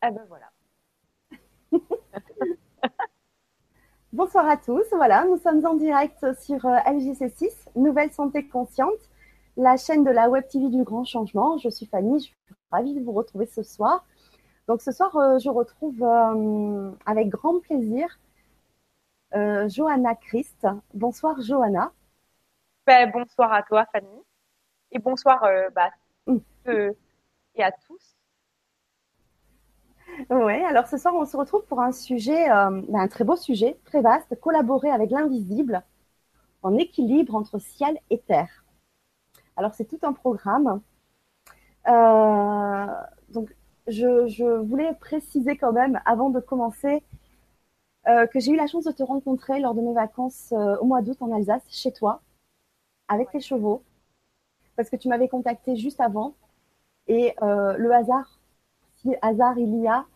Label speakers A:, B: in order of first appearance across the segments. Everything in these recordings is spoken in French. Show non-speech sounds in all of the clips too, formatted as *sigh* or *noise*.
A: Ah ben voilà. *laughs*
B: Bonsoir à tous. Voilà, nous sommes en direct sur euh, LGC6, Nouvelle Santé Consciente, la chaîne de la Web TV du Grand Changement. Je suis Fanny, je suis ravie de vous retrouver ce soir. Donc ce soir, euh, je retrouve euh, avec grand plaisir Johanna Christ. Bonsoir Johanna.
A: Ben, bonsoir à toi Fanny. Et bonsoir bah, mm. et à tous.
B: Oui, alors ce soir, on se retrouve pour un sujet, euh, ben, un très beau sujet, très vaste, collaborer avec l'invisible en équilibre entre ciel et terre. Alors, c'est tout un programme. Euh, donc, je, voulais préciser quand même, avant de commencer, euh, que j'ai eu la chance de te rencontrer lors de mes vacances au mois d'août en Alsace, chez toi, avec tes chevaux, parce que tu m'avais contacté juste avant. Et le hasard hasard il y a,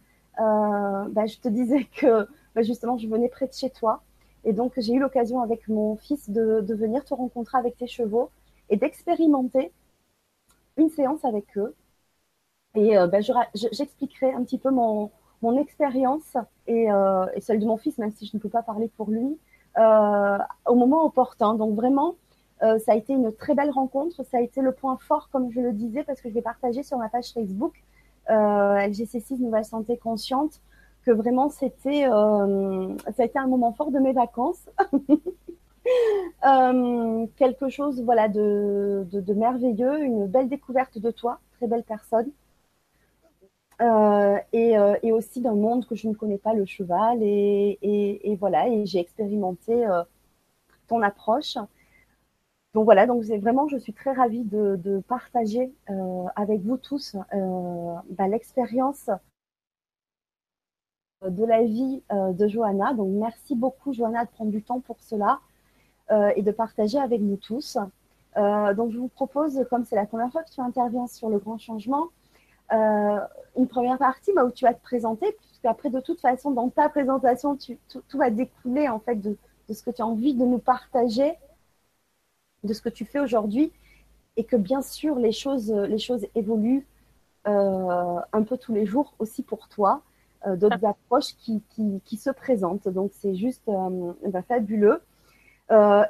B: euh, bah, je te disais que bah, justement je venais près de chez toi. Et donc j'ai eu l'occasion avec mon fils de, venir te rencontrer avec tes chevaux et d'expérimenter une séance avec eux. Et euh, bah, j'expliquerai un petit peu mon, expérience et, euh, et, celle de mon fils, même si je ne peux pas parler pour lui, au moment opportun. Donc vraiment, ça a été une très belle rencontre. Ça a été le point fort, comme je le disais, parce que je l'ai partagé sur ma page Facebook LGC6 Nouvelle Santé Consciente, que vraiment c'était, euh, ça a été un moment fort de mes vacances. *laughs* Euh, quelque chose voilà de, merveilleux, une belle découverte de toi, très belle personne. et, aussi d'un monde que je ne connais pas, le cheval. Et, voilà, et j'ai expérimenté ton approche. Donc voilà, donc vraiment, je suis très ravie de, partager euh, avec vous tous euh, bah, l'expérience de la vie euh, de Johanna. Donc merci beaucoup Johanna de prendre du temps pour cela et de partager avec nous tous. donc je vous propose, comme c'est la première fois que tu interviens sur le grand changement, une première partie bah, où tu vas te présenter, puisque après de toute façon dans ta présentation, tout, va découler en fait de ce que tu as envie de nous partager de ce que tu fais aujourd'hui et que bien sûr les choses, les choses évoluent euh, un peu tous les jours aussi pour toi, euh, d'autres ah. approches qui, qui, se présentent. Donc c'est juste euh, bah, fabuleux.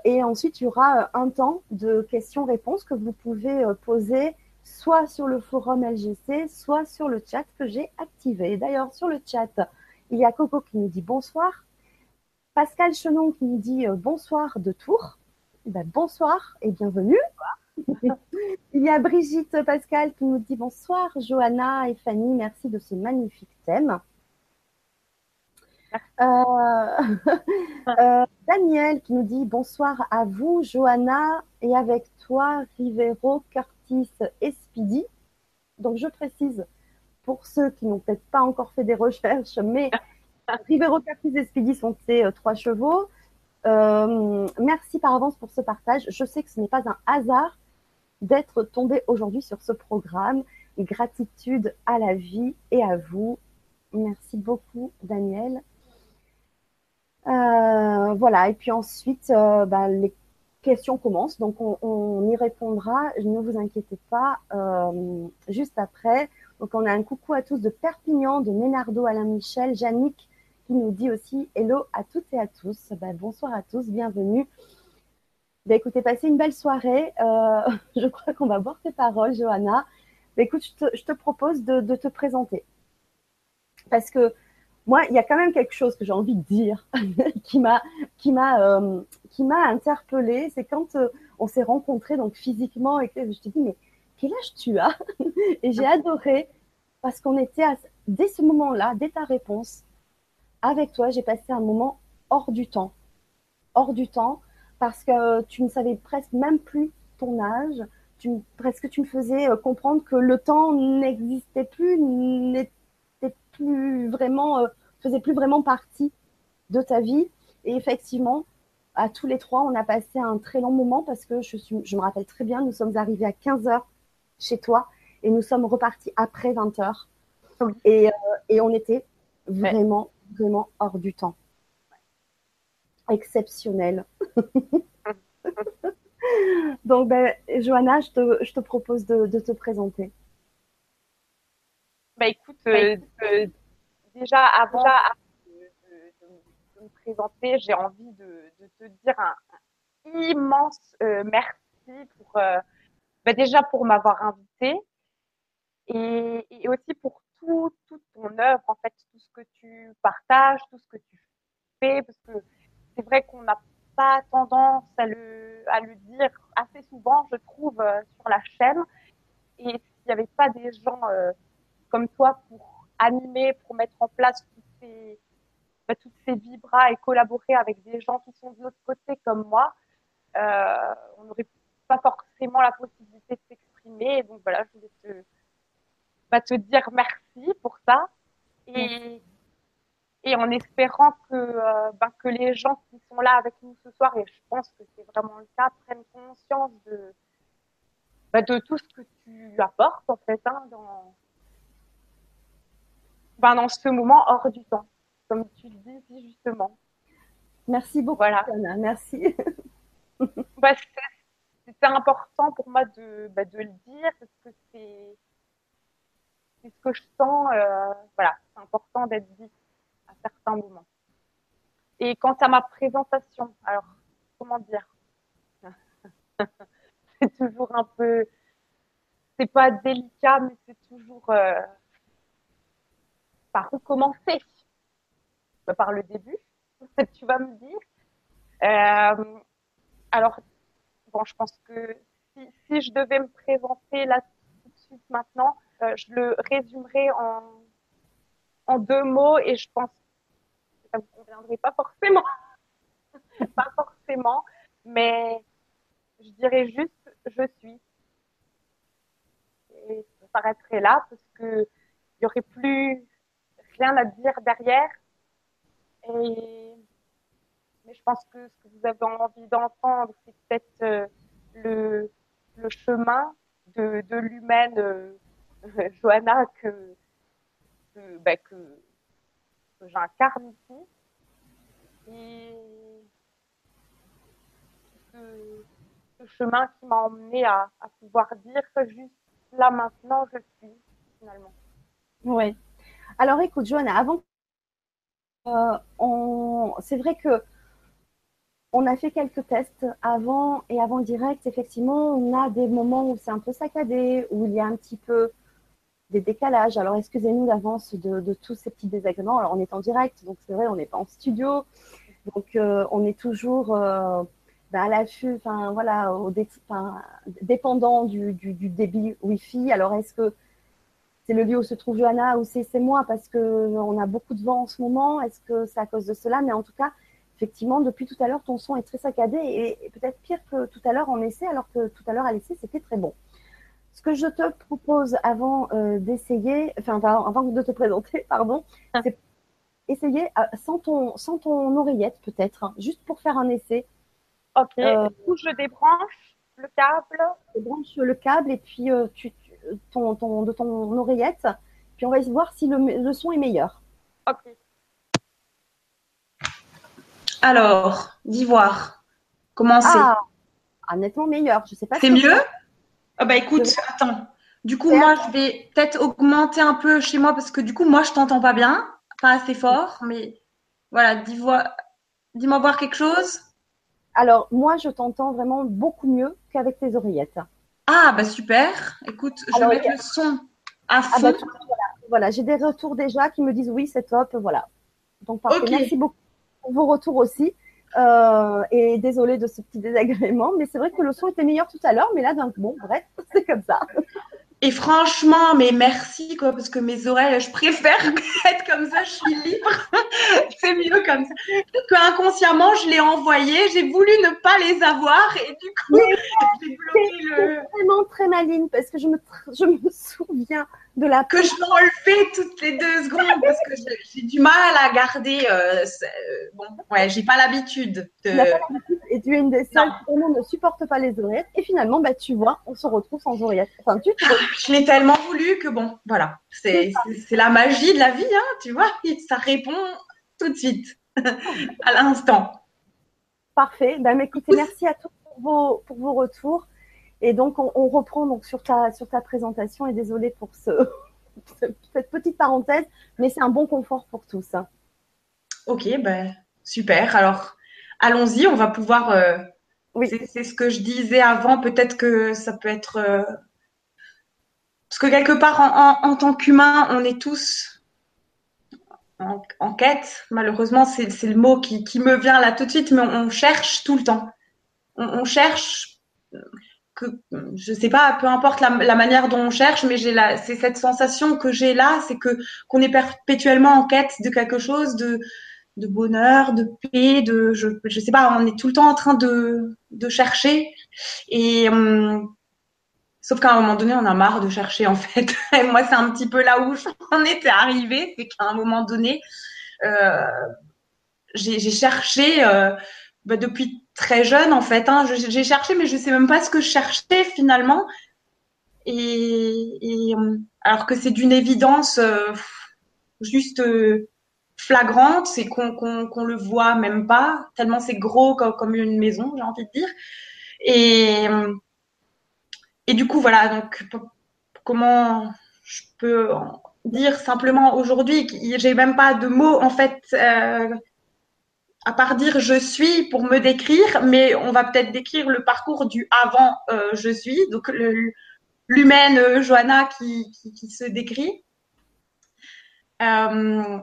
B: et ensuite, il y aura un temps de questions-réponses que vous pouvez poser soit sur le forum LGC, soit sur le chat que j'ai activé. D'ailleurs, sur le chat, il y a Coco qui nous dit bonsoir. Pascal Chenon qui nous dit bonsoir de Tours. Ben, bonsoir et bienvenue. *laughs* Il y a Brigitte Pascal qui nous dit bonsoir, Johanna et Fanny, merci de ce magnifique thème. Euh, *laughs* euh, Daniel qui nous dit bonsoir à vous, Johanna, et avec toi, Rivero, Curtis et Speedy. Donc je précise pour ceux qui n'ont peut-être pas encore fait des recherches, mais *laughs* Rivero, Curtis et Speedy sont ces euh, trois chevaux. Euh, merci par avance pour ce partage. Je sais que ce n'est pas un hasard d'être tombé aujourd'hui sur ce programme. gratitude à la vie et à vous. Merci beaucoup, Daniel. Euh, voilà, et puis ensuite, euh, bah, les questions commencent, donc on, on, y répondra. Ne vous inquiétez pas, juste après. Donc on a un coucou à tous de Perpignan, de Ménardo, Alain Michel, Yannick, nous dit aussi hello à toutes et à tous. Ben, bonsoir à tous, bienvenue. Ben, écoutez, passez une belle soirée. Euh, *laughs* je crois qu'on va voir tes paroles, Johanna. Ben, écoute, je te, propose de, te présenter. Parce que moi, il y a quand même quelque chose que j'ai envie de dire *laughs* qui m'a qui m'a euh, qui m'a interpellée. C'est quand euh, on s'est rencontrés donc physiquement et que je te dis mais quel âge tu as? *laughs* Et j'ai adoré parce qu'on était dès ce moment-là, dès ta réponse, avec toi, j'ai passé un moment hors du temps. Hors du temps, parce que tu ne savais presque même plus ton âge. Tu, presque tu me faisais euh, comprendre que le temps n'existait plus, n'était plus vraiment, euh, faisait plus vraiment partie de ta vie. Et effectivement, à tous les trois, on a passé un très long moment parce que je, suis, je me rappelle très bien, nous sommes arrivés à 15 heures chez toi et nous sommes repartis après 20 heures. Et, euh, et on était vraiment vraiment hors du temps. Exceptionnel. *laughs* Donc, ben, Johanna, je te, je te propose de, de, te présenter.
A: Bah écoute, euh, euh,
C: déjà, avant de, me présenter, j'ai envie de, te dire un, immense merci pour bah, déjà pour m'avoir invité et, et, aussi pour tout, toute ton œuvre, en fait, tout ce que tu partages, tout ce que tu fais, parce que c'est vrai qu'on n'a pas tendance à le, à le dire assez souvent, je trouve, euh, sur la chaîne. Et s'il n'y avait pas des gens euh, comme toi pour animer, pour mettre en place toutes ces, bah, toutes ces vibras et collaborer avec des gens qui sont de l'autre côté comme moi, euh, on n'aurait pas forcément la possibilité de s'exprimer. Donc voilà, je voulais te, bah, te dire merci pour ça. Et, et en espérant que, euh, bah, que les gens qui sont là avec nous ce soir, et je pense que c'est vraiment le cas, prennent conscience de, bah, de tout ce que tu apportes en fait hein, dans, bah, dans ce moment hors du temps, comme tu le dis si justement.
B: Merci beaucoup, voilà. Anna, merci. *laughs*
C: bah, C'était important pour moi de, bah, de le dire parce que c'est ce que je sens. Euh, voilà, c'est important d'être dit certains moments. Et quant à ma présentation, alors, comment dire? *laughs* C'est toujours un peu, c'est pas délicat, mais c'est toujours euh, par où commencer? Bah, Par le début, *laughs* tu vas me dire. Euh, alors, bon, je pense que si, si, je devais me présenter là tout de suite maintenant, euh, je le résumerai en, deux mots et je pense ça vous conviendrait pas forcément. *laughs* pas forcément, mais je dirais juste je suis. Et ça s'arrêterait là parce que il y aurait plus rien à dire derrière. Mais je pense que ce que vous avez envie d'entendre, c'est peut-être euh, le, chemin de, de l'humaine euh, *laughs* Johanna ben, que que j'incarne ici. Et ce, chemin qui m'a emmené à, pouvoir dire que juste là maintenant je suis finalement.
B: Oui. Alors écoute, Johanna, avant, euh, on... c'est vrai que on a fait quelques tests avant et avant direct. Effectivement, on a des moments où c'est un peu saccadé, où il y a un petit peu des décalages. Alors, excusez-nous d'avance de, tous ces petits désagréments? Alors, on est en direct, donc c'est vrai, on n'est pas en studio. Donc, euh, on est toujours euh, bah, à l'affût, enfin, voilà, au dépendant du, débit Wi-Fi. Alors, est-ce que c'est le lieu où se trouve Johanna ou c'est moi? Parce qu'on a beaucoup de vent en ce moment Est-ce que c'est à cause de cela? Mais en tout cas, effectivement, depuis tout à l'heure, ton son est très saccadé et, peut-être pire que tout à l'heure en essai, alors que tout à l'heure à l'essai, c'était très bon. Ce que je te propose avant euh, d'essayer, enfin avant de te présenter, *laughs* pardon, ah. c'est essayer euh, sans, ton, sans ton oreillette peut-être, hein, juste pour faire un essai.
C: Ok, euh, où je débranche le câble?
B: Je débranche le câble et puis tu, ton, ton, de ton oreillette, puis on va voir si le, le son est meilleur.
C: Ok.
D: Alors, d'ivoire, comment c'est?
B: Ah, ah, nettement meilleur. Je sais pas.
D: C'est mieux? Ah bah écoute, attends. Du coup, moi, je vais peut-être augmenter un peu chez moi parce que du coup, moi, je t'entends pas bien, pas assez fort, mais voilà, dis-moi dis voir quelque chose.
B: Alors, moi, je t'entends vraiment beaucoup mieux qu'avec tes oreillettes.
D: Ah, bah super. Écoute, je vais mettre le son à ah, bah,
B: fond. voilà, j'ai des retours déjà qui me disent oui, c'est top. Voilà. Donc, parfait. Merci beaucoup pour vos retours aussi. Euh, et désolée de ce petit désagrément, mais c'est vrai que le son était meilleur tout à l'heure, mais là, donc, bon, bref, *laughs* c'est comme ça.
D: Et franchement, mais merci, quoi, parce que mes oreilles, je préfère *laughs* être comme ça, je suis libre. *laughs* c'est mieux comme ça. Peut-être qu'inconsciemment, je l'ai envoyé, j'ai voulu ne pas les avoir, et du coup, j'ai bloqué le.
B: vraiment très maligne, parce que je me, je me souviens de la.
D: Que je m'enlevais toutes les deux secondes, parce que j'ai du mal à garder. Euh, euh, bon, ouais, j'ai pas l'habitude de.
B: Et tu es une des seules qui ne supporte pas les oreillettes, et finalement, bah, tu vois, on se retrouve sans oreillettes. Enfin, tu
D: je l'ai tellement voulu que bon, voilà, c'est la magie de la vie, hein, tu vois, ça répond tout de suite, *laughs* à l'instant.
B: Parfait. Ben, écoutez, merci à tous pour vos, pour vos retours. Et donc, on, reprend donc sur ta, sur ta présentation. Et désolé pour *laughs* ce, cette petite parenthèse, mais c'est un bon confort pour tous. Hein.
C: Ok, ben, super. Alors, allons-y, on va pouvoir. Euh, oui. C'est ce que je disais avant, peut-être que ça peut être. Euh, parce que quelque part, en, tant qu'humain, on est tous en, quête. Malheureusement, c'est le mot qui, me vient là tout de suite, mais on, cherche tout le temps. On, cherche que, je sais pas, peu importe la, manière dont on cherche, mais j'ai c'est cette sensation que j'ai là, c'est que qu'on est perpétuellement en quête de quelque chose, de de bonheur, de paix, de je je sais pas, on est tout le temps en train de de chercher et hum, sauf qu'à un moment donné, on a marre de chercher en fait. *laughs* Moi, c'est un petit peu là où *laughs* j'en étais arrivée, c'est qu'à un moment donné, euh, j'ai cherché euh, bah, depuis très jeune en fait. Hein, j'ai cherché, mais je sais même pas ce que je cherchais finalement. Et, hum, alors que c'est d'une évidence euh, juste euh, flagrante, c'est qu'on qu'on le voit même pas, tellement c'est gros comme, une maison, j'ai envie de dire. Et, et du coup, voilà, donc comment je peux dire simplement aujourd'hui, j'ai même pas de mots en fait, euh, à part dire je suis pour me décrire, mais on va peut-être décrire le parcours du avant euh, je suis, donc l'humaine euh, Johanna qui, se décrit. Euh,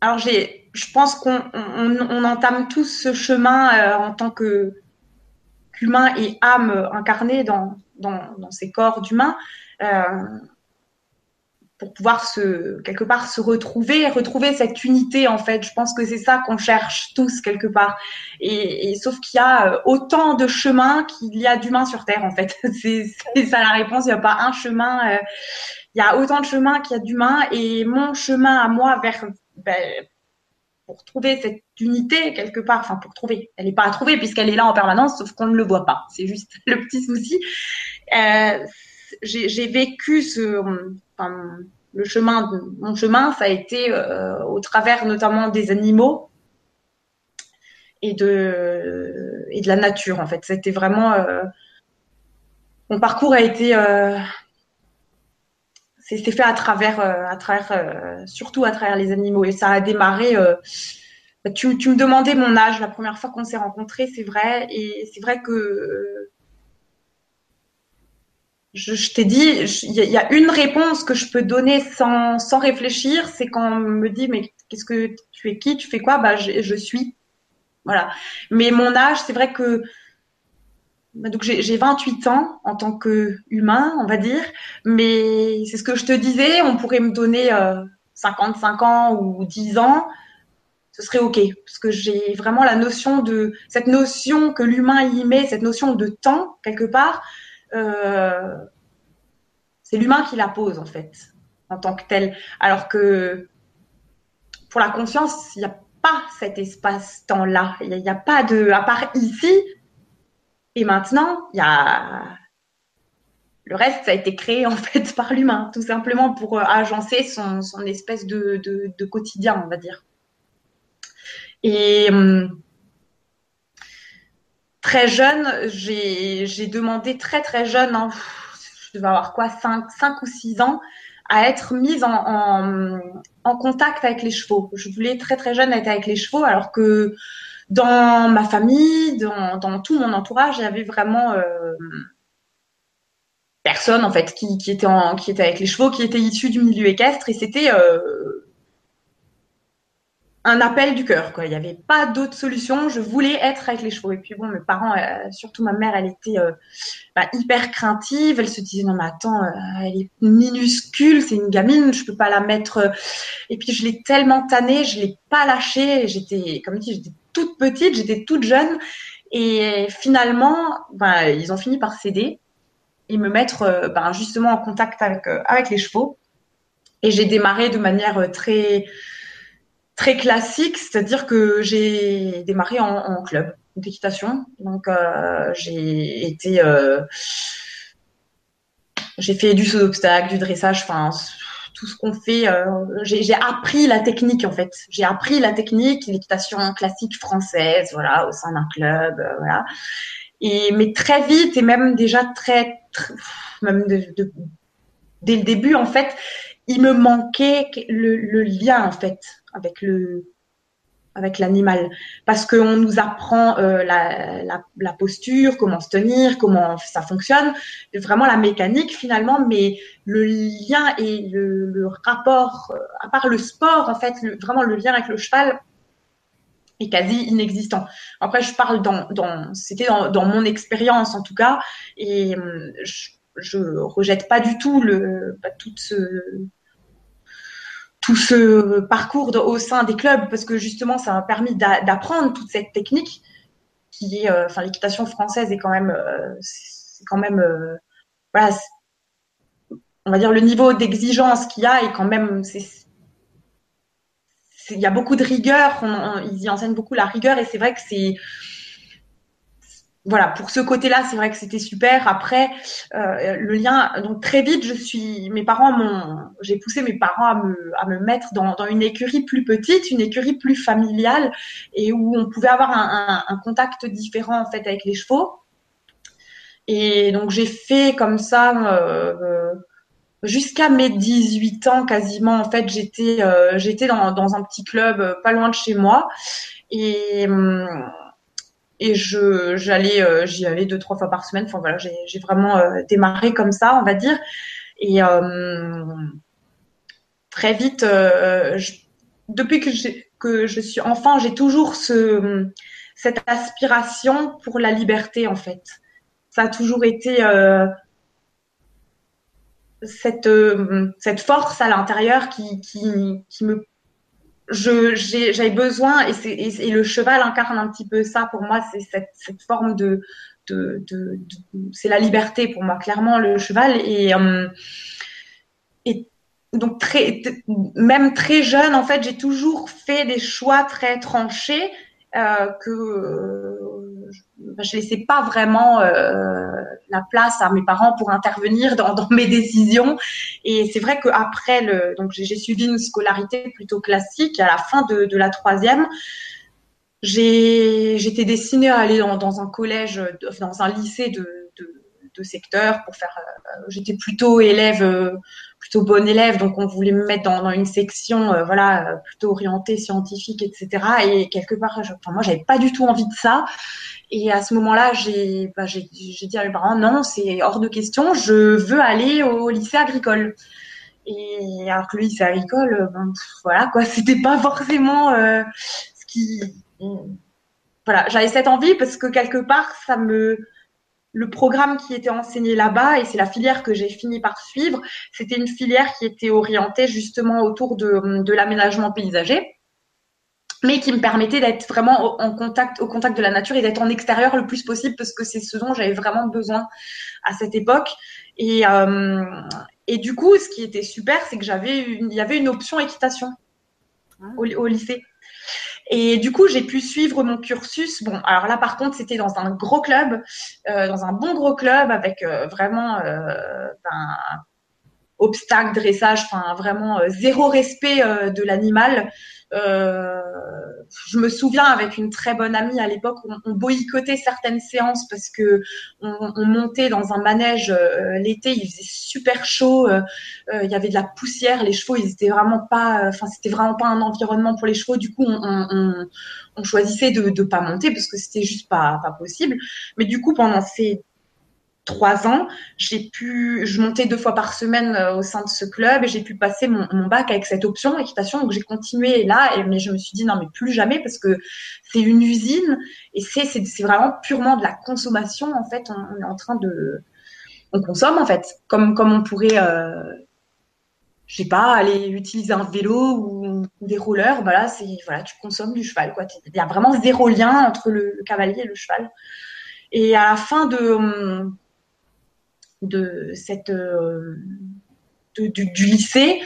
C: alors je pense qu'on on, entame tous ce chemin euh, en tant qu'humain et âme incarnée dans, dans, ces corps d'humains pour pouvoir se quelque part se retrouver, retrouver cette unité en fait. Je pense que c'est ça qu'on cherche tous quelque part. Et, sauf qu'il y a euh, autant de chemins qu'il y a d'humains sur Terre en fait. *laughs* c'est ça la réponse. Il n'y a pas un chemin. il y a autant de chemins qu'il y a d'humains. Et mon chemin à moi vers ben, pour trouver cette unité quelque part, enfin pour trouver, elle n'est pas à trouver puisqu'elle est là en permanence, sauf qu'on ne le voit pas. C'est juste *laughs* le petit souci. Euh, j'ai vécu ce, le chemin, mon chemin, ça a été euh, au travers notamment des animaux et de et de la nature en fait. C'était vraiment euh, mon parcours a été euh, c'est fait à travers, euh, à travers euh, surtout à travers les animaux. Et ça a démarré. Euh, tu, me demandais mon âge la première fois qu'on s'est rencontrés, c'est vrai. Et c'est vrai que je, t'ai dit, il y, a une réponse que je peux donner sans, sans réfléchir, c'est quand on me dit mais qu'est-ce que tu es qui, tu fais quoi? Bah je, je suis. Voilà. Mais mon âge, c'est vrai que donc j'ai 28 ans en tant que humain, on va dire, mais c'est ce que je te disais, on pourrait me donner euh, 55 ans ou 10 ans, ce serait ok, parce que j'ai vraiment la notion de cette notion que l'humain y met, cette notion de temps quelque part, euh, c'est l'humain qui la pose en fait en tant que tel, alors que pour la conscience, il n'y a pas cet espace-temps là, il n'y a, a pas de, à part ici, et maintenant, il y a le reste, ça a été créé en fait *laughs* par l'humain, tout simplement pour euh, agencer son, espèce de, quotidien, on va dire. Et hum, très jeune, j'ai demandé très très jeune, hein, je devais avoir quoi, 5, 5 ou 6 ans, à être mise en, en, contact avec les chevaux. Je voulais très très jeune être avec les chevaux, alors que dans ma famille, dans, tout mon entourage, il y avait vraiment euh, personne en fait qui, était qui était avec les chevaux, qui était issu du milieu équestre et c'était euh, un appel du cœur. Quoi. Il n'y avait pas d'autre solution. Je voulais être avec les chevaux. Et puis bon, mes parents, euh, surtout ma mère, elle était bah, hyper craintive. Elle se disait non mais attends, elle est minuscule, c'est une gamine, je peux pas la mettre. Et puis je l'ai tellement tannée, je l'ai pas lâchée. J'étais, comme dit, j'étais toute petite, j'étais toute jeune. Et finalement, ben, ils ont fini par céder et me mettre euh, ben, justement en contact avec, euh, avec les chevaux. Et j'ai démarré de manière euh, très, très classique, c'est-à-dire que j'ai démarré en, club d'équitation. Donc, j'ai été. j'ai fait du saut d'obstacle, du dressage, enfin, tout ce qu'on fait. Euh, j'ai appris la technique en fait. J'ai appris la technique, l'équitation classique française, voilà, au sein d'un club, euh, voilà. Et mais très vite et même déjà très, même de, dès le début, en fait, il me manquait le, lien, en fait, avec le, avec l'animal. Parce qu'on nous apprend euh, la, posture, comment se tenir, comment ça fonctionne, vraiment la mécanique finalement, mais le lien et le, rapport, euh, à part le sport en fait, vraiment le lien avec le cheval est quasi inexistant. Après, je parle dans, dans c'était dans, dans, mon expérience en tout cas, et hum, je, je rejette pas du tout toute ce tout ce parcours au sein des clubs parce que justement ça m'a permis d'apprendre toute cette technique qui euh, l'équitation française est quand même euh, c'est quand même euh, voilà on va dire le niveau d'exigence qu'il y a est quand même il y a beaucoup de rigueur ils y enseignent beaucoup la rigueur et c'est vrai que c'est voilà, pour ce côté-là, c'est vrai que c'était super. Après, euh, le lien, donc très vite, je suis, mes parents m'ont, j'ai poussé mes parents à me, à me mettre dans, une écurie plus petite, une écurie plus familiale, et où on pouvait avoir un, contact différent en fait avec les chevaux. Et donc j'ai fait comme ça euh, jusqu'à mes 18 ans quasiment. En fait, j'étais, euh, j'étais dans, dans un petit club pas loin de chez moi, et hum, et je j'allais euh, j'y allais deux trois fois par semaine. Enfin voilà j'ai vraiment euh, démarré comme ça on va dire. Et euh, très vite depuis que que je suis enfant j'ai toujours ce cette aspiration pour la liberté en fait. Ça a toujours été cette cette force à l'intérieur qui qui qui me j'avais besoin et, le cheval incarne un petit peu ça pour moi c'est cette, forme de, c'est la liberté pour moi clairement le cheval. Et euh, donc très même très jeune en fait j'ai toujours fait des choix très tranchés euh, que ben, je laissais pas vraiment euh, la place à mes parents pour intervenir *laughs* dans, mes décisions. Et c'est vrai qu'après le, donc j'ai suivi une scolarité plutôt classique. À la fin de, la troisième, j'étais destinée à aller dans, un collège, dans un lycée de, de, secteur pour faire. Euh, j'étais plutôt élève. Euh, plutôt bonne élève, donc on voulait me mettre dans, une section, euh, voilà, plutôt orientée scientifique, etc. Et quelque part, je, enfin, moi, j'avais pas du tout envie de ça. Et à ce moment-là, j'ai bah, dit à mes parents, non, c'est hors de question, je veux aller au lycée agricole. Et alors que le lycée agricole, euh, voilà, quoi, *laughs* c'était pas forcément euh, ce qui. Voilà, j'avais cette envie parce que quelque part, ça me. Le programme qui était enseigné là-bas, et c'est la filière que j'ai fini par suivre, c'était une filière qui était orientée justement autour de, l'aménagement paysager mais qui me permettait d'être vraiment en contact, au contact de la nature et d'être en extérieur le plus possible parce que c'est ce dont j'avais vraiment besoin à cette époque. Et, euh, et du coup, ce qui était super, c'est que j'avais il y avait une option équitation au, lycée. Et du coup, j'ai pu suivre mon cursus. Bon, alors là, par contre, c'était dans un gros club, euh, dans un bon gros club avec euh, vraiment euh, ben, obstacle, dressage, enfin vraiment zéro respect de l'animal. Euh, je me souviens avec une très bonne amie à l'époque, on, on, boycottait certaines séances parce que on, on montait dans un manège euh, l'été, il faisait super chaud, euh, il y avait de la poussière, les chevaux ils étaient vraiment pas, enfin c'était vraiment pas un environnement pour les chevaux. Du coup, on, on choisissait de ne pas monter parce que c'était juste pas pas possible. Mais du coup, pendant ces trois ans, j'ai pu, je montais deux fois par semaine euh, au sein de ce club et j'ai pu passer mon, bac avec cette option équitation. Donc j'ai continué là, mais je me suis dit non mais plus jamais parce que c'est une usine et c'est c'est vraiment purement de la consommation en fait. On, est en train de, on consomme en fait, comme comme on pourrait, euh, je sais pas, aller utiliser un vélo ou, des rollers. Voilà, c'est voilà, tu consommes du cheval quoi. Il y a vraiment zéro lien entre le, le cavalier et le cheval. Et à la fin de de cette euh, de, du, lycée,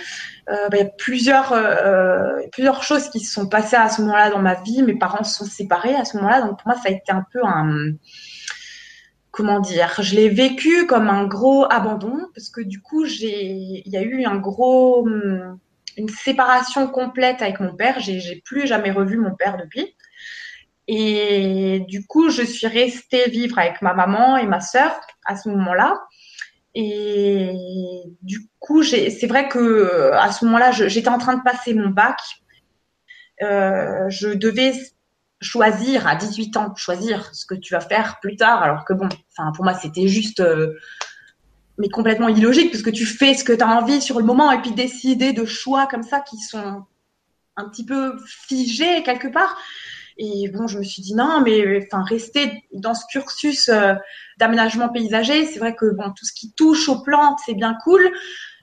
C: euh, bah, il y a plusieurs euh, plusieurs choses qui se sont passées à ce moment-là dans ma vie. Mes parents se sont séparés à ce moment-là, donc pour moi ça a été un peu un comment dire, je l'ai vécu comme un gros abandon parce que du coup il y a eu un gros une séparation complète avec mon père. J'ai plus jamais revu mon père depuis. Et du coup, je suis restée vivre avec ma maman et ma sœur à ce moment-là. Et du coup, c'est vrai que à ce moment-là, j'étais en train de passer mon bac. Euh, je devais choisir à 18 ans, choisir ce que tu vas faire plus tard, alors que bon, pour moi c'était juste euh, mais complètement illogique parce que tu fais ce que tu as envie sur le moment et puis décider de choix comme ça qui sont un petit peu figés quelque part. Et bon, je me suis dit non, mais enfin rester dans ce cursus euh, d'aménagement paysager, c'est vrai que bon, tout ce qui touche aux plantes, c'est bien cool.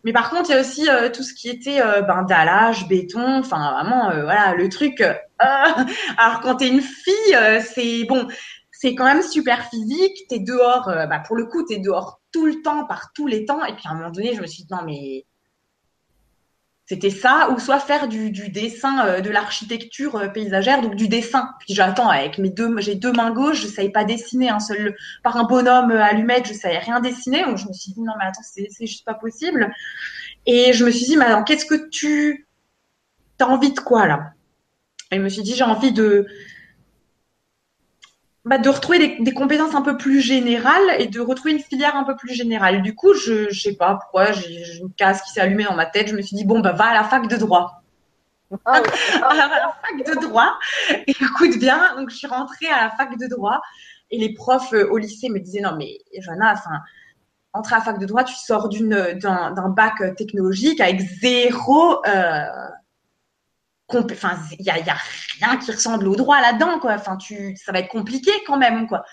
C: Mais par contre, il y a aussi euh, tout ce qui était euh, ben, dallage, béton, enfin vraiment, voilà, le truc. *laughs* alors quand t'es une fille, c'est bon, c'est quand même super physique. T'es dehors, bah, pour le coup, t'es dehors tout le temps, par tous les temps. Et puis à un moment donné, je me suis dit non mais c'était ça, ou soit faire du, dessin, euh, de l'architecture euh, paysagère, donc du dessin. Puis j'attends avec mes deux, j'ai deux mains gauches, je savais pas dessiner un seul, par un bonhomme euh, allumette, je savais rien dessiner. Donc je me suis dit non mais attends, c'est, juste pas possible. Et je me suis dit mais qu'est-ce que tu, as envie de quoi là? Et je me suis dit j'ai envie de, bah, de retrouver des, des, compétences un peu plus générales et de retrouver une filière un peu plus générale. Du coup, je, je sais pas pourquoi, j'ai une case qui s'est allumée dans ma tête. Je me suis dit, bon, bah, va à la fac de droit. *laughs* Ah à la fac de droit. Et écoute bien, donc je suis rentrée à la fac de droit et les profs euh, au lycée me disaient, non, mais Johanna, enfin, entrer à la fac de droit, tu sors d'une, d'un, bac technologique avec zéro, euh, il y a, y a, rien qui ressemble au droit là-dedans, quoi. Enfin, tu, ça va être compliqué quand même, quoi.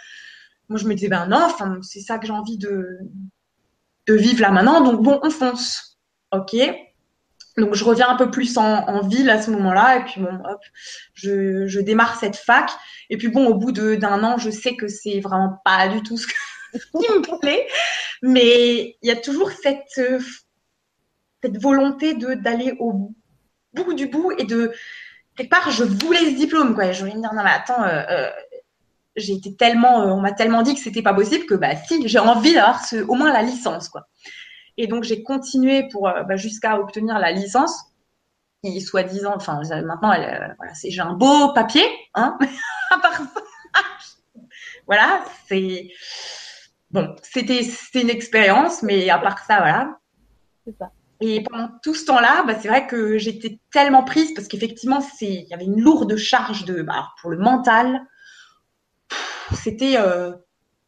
C: Moi, je me disais, ben non, c'est ça que j'ai envie de, de vivre là maintenant. Donc, bon, on fonce. OK. Donc, je reviens un peu plus en, ville à ce moment-là. Et puis, bon, hop, je, je démarre cette fac. Et puis, bon, au bout d'un an, je sais que c'est vraiment pas du tout *laughs* ce, qui me plaît. Mais il y a toujours cette, cette volonté d'aller au bout bout du bout et de quelque part je voulais ce diplôme quoi. Je voulais me dire non mais attends, euh, euh, j'ai été tellement, euh, on m'a tellement dit que c'était pas possible que bah si j'ai envie d'avoir ce, au moins la licence quoi. Et donc j'ai continué pour bah, jusqu'à obtenir la licence qui soi-disant, enfin maintenant elle, voilà, c'est j'ai un beau papier hein. *laughs* à part ça, voilà c'est bon c'était c'était une expérience mais à part ça voilà. C'est ça. Et pendant tout ce temps-là, bah, c'est vrai que j'étais tellement prise parce qu'effectivement, il y avait une lourde charge de, bah, pour le mental. C'était euh,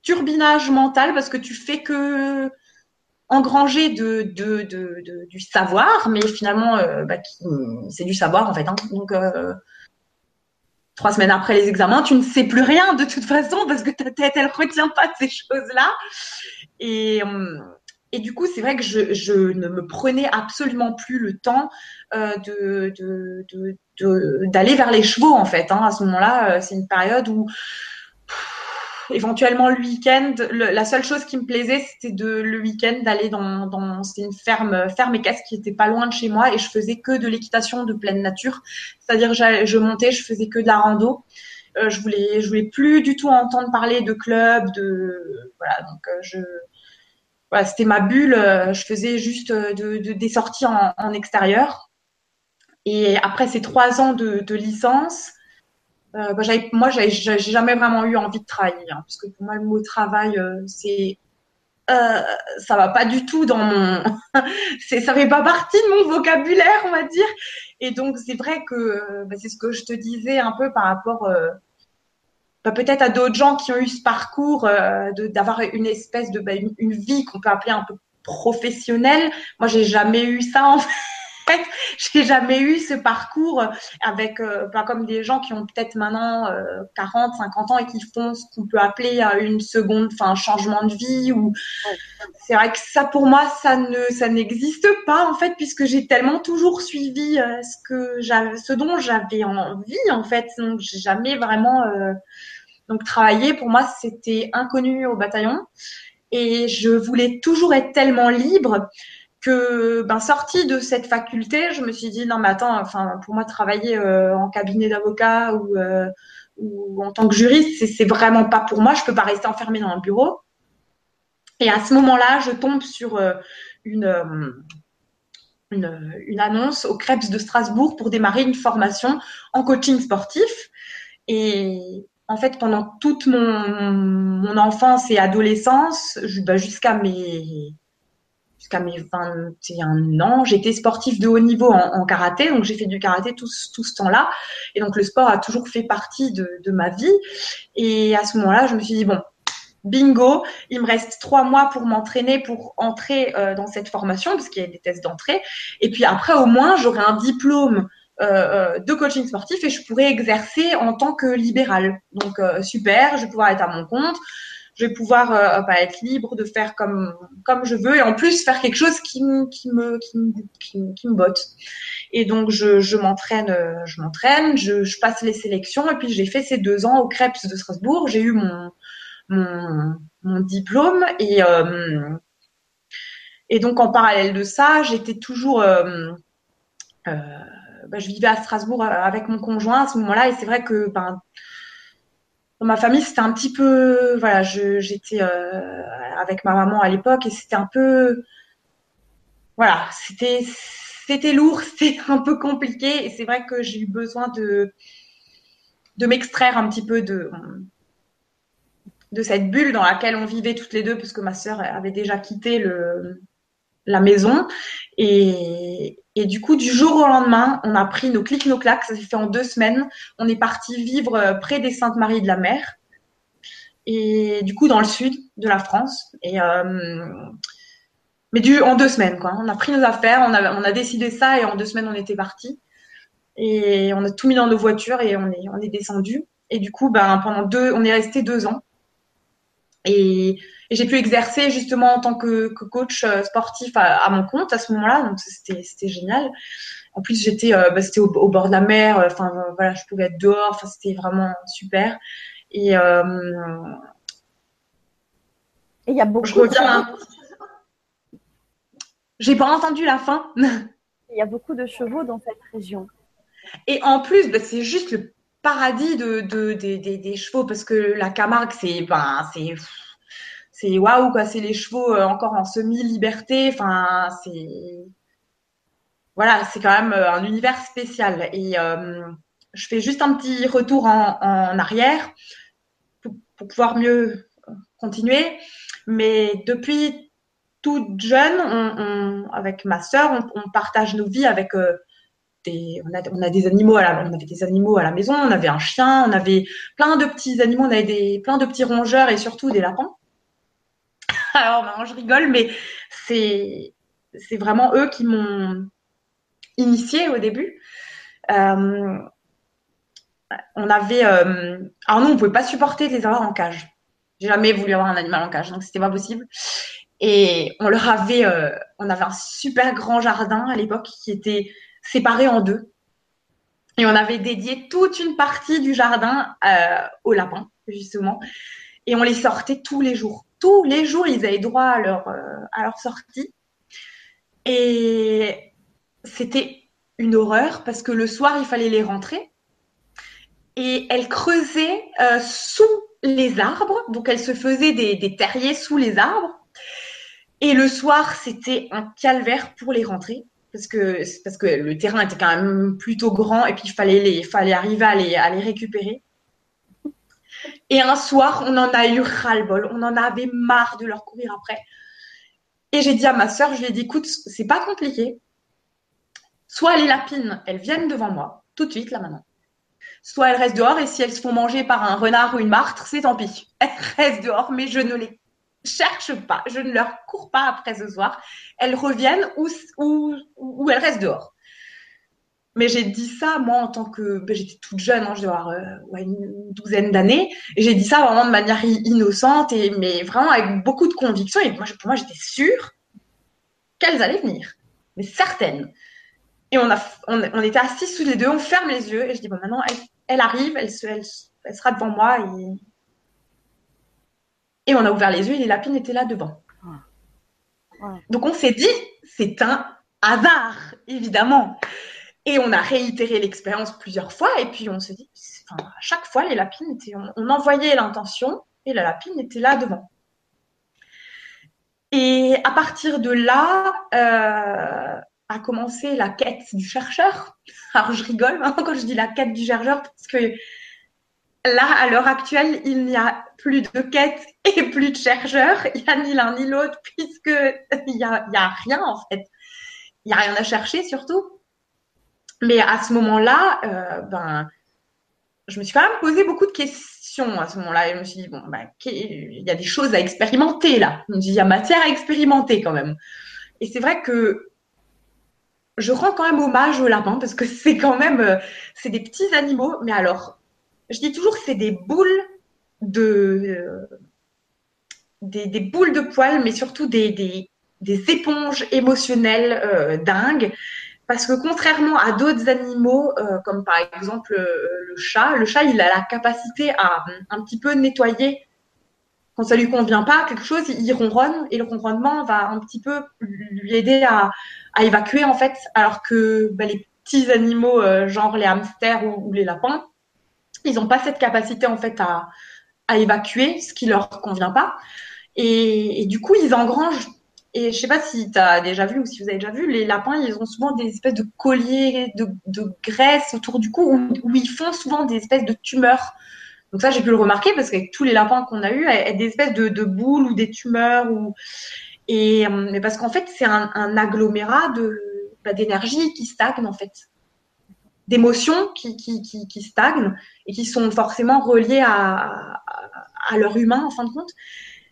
C: turbinage mental parce que tu fais que engranger de, de, de, du savoir, mais finalement, euh, bah, c'est du savoir en fait. Hein. Donc, euh, trois semaines après les examens, tu ne sais plus rien de toute façon parce que ta tête, elle retient pas ces choses-là. Et, hum, et du coup, c'est vrai que je, je, ne me prenais absolument plus le temps euh, de, de, d'aller vers les chevaux, en fait. Hein. À ce moment-là, euh, c'est une période où éventuellement le week-end, la seule chose qui me plaisait, c'était de le week-end d'aller dans, dans c'était une ferme, ferme équestre qui était pas loin de chez moi et je faisais que de l'équitation de pleine nature. C'est-à-dire, je montais, je faisais que de la rando. Euh, je voulais, je voulais plus du tout entendre parler de club, de voilà. Donc, euh, je c'était ma bulle. Euh, je faisais juste euh, de, des sorties en, extérieur. Et après ces trois ans de, licence, euh, bah, moi, j'ai jamais vraiment eu envie de travailler, hein, parce que pour moi, le mot travail, c'est ça va pas du tout dans mon, *laughs* ça fait pas partie de mon vocabulaire, on va dire. Et donc c'est vrai que bah, c'est ce que je te disais un peu par rapport bah, peut-être à d'autres gens qui ont eu ce parcours euh, d'avoir une espèce de bah, une, vie qu'on peut appeler un peu professionnelle. Moi, j'ai jamais eu ça en fait. J'ai jamais eu ce parcours avec euh, pas comme des gens qui ont peut-être maintenant 40, euh, 50 ans et qui font ce qu'on peut appeler euh, une seconde, enfin changement de vie ou c'est vrai que ça pour moi ça ne ça n'existe pas en fait puisque j'ai tellement toujours suivi ce que j'avais ce dont j'avais envie en fait. Donc j'ai jamais vraiment donc travailler, pour moi, c'était inconnu au bataillon. Et je voulais toujours être tellement libre que, ben, sortie de cette faculté, je me suis dit, non, mais attends, enfin, pour moi, travailler euh, en cabinet d'avocat ou, euh, ou en tant que juriste, c'est vraiment pas pour moi. Je peux pas rester enfermée dans un bureau. Et à ce moment-là, je tombe sur euh, une, une, annonce au Krebs de Strasbourg pour démarrer une formation en coaching sportif. Et, en fait, pendant toute mon, enfance et adolescence, bah, jusqu'à mes jusqu'à mes 21 ans. J'étais sportif de haut niveau en, karaté, donc j'ai fait du karaté tout, ce temps-là. Et donc le sport a toujours fait partie de, ma vie. Et à ce moment-là, je me suis dit, bon, bingo, il me reste trois mois pour m'entraîner, pour entrer euh, dans cette formation, parce qu'il y a des tests d'entrée. Et puis après, au moins, j'aurai un diplôme euh, euh, de coaching sportif et je pourrais exercer en tant que libéral. Donc super, je vais pouvoir être à mon compte, je vais pouvoir bah, être libre de faire comme comme je veux et en plus faire quelque chose qui me qui me qui me, botte. Et donc je, m'entraîne, je m'entraîne, je, je passe les sélections et puis j'ai fait ces deux ans au Krebs de Strasbourg. J'ai eu mon mon, diplôme et euh, et donc en parallèle de ça, j'étais toujours euh, euh, bah, je vivais à Strasbourg avec mon conjoint à ce moment-là et c'est vrai que ben, ma famille c'était un petit peu voilà j'étais avec ma maman à l'époque et c'était un peu voilà c'était c'était lourd *laughs* c'était un peu compliqué et c'est vrai que j'ai eu besoin de de m'extraire un petit peu de de cette bulle dans laquelle on vivait toutes les deux, parce que ma sœur avait déjà quitté le, la maison. Et, et, du coup, du jour au lendemain, on a pris nos clics, nos claques. Ça s'est fait en deux semaines. On est parti vivre euh, près des Saintes-Maries de la Mer. Et du coup, dans le sud de la France. Et, euh, mais du, en deux semaines, quoi. On a pris nos affaires, on a, décidé ça et en deux semaines, on était parti. Et on a tout mis dans nos voitures et on est, on est descendu. Et du coup, ben, pendant deux, on est resté deux ans. Et, j'ai pu exercer justement en tant que, coach euh, sportif à, mon compte à ce moment-là, donc c'était génial. En plus, j'étais euh, bah, c'était au, bord de la mer, euh, enfin voilà, je pouvais être dehors, enfin c'était vraiment super. Et
B: il y a beaucoup.
C: Je reviens. J'ai pas entendu la fin.
B: Il y a beaucoup de chevaux dans cette région.
C: Et en plus, bah, c'est juste le paradis de, de, des chevaux parce que la Camargue, c'est ben, c'est waouh quoi, c'est les chevaux euh, encore en semi-liberté. Enfin, c'est voilà, c'est quand même euh, un univers spécial. Et euh, je fais juste un petit retour en, arrière pour, pouvoir mieux continuer. Mais depuis toute jeune, avec ma sœur, on, partage nos vies avec on, a, on a des animaux à la, on avait des animaux à la maison, on avait un chien, on avait plein de petits animaux, on avait des, plein de petits rongeurs et surtout des lapins. *laughs* Alors maintenant je rigole, mais c'est, c'est vraiment eux qui m'ont initié au début. Euh, on avait, euh, alors nous on pouvait pas supporter de les avoir en cage. J'ai jamais voulu avoir un animal en cage, donc c'était pas possible. Et on leur avait, euh, on avait un super grand jardin à l'époque qui était séparés en deux. Et on avait dédié toute une partie du jardin euh, aux lapins, justement. Et on les sortait tous les jours. Tous les jours, ils avaient droit à leur, euh, sortie. Et c'était une horreur parce que le soir, il fallait les rentrer. Et elles creusaient euh, sous les arbres. Donc, elles se faisaient des terriers sous les arbres. Et le soir, c'était un calvaire pour les rentrer parce que le terrain était quand même plutôt grand et puis il fallait arriver à les, à les récupérer. Et un soir, on en a eu ras-le-bol, on en avait marre de leur courir après. Et j'ai dit à ma sœur, je lui ai dit, écoute, c'est pas compliqué. Soit les lapines, elles viennent devant moi, tout de suite, là maintenant. Soit elles restent dehors et si elles se font manger par un renard ou une martre, c'est tant pis. Elles restent dehors, mais je ne les cherche pas, je ne leur cours pas après ce soir. Elles reviennent ou, ou, ou elles restent dehors. Mais j'ai dit ça, moi, en tant que. Ben, j'étais toute jeune, hein, je dois avoir euh, une douzaine d'années. Et j'ai dit ça vraiment de manière innocente, et, mais vraiment avec beaucoup de conviction. Et moi, pour moi, j'étais sûre qu'elles allaient venir. Mais certaines. Et on, a, on, était assis sous les deux, on ferme les yeux. Et je dis, bon, maintenant, elle, arrive, elle, elle, elle, sera devant moi. Et et on a ouvert les yeux et les lapines étaient là devant. Donc on s'est dit, c'est un hasard, évidemment. Et on a réitéré l'expérience plusieurs fois et puis on s'est dit, à chaque fois, les lapines étaient, on, envoyait l'intention et la lapine était là devant. Et à partir de là, euh, a commencé la quête du chercheur. Alors je rigole hein, quand je dis la quête du chercheur parce que là, à l'heure actuelle, il n'y a plus de quêtes *laughs* et plus de chercheurs. Il n'y a ni l'un ni l'autre, puisque il n'y a, y a rien, en fait. Il n'y a rien à chercher, surtout. Mais à ce moment-là, euh, ben, je me suis quand même posé beaucoup de questions à ce moment-là. Et je me suis dit, bon, ben, il y a des choses à expérimenter là. Il y a matière à expérimenter quand même. Et c'est vrai que je rends quand même hommage aux lapins parce que *laughs* c'est quand même, euh, c'est des petits animaux. Mais alors, je dis toujours c'est des boules euh, des, boules de poils, mais surtout des, éponges émotionnelles euh, dingues. Parce que contrairement à d'autres animaux, euh, comme par exemple le chat, le chat, il a la capacité à un petit peu nettoyer quand ça lui convient pas quelque chose, il ronronne et le ronronnement va un petit peu lui aider à, évacuer en fait, alors que bah, les petits animaux genre les hamsters ou, ou les lapins, ils n'ont pas cette capacité en fait à, à évacuer ce qui leur convient pas. Et, du coup, ils engrangent et je sais pas si tu as déjà vu ou si vous avez déjà vu, les lapins, ils ont souvent des espèces de colliers de, de graisse autour du cou où, ils font souvent des espèces de tumeurs. Donc ça, j'ai pu le remarquer parce qu'avec tous les lapins qu'on a eu, des espèces de, de, boules ou des tumeurs ou et mais parce qu'en fait, c'est un, un, agglomérat de bah, d'énergie qui stagne en fait, d'émotions qui, qui, qui, qui, stagnent et qui sont forcément reliées à, à, leur humain en fin de compte.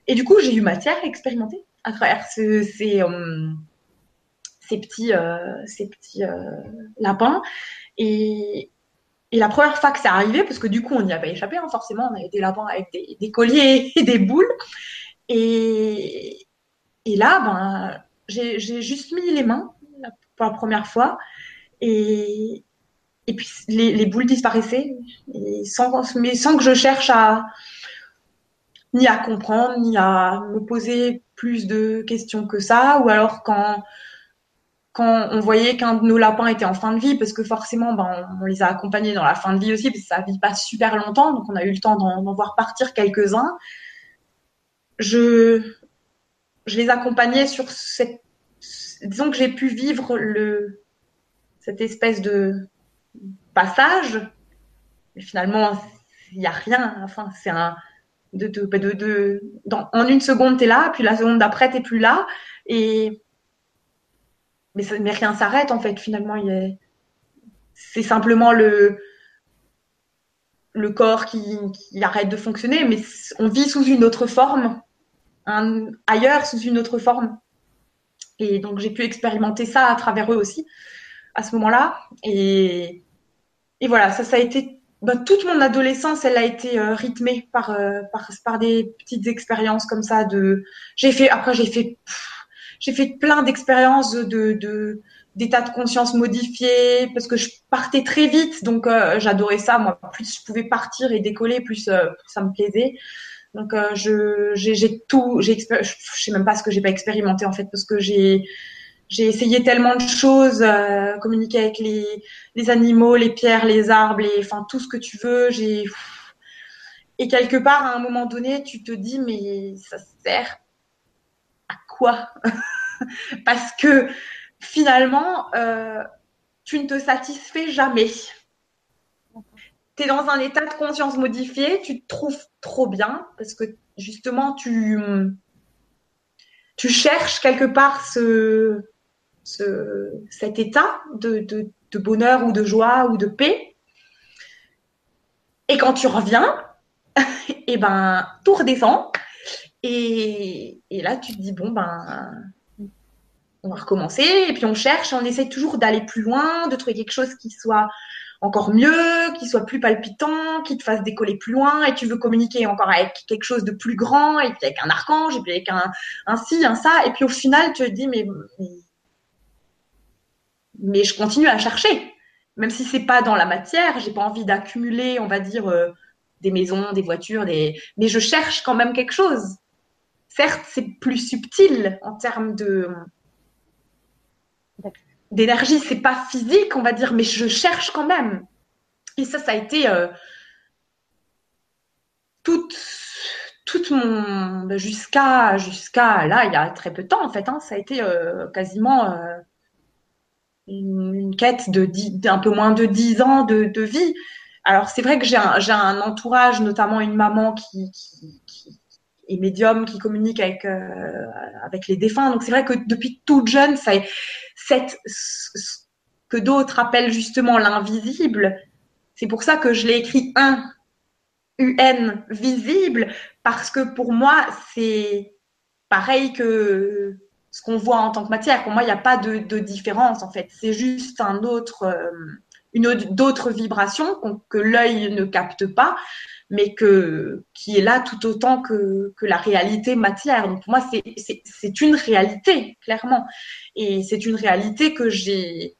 C: Et du coup, j'ai eu matière à expérimenter à travers ce, ces, euh, ces, petits, euh, ces petits euh, lapins. Et, et, la première fois que c'est arrivé, parce que du coup, on n'y a pas échappé, hein, forcément, on avait des lapins avec des, colliers *laughs* et des boules. Et, et là, ben, j'ai juste mis les mains pour la première fois. Et, et puis les, les boules disparaissaient, sans, mais sans que je cherche à, ni à comprendre, ni à me poser plus de questions que ça, ou alors quand quand on voyait qu'un de nos lapins était en fin de vie, parce que forcément, ben, on, les a accompagnés dans la fin de vie aussi, parce que ça vit pas super longtemps, donc on a eu le temps d'en voir partir quelques-uns. Je, je les accompagnais sur cette, disons que j'ai pu vivre le, cette espèce de passage, mais finalement, il n'y a rien, enfin, c'est un, de, de, de, de dans, en une seconde tu es là, puis la seconde d'après t'es plus là, et mais, ça, mais rien s'arrête en fait. Finalement, il est... c'est simplement le le corps qui, qui, arrête de fonctionner, mais on vit sous une autre forme, ailleurs sous une autre forme. Et donc j'ai pu expérimenter ça à travers eux aussi à ce moment-là. Et, et voilà, ça, ça a été bah, toute mon adolescence, elle a été euh, rythmée par, euh, par, par des petites expériences comme ça. De, j'ai fait, après j'ai fait, j'ai fait plein d'expériences de, de, d'état de conscience modifié parce que je partais très vite, donc euh, j'adorais ça. Moi, plus je pouvais partir et décoller, plus, plus ça me plaisait. Donc je, j'ai, j'ai tout, j'ai, je sais même pas ce que j'ai pas expérimenté en fait parce que j'ai j'ai essayé tellement de choses, euh, communiquer avec les, les, animaux, les pierres, les arbres, les, enfin tout ce que tu veux. J'ai et quelque part à un moment donné, tu te dis mais ça sert à quoi? *laughs* Parce que finalement, euh, tu ne te satisfais jamais. Tu es dans un état de conscience modifié, tu te trouves trop bien parce que justement tu tu cherches quelque part ce ce, cet état de, de, bonheur ou de joie ou de paix. Et quand tu reviens, et *laughs* eh ben tout redescend. Et, et, là, tu te dis bon ben on va recommencer. Et puis on cherche, on essaie toujours d'aller plus loin, de trouver quelque chose qui soit encore mieux, qui soit plus palpitant, qui te fasse décoller plus loin, et tu veux communiquer encore avec quelque chose de plus grand, et puis avec un archange, et puis avec un, un ci, un ça, et puis au final, tu te dis, mais mais je continue à chercher. Même si c'est pas dans la matière, j'ai pas envie d'accumuler, on va dire, euh, des maisons, des voitures, des... mais je cherche quand même quelque chose. Certes, c'est plus subtil en termes de d'énergie, c'est pas physique, on va dire, mais je cherche quand même. Et ça, ça a été euh, toute toute mon ben, jusqu'à jusqu'à là, il y a très peu de temps en fait. Hein, ça a été euh, quasiment une, quête de un peu moins de dix ans de, de, vie. alors c'est vrai que j'ai un, un entourage, notamment une maman qui, est médium, qui communique avec euh, avec les défunts. Donc c'est vrai que depuis toute jeune, ça cette ce que d'autres appellent justement l'invisible. C'est pour ça que je l'ai écrit un UN visible parce que pour moi c'est pareil que ce qu'on voit en tant que matière. Pour moi, il n'y a pas de, différence en fait. C'est juste autre, euh, une d'autres vibrations que l'œil ne capte pas, mais qui est là tout autant que, la réalité matière. Donc pour moi, c'est une réalité clairement, et c'est une réalité que j'ai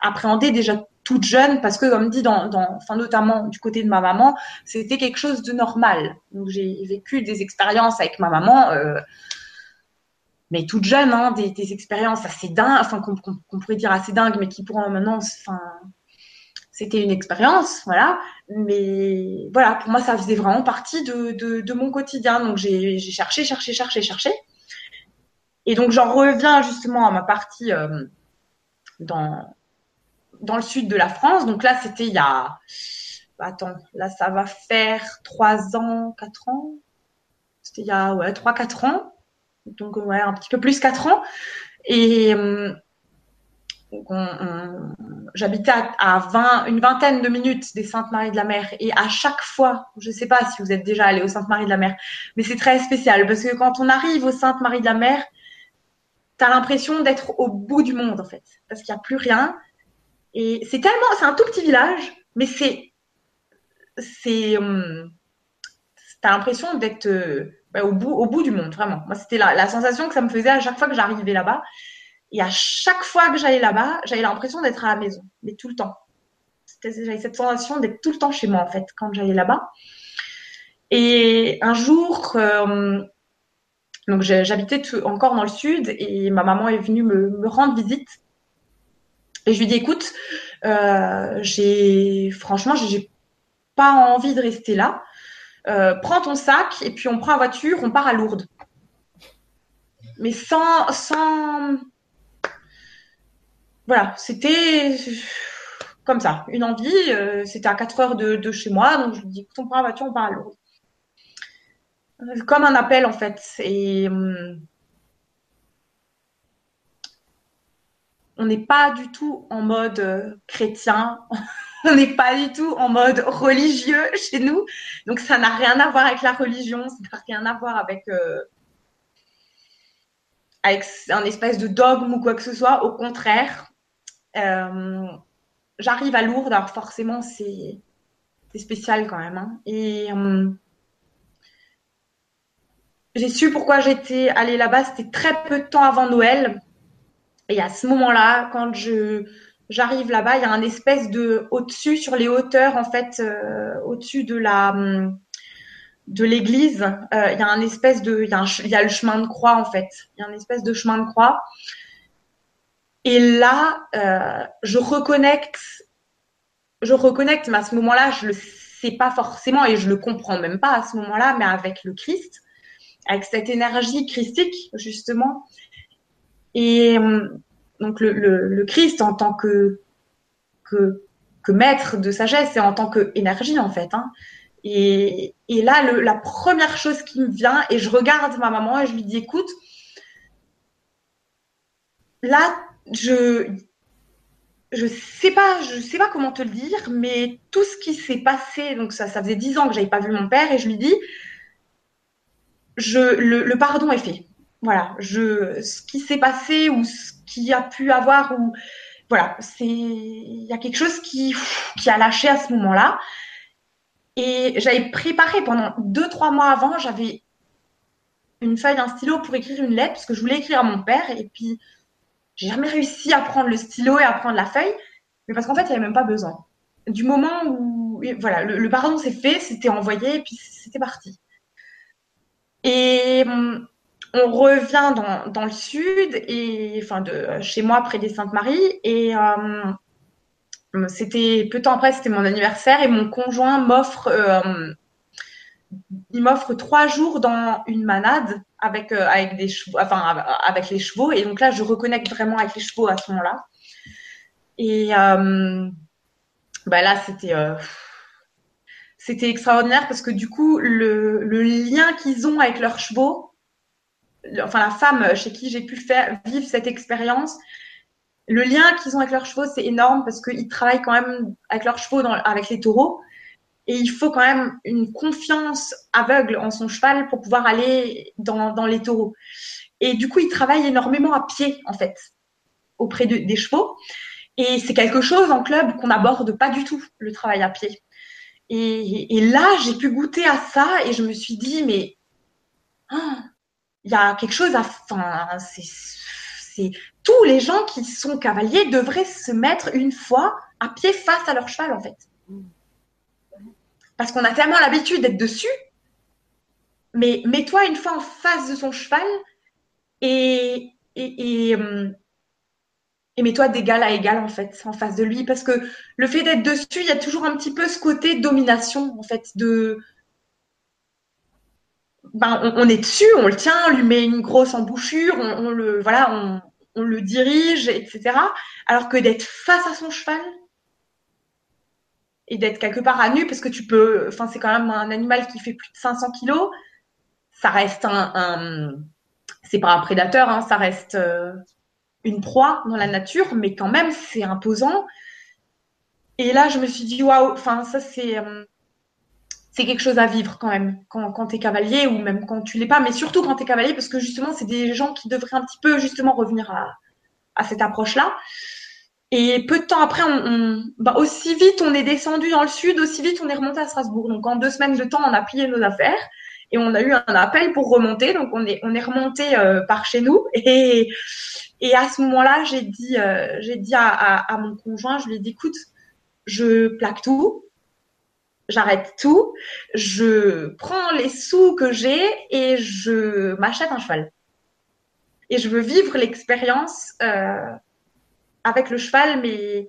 C: appréhendée déjà toute jeune parce que comme dit notamment du côté de ma maman, c'était quelque chose de normal. Donc j'ai vécu des expériences avec ma maman. Euh, mais toute jeune, hein, des, expériences assez dingues, enfin qu'on qu pourrait dire assez dingues, mais qui pour maintenant, enfin, c'était une expérience, voilà. Mais voilà, pour moi, ça faisait vraiment partie de, de, mon quotidien. Donc j'ai cherché, cherché, cherché, cherché. Et donc j'en reviens justement à ma partie euh, dans dans le sud de la France. Donc là, c'était il y a, attends, là ça va faire trois ans, quatre ans. C'était il y a ouais trois, quatre ans donc ouais, un petit peu plus 4 ans. Et euh, j'habitais à, 20, une vingtaine de minutes des Saintes-Maries de la Mer. Et à chaque fois, je ne sais pas si vous êtes déjà allé aux Saintes-Maries de la Mer, mais c'est très spécial parce que quand on arrive aux Saintes-Maries de la Mer, tu as l'impression d'être au bout du monde en fait, parce qu'il n'y a plus rien. Et c'est tellement, c'est un tout petit village, mais c'est, c'est, hum, t'as l'impression d'être au, bout, au bout du monde, vraiment. Moi, c'était la, la sensation que ça me faisait à chaque fois que j'arrivais là-bas. Et à chaque fois que j'allais là-bas, j'avais l'impression d'être à la maison, mais tout le temps. J'avais cette sensation d'être tout le temps chez moi, en fait, quand j'allais là-bas. Et un jour, euh, donc j'habitais encore dans le sud et ma maman est venue me, rendre visite. Et je lui dis, écoute, euh, j'ai franchement, j'ai pas envie de rester là. Euh, prends ton sac et puis on prend la voiture, on part à Lourdes. Mais sans, sans, voilà, c'était comme ça, une envie. Euh, c'était à 4 heures de, chez moi, donc je lui dis, écoute, on prend la voiture, on part à Lourdes. Euh, comme un appel en fait. Et hum, on n'est pas du tout en mode chrétien. *laughs* on n'est pas du tout en mode religieux chez nous. Donc ça n'a rien à voir avec la religion, ça n'a rien à voir avec, euh, avec un espèce de dogme ou quoi que ce soit. Au contraire, euh, j'arrive à Lourdes, alors forcément c'est spécial quand même. Hein. Et euh, j'ai su pourquoi j'étais allée là-bas, c'était très peu de temps avant Noël. Et à ce moment-là, quand je j'arrive là-bas, il y a un espèce de au-dessus sur les hauteurs en fait, euh, au-dessus de la hum, de l'église, euh, il y a un espèce de, il y, a le chemin de croix en fait, il y a un espèce de chemin de croix. Et là, euh, je reconnecte, je reconnecte, mais à ce moment-là, je le sais pas forcément et je le comprends même pas à ce moment-là, mais avec le Christ, avec cette énergie christique justement. Et hum, donc le, le, Christ en tant que, que, maître de sagesse et en tant qu'énergie en fait. Hein. Et, et, là, la première chose qui me vient, et je regarde ma maman et je lui dis, écoute, là, je je sais pas, je sais pas comment te le dire, mais tout ce qui s'est passé, donc ça, ça faisait dix ans que j'avais pas vu mon père, et je lui dis, je, le, le pardon est fait. Voilà, je, ce qui s'est passé ou ce qui a pu avoir ou voilà, c'est il y a quelque chose qui qui a lâché à ce moment-là. Et j'avais préparé pendant deux trois mois avant, j'avais une feuille, un stylo pour écrire une lettre parce que je voulais écrire à mon père et puis j'ai jamais réussi à prendre le stylo et à prendre la feuille, mais parce qu'en fait il n'y avait même pas besoin. Du moment où voilà, le, pardon s'est fait, c'était envoyé et puis c'était parti. Et hum, on revient dans, le sud et chez moi près des Saintes Maries et euh, c'était peu de temps après c'était mon anniversaire et mon conjoint m'offre euh, trois jours dans une manade avec euh, avec les chevaux et donc là je reconnecte vraiment avec les chevaux à ce moment-là. Et bah là c'était extraordinaire parce que du coup, le lien qu'ils ont avec leurs chevaux, enfin la femme chez qui j'ai pu faire vivre cette expérience, le lien qu'ils ont avec leurs chevaux, c'est énorme parce qu'ils travaillent quand même avec leurs chevaux, avec les taureaux. Et il faut quand même une confiance aveugle en son cheval pour pouvoir aller dans, les taureaux. Et du coup, ils travaillent énormément à pied, en fait, auprès de, des chevaux. Et c'est quelque chose en club qu'on n'aborde pas du tout, le travail à pied. Et, là, j'ai pu goûter à ça et je me suis dit, mais ah, il y a quelque chose à. Enfin, c'est tous les gens qui sont cavaliers devraient se mettre une fois à pied face à leur cheval, en fait. Parce qu'on a tellement l'habitude d'être dessus. Mais mets-toi une fois en face de son cheval et, et, et mets-toi d'égal à égal en fait en face de lui parce que le fait d'être dessus il y a toujours un petit peu ce côté domination en fait de ben, on, est dessus on le tient on lui met une grosse embouchure on, le voilà on, le dirige etc alors que d'être face à son cheval et d'être quelque part à nu parce que tu peux enfin c'est quand même un animal qui fait plus de 500 kilos ça reste un, un c'est pas un prédateur hein, ça reste euh, une proie dans la nature, mais quand même, c'est imposant. Et là, je me suis dit, waouh, enfin, ça, c'est, euh, c'est quelque chose à vivre quand même, quand, quand tu es cavalier ou même quand tu l'es pas, mais surtout quand tu es cavalier, parce que justement, c'est des gens qui devraient un petit peu, justement, revenir à, à cette approche-là. Et peu de temps après, on, bah, aussi vite on est descendu dans le sud, aussi vite on est remonté à Strasbourg. Donc en deux semaines de temps, on a plié nos affaires et on a eu un appel pour remonter. Donc on est, on est remonté euh, par chez nous *laughs* et, et à ce moment-là, j'ai dit, euh, j'ai dit à, à, à, mon conjoint, je lui ai dit, écoute, je plaque tout, j'arrête tout, je prends les sous que j'ai et je m'achète un cheval. Et je veux vivre l'expérience euh, avec le cheval, mais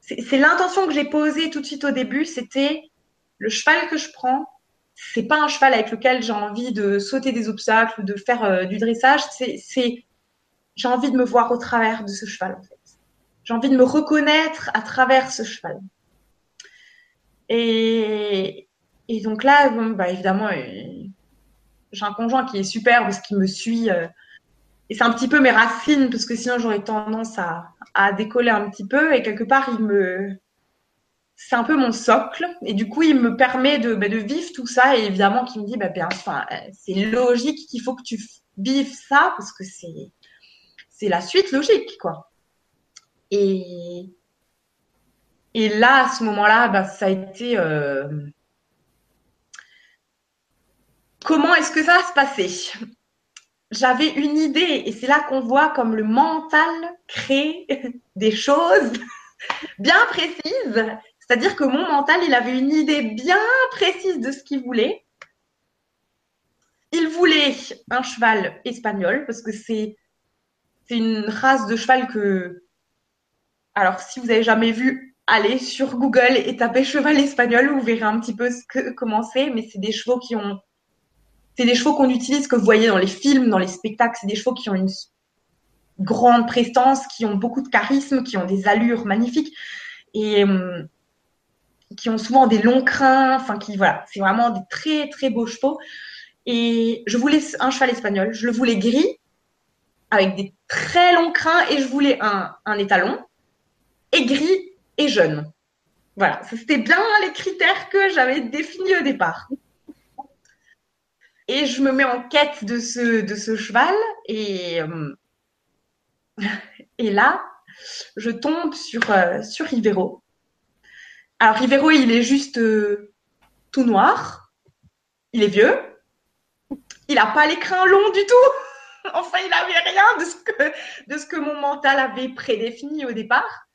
C: c'est l'intention que j'ai posée tout de suite au début, c'était le cheval que je prends, c'est pas un cheval avec lequel j'ai envie de sauter des obstacles ou de faire euh, du dressage, c'est j'ai envie de me voir au travers de ce cheval, en fait. J'ai envie de me reconnaître à travers ce cheval. Et, donc là, bah, évidemment, euh, j'ai un conjoint qui est super parce qu'il me suit. Euh, et c'est un petit peu mes racines parce que sinon j'aurais tendance à, à, décoller un petit peu. Et quelque part, il me. C'est un peu mon socle. Et du coup, il me permet de, bah, de vivre tout ça. Et évidemment, qu'il me dit, bah, bien, enfin, c'est logique qu'il faut que tu vives ça parce que c'est c'est la suite logique, quoi. Et, et là, à ce moment-là, bah, ça a été. Euh... Comment est-ce que ça va se passer? J'avais une idée, et c'est là qu'on voit comme le mental crée *laughs* des choses *laughs* bien précises. C'est-à-dire que mon mental, il avait une idée bien précise de ce qu'il voulait. Il voulait un cheval espagnol parce que c'est une race de cheval que. Alors, si vous avez jamais vu, allez sur Google et tapez cheval espagnol, vous verrez un petit peu ce que, comment c'est. Mais c'est des chevaux qui ont. C'est des chevaux qu'on utilise, que vous voyez dans les films, dans les spectacles. C'est des chevaux qui ont une grande prestance, qui ont beaucoup de charisme, qui ont des allures magnifiques et euh, qui ont souvent des longs crins. Enfin, qui voilà, c'est vraiment des très très beaux chevaux. Et je voulais un cheval espagnol. Je le voulais gris avec des très longs crins et je voulais un, un étalon aigri jeune. Voilà, c'était bien les critères que j'avais définis au départ. Et je me mets en quête de ce, cheval et, euh, *laughs* et là, je tombe sur, euh, sur Rivero. Alors Rivero, il est juste euh, tout noir, il est vieux, il n'a pas les crins longs du tout. *laughs* enfin, il n'avait rien de ce que mon mental avait prédéfini au départ.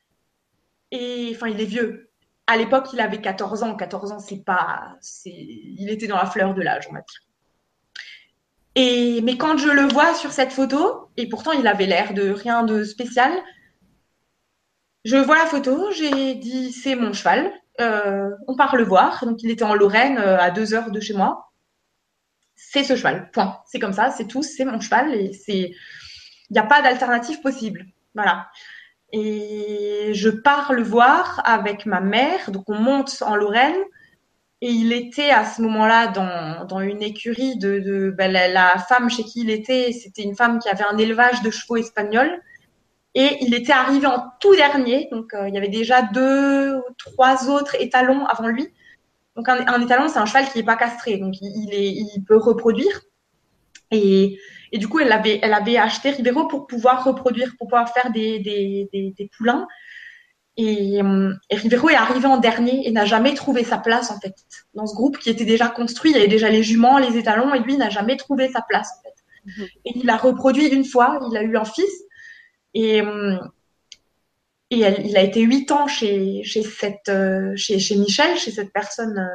C: Et enfin, il est vieux. À l'époque, il avait 14 ans. 14 ans, c'est pas. Il était dans la fleur de l'âge, on va dire. Et, mais quand je le vois sur cette photo, et pourtant il avait l'air de rien de spécial, je vois la photo, j'ai dit c'est mon cheval, euh, on part le voir. Donc il était en Lorraine, euh, à deux heures de chez moi c'est ce cheval. Point. C'est comme ça, c'est tout, c'est mon cheval et c'est. Il n'y a pas d'alternative possible. Voilà. Et je pars le voir avec ma mère, donc on monte en Lorraine Et il était à ce moment-là dans, dans une écurie de, ben, la, femme chez qui il était, c'était une femme qui avait un élevage de chevaux espagnols. Et il était arrivé en tout dernier, donc euh, il y avait déjà deux ou trois autres étalons avant lui. Donc un, étalon, c'est un cheval qui n'est pas castré, donc il, il, est, il peut reproduire. Et, et, du coup, elle avait, elle avait acheté Ribeiro pour pouvoir reproduire, pour pouvoir faire des, des, des, des poulains. Et, euh, et, Rivero est arrivé en dernier et n'a jamais trouvé sa place en fait dans ce groupe qui était déjà construit. Il y avait déjà les juments, les étalons et lui n'a jamais trouvé sa place en fait. Mhm. Et il a reproduit une fois. Il a eu un fils et euh, et elle, il a été huit ans chez chez cette euh, chez, chez Michel, chez cette personne,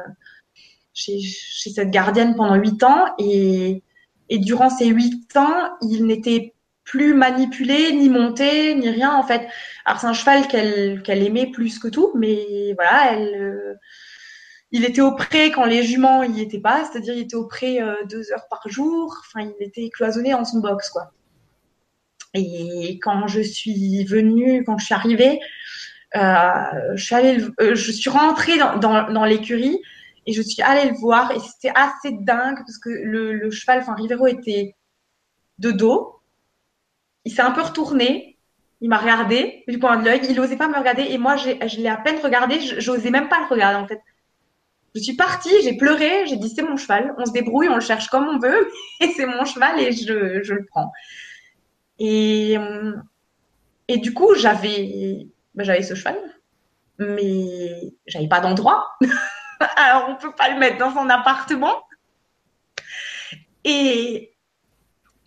C: chez, chez cette gardienne pendant huit ans et et durant ces huit ans, il n'était plus manipulé, ni monté, ni rien en fait. Alors c'est un cheval qu'elle aimait plus que tout, mais voilà, elle, euh, il était au pré quand les juments y étaient pas, c'est-à-dire il était au pré euh, deux heures par jour. Enfin, il était cloisonné en son box quoi. Et quand je suis venue, quand je suis arrivée, euh, je suis allée, rentrée dans l'écurie et je suis allée le voir et c'était assez dingue parce que le, cheval, enfin Rivero était de dos il s'est un peu retourné, il m'a regardé du point de l'œil, il n'osait pas me regarder et moi je l'ai à peine regardé, j'osais même pas le regarder en fait. Je suis partie, j'ai pleuré, j'ai dit c'est mon cheval, on se débrouille, on le cherche comme on veut *laughs* et c'est mon cheval et je, le prends. Et, et du coup j'avais ben, j'avais ce cheval, mais j'avais pas d'endroit. *laughs* *laughs* Alors on peut pas le mettre dans son appartement. Et,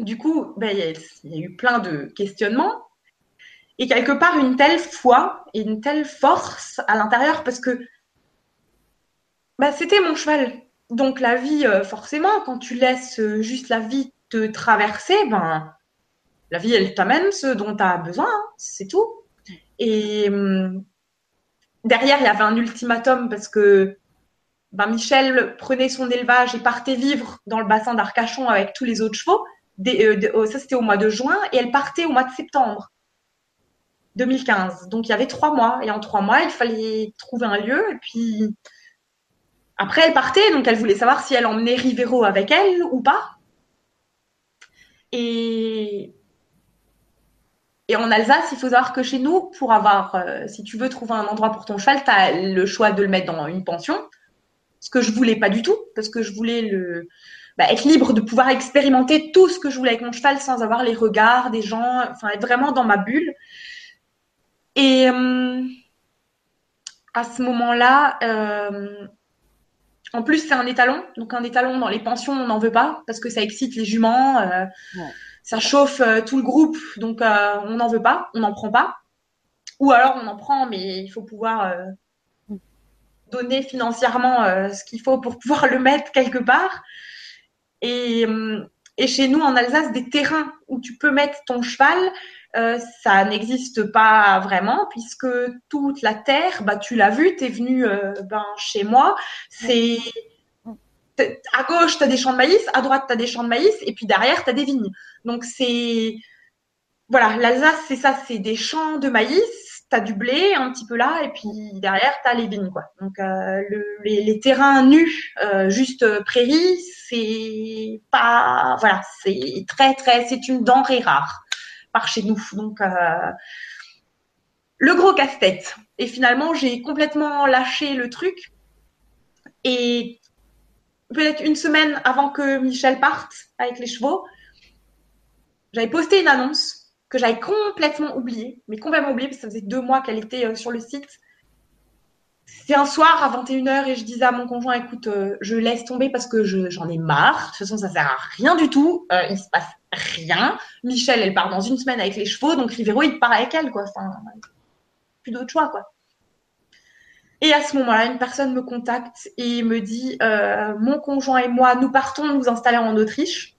C: du coup, ben, il y, a eu plein de questionnements. Et quelque part, une telle foi et une telle force à l'intérieur, parce que ben, c'était mon cheval. Donc la vie, euh, forcément, quand tu laisses euh, juste la vie te traverser, ben, la vie, elle t'amène ce dont tu as besoin, hein, c'est tout. Et hum, derrière, il y avait un ultimatum parce que ben, Michel prenait son élevage et partait vivre dans le bassin d'Arcachon avec tous les autres chevaux. Euh, oh, ça c'était au mois de juin, et elle partait au mois de septembre 2015. Donc il y avait trois mois, et en trois mois, il fallait trouver un lieu, et puis après elle partait, donc elle voulait savoir si elle emmenait Rivero avec elle ou pas. Et, en Alsace, il faut savoir que chez nous, pour avoir, euh, si tu veux trouver un endroit pour ton cheval, tu as le choix de le mettre dans une pension. Ce que je voulais pas du tout, parce que je voulais le, bah, être libre de pouvoir expérimenter tout ce que je voulais avec mon cheval sans avoir les regards des gens, enfin être vraiment dans ma bulle. Et euh, à ce moment-là, euh, en plus c'est un étalon, donc un étalon dans les pensions on n'en veut pas parce que ça excite les juments, euh, ouais. ça chauffe tout le groupe, donc on n'en veut pas, on n'en prend pas. Ou alors on en prend, mais il faut pouvoir. Donner financièrement ce qu'il faut pour pouvoir le mettre quelque part. Et, euh, et, chez nous, en Alsace, des terrains où tu peux mettre ton cheval, euh, ça n'existe pas vraiment, puisque toute la terre, bah, tu l'as vu, tu es venu euh, ben, chez moi, c'est à gauche, tu as des champs de maïs, à droite, tu as des champs de maïs, et puis derrière, tu as des vignes. Donc, c'est. Voilà, l'Alsace, c'est ça, c'est des champs de maïs, du blé un petit peu là, et puis derrière, tu as les vignes. Quoi. Donc, euh, le, les, terrains nus, euh, juste prairie, c'est pas. Voilà, c'est très, très. C'est une denrée rare par chez nous. Donc, euh, le gros casse-tête. Et finalement, j'ai complètement lâché le truc. Et peut-être une semaine avant que Michel parte avec les chevaux, j'avais posté une annonce que j'avais complètement oublié, mais complètement oublié parce que ça faisait deux mois qu'elle était euh, sur le site. C'est un soir à 21h et je disais à mon conjoint, écoute, euh, je laisse tomber parce que j'en ai marre. De toute façon, ça sert à rien du tout. Euh, il se passe rien. Michel, elle part dans une semaine avec les chevaux, donc Rivero, il part avec elle, quoi. Enfin, plus d'autre choix, quoi. Et à ce moment-là, une personne me contacte et me dit, euh, mon conjoint et moi, nous partons nous installer en Autriche.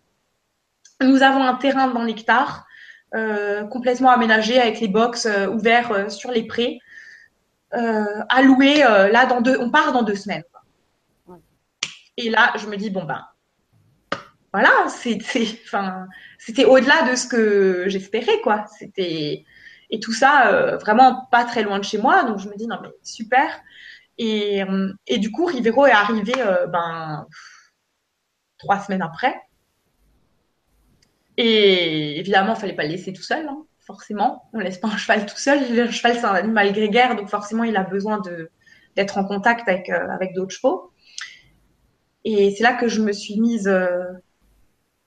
C: Nous avons un terrain dans l'hectare euh, complètement aménagé avec les box euh, ouverts euh, sur les prés, à louer. là, dans deux, on part dans deux semaines. Et là, je me dis bon ben, voilà, c'était, enfin, c'était au-delà de ce que j'espérais quoi. C'était et tout ça vraiment pas très loin de chez moi, donc je me dis non mais super. Et, et du coup, Rivero est arrivé ben, trois semaines après. Et évidemment, il fallait pas le laisser tout seul, hein, forcément. On laisse pas un cheval tout seul. *laughs* Le cheval, c'est un animal grégaire, donc forcément, il a besoin d'être en contact avec, euh, avec d'autres chevaux. Et c'est là que je me suis mise, euh,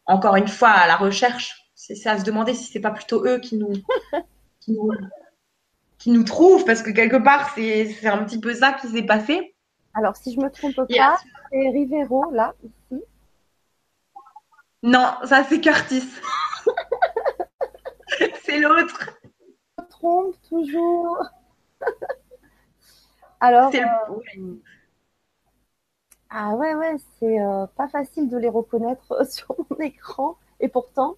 C: encore une fois, à la recherche. C'est à se demander si c'est pas plutôt eux qui nous, *laughs* qui nous, qui nous trouvent, parce que quelque part, c'est un petit peu ça qui s'est passé.
B: Alors, si je me trompe pas, c'est Rivero, là.
C: Non, ça c'est Curtis. *laughs* c'est l'autre.
B: Je me trompe toujours. *laughs* Alors. Euh, ah ouais, ouais, c'est euh, pas facile de les reconnaître *laughs* sur mon écran. Et pourtant.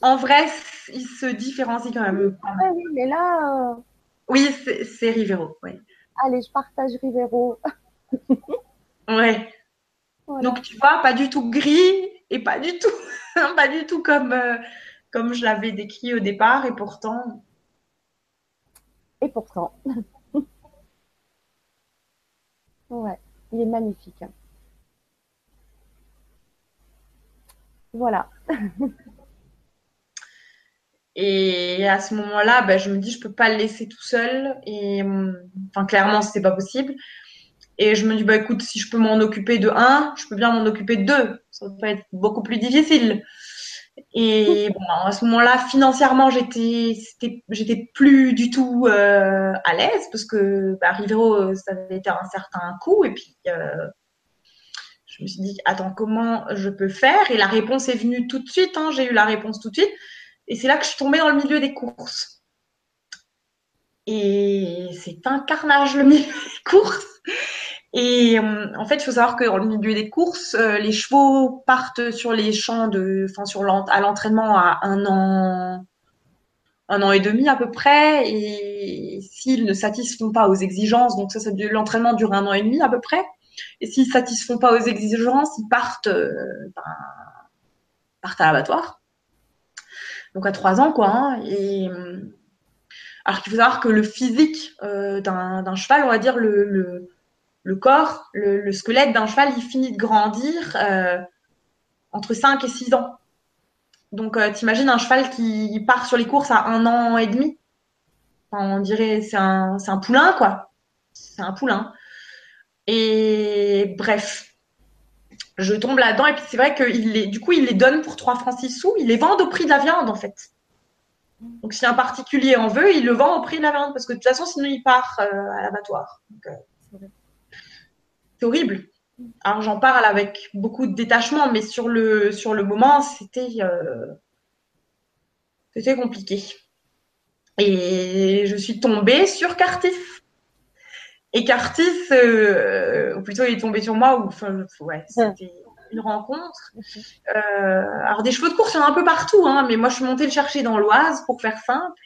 C: En vrai, ils se différencient quand même.
B: oui, mais là. Euh,
C: oui, c'est Rivero. Ouais.
B: Allez, je partage Rivero.
C: ouais. Donc tu vois, pas du tout gris et pas du tout, *laughs* pas du tout comme, euh, comme je l'avais décrit au départ et pourtant.
B: Et pourtant. *laughs* ouais, il est magnifique. Voilà. *laughs*
C: et à ce moment-là, ben, je me dis, je peux pas le laisser tout seul. Et enfin, clairement, c'était pas possible. Et je me dis, bah écoute, si je peux m'en occuper de un, je peux bien m'en occuper de deux. Ça va être beaucoup plus difficile. Et bon, à ce moment-là, financièrement, j'étais, j'étais plus du tout euh, à l'aise parce que bah, Rivero, ça avait été un certain coût. Et puis, euh, je me suis dit, attends, comment je peux faire? Et la réponse est venue tout de suite. Hein, j'ai eu la réponse tout de suite. Et c'est là que je suis tombée dans le milieu des courses. Et c'est un carnage le milieu des courses. Et euh, en fait, il faut savoir que dans le milieu des courses, euh, les chevaux partent sur les champs de, enfin sur à l'entraînement à un an, un an et demi à peu près. Et s'ils ne satisfont pas aux exigences, donc ça, ça l'entraînement dure un an et demi à peu près. Et s'ils ne satisfont pas aux exigences, ils partent, euh, ben, partent à l'abattoir. Donc à trois ans, quoi. Hein. et alors qu'il faut savoir que le physique d'un cheval, on va dire le le corps, le, squelette d'un cheval, il finit de grandir euh, entre 5 et 6 ans. Donc, euh, t'imagines un cheval qui part sur les courses à un an et demi? on dirait, c'est un, un poulain, quoi. C'est un poulain. Et bref, je tombe là-dedans. Et puis, c'est vrai que du coup, il les donne pour 3 francs 6 sous. Il les vend au prix de la viande, en fait. Donc, si un particulier en veut, il le vend au prix de la viande. Parce que de toute façon, sinon, il part euh, à l'abattoir. Horrible. Alors j'en parle avec beaucoup de détachement, mais sur le, sur le moment, c'était euh, c'était compliqué. Et je suis tombée sur Cartis. Et Cartis, euh, ou plutôt il est tombé sur moi, ou enfin, ouais, c'était une rencontre. Euh, alors des chevaux de course, il y en a un peu partout, hein, mais moi je suis montée le chercher dans l'Oise pour faire simple.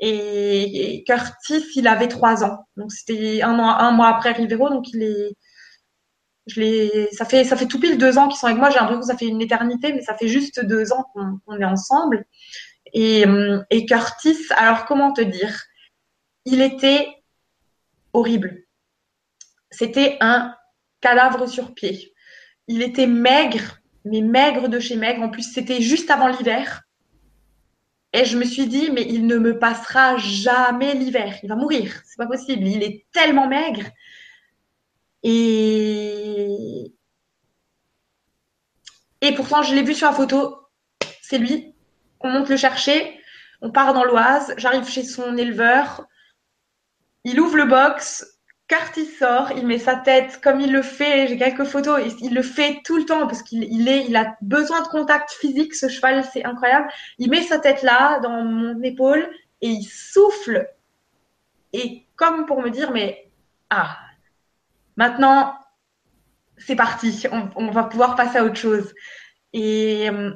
C: Et, Curtis, il avait trois ans. Donc c'était un, mois après Rivero, donc il est. Je l'ai, ça fait ça fait tout pile deux ans qu'ils sont avec moi. J'ai l'impression que ça fait une éternité, mais ça fait juste deux ans qu'on, est ensemble. Et, et Curtis, alors comment te dire? Il était horrible. C'était un cadavre sur pied. Il était maigre, mais maigre de chez maigre. En plus, c'était juste avant l'hiver. Et je me suis dit, mais il ne me passera jamais l'hiver. Il va mourir. C'est pas possible. Il est tellement maigre. Et, et pourtant, je l'ai vu sur la photo. C'est lui. On monte le chercher. On part dans l'Oise. J'arrive chez son éleveur. Il ouvre le box. Carte il sort, il met sa tête comme il le fait. J'ai quelques photos. Il, le fait tout le temps parce qu'il est, il a besoin de contact physique. Ce cheval, c'est incroyable. Il met sa tête là, dans mon épaule, et il souffle. Et comme pour me dire, mais ah, maintenant, c'est parti. On, va pouvoir passer à autre chose. Et euh,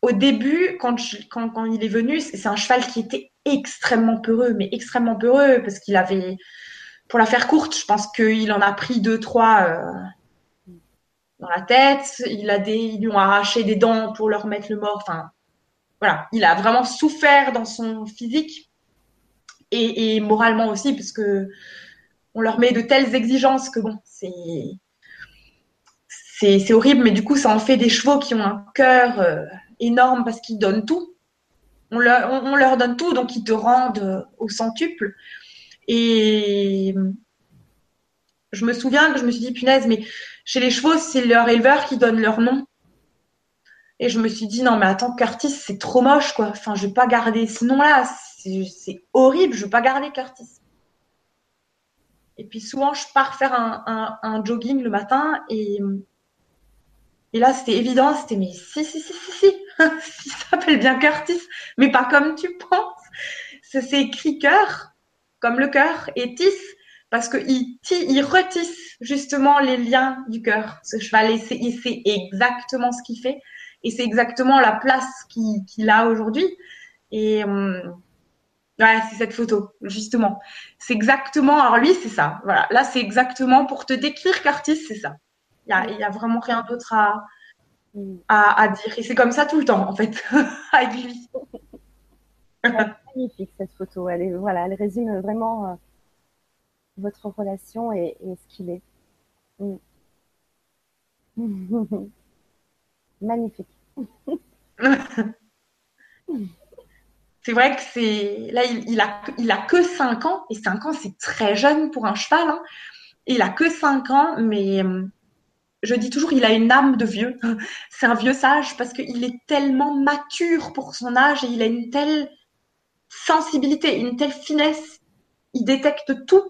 C: au début, quand, quand, quand il est venu, c'est un cheval qui était extrêmement peureux, mais extrêmement peureux parce qu'il avait pour la faire courte, je pense qu'il en a pris deux, trois euh, dans la tête. Ils lui ont arraché des dents pour leur mettre le mort. Enfin, voilà, il a vraiment souffert dans son physique et, moralement aussi, parce que on leur met de telles exigences que c'est horrible, mais du coup, ça en fait des chevaux qui ont un cœur euh, énorme parce qu'ils donnent tout. On leur, on, leur, donne tout, donc ils te rendent euh, au centuple. Et je me souviens que je me suis dit, punaise, mais chez les chevaux, c'est leur éleveur qui donne leur nom. Et je me suis dit, non, mais attends, Curtis, c'est trop moche, quoi. Enfin, je vais pas garder ce nom-là. C'est horrible, je vais pas garder Curtis. Et puis souvent, je pars faire un, jogging le matin et, et là, c'était évident, c'était mais si, si, si, si, si, *laughs* il s'appelle bien Curtis, mais pas comme tu penses. C'est écrit cœur, comme le cœur, et tis, parce qu'il il retisse justement les liens du cœur. Ce cheval, il sait exactement ce qu'il fait, et c'est exactement la place qu'il a aujourd'hui. Et, hum, Ouais, c'est cette photo, justement. C'est exactement, alors lui, c'est ça. Voilà, là, c'est exactement pour te décrire qu'artiste, c'est ça. Il n'y a, y a vraiment rien d'autre à, à, dire. Et c'est comme ça tout le temps, en fait, *laughs* avec lui.
B: Magnifique cette photo. Elle, voilà, elle résume vraiment euh, votre relation et, ce qu'il est. Mm. *laughs* magnifique. *laughs*
C: c'est vrai que c'est là il, a il a que 5 ans et 5 ans c'est très jeune pour un cheval hein. il a que 5 ans mais euh, je dis toujours il a une âme de vieux *laughs* c'est un vieux sage parce qu'il est tellement mature pour son âge et il a une telle sensibilité une telle finesse il détecte tout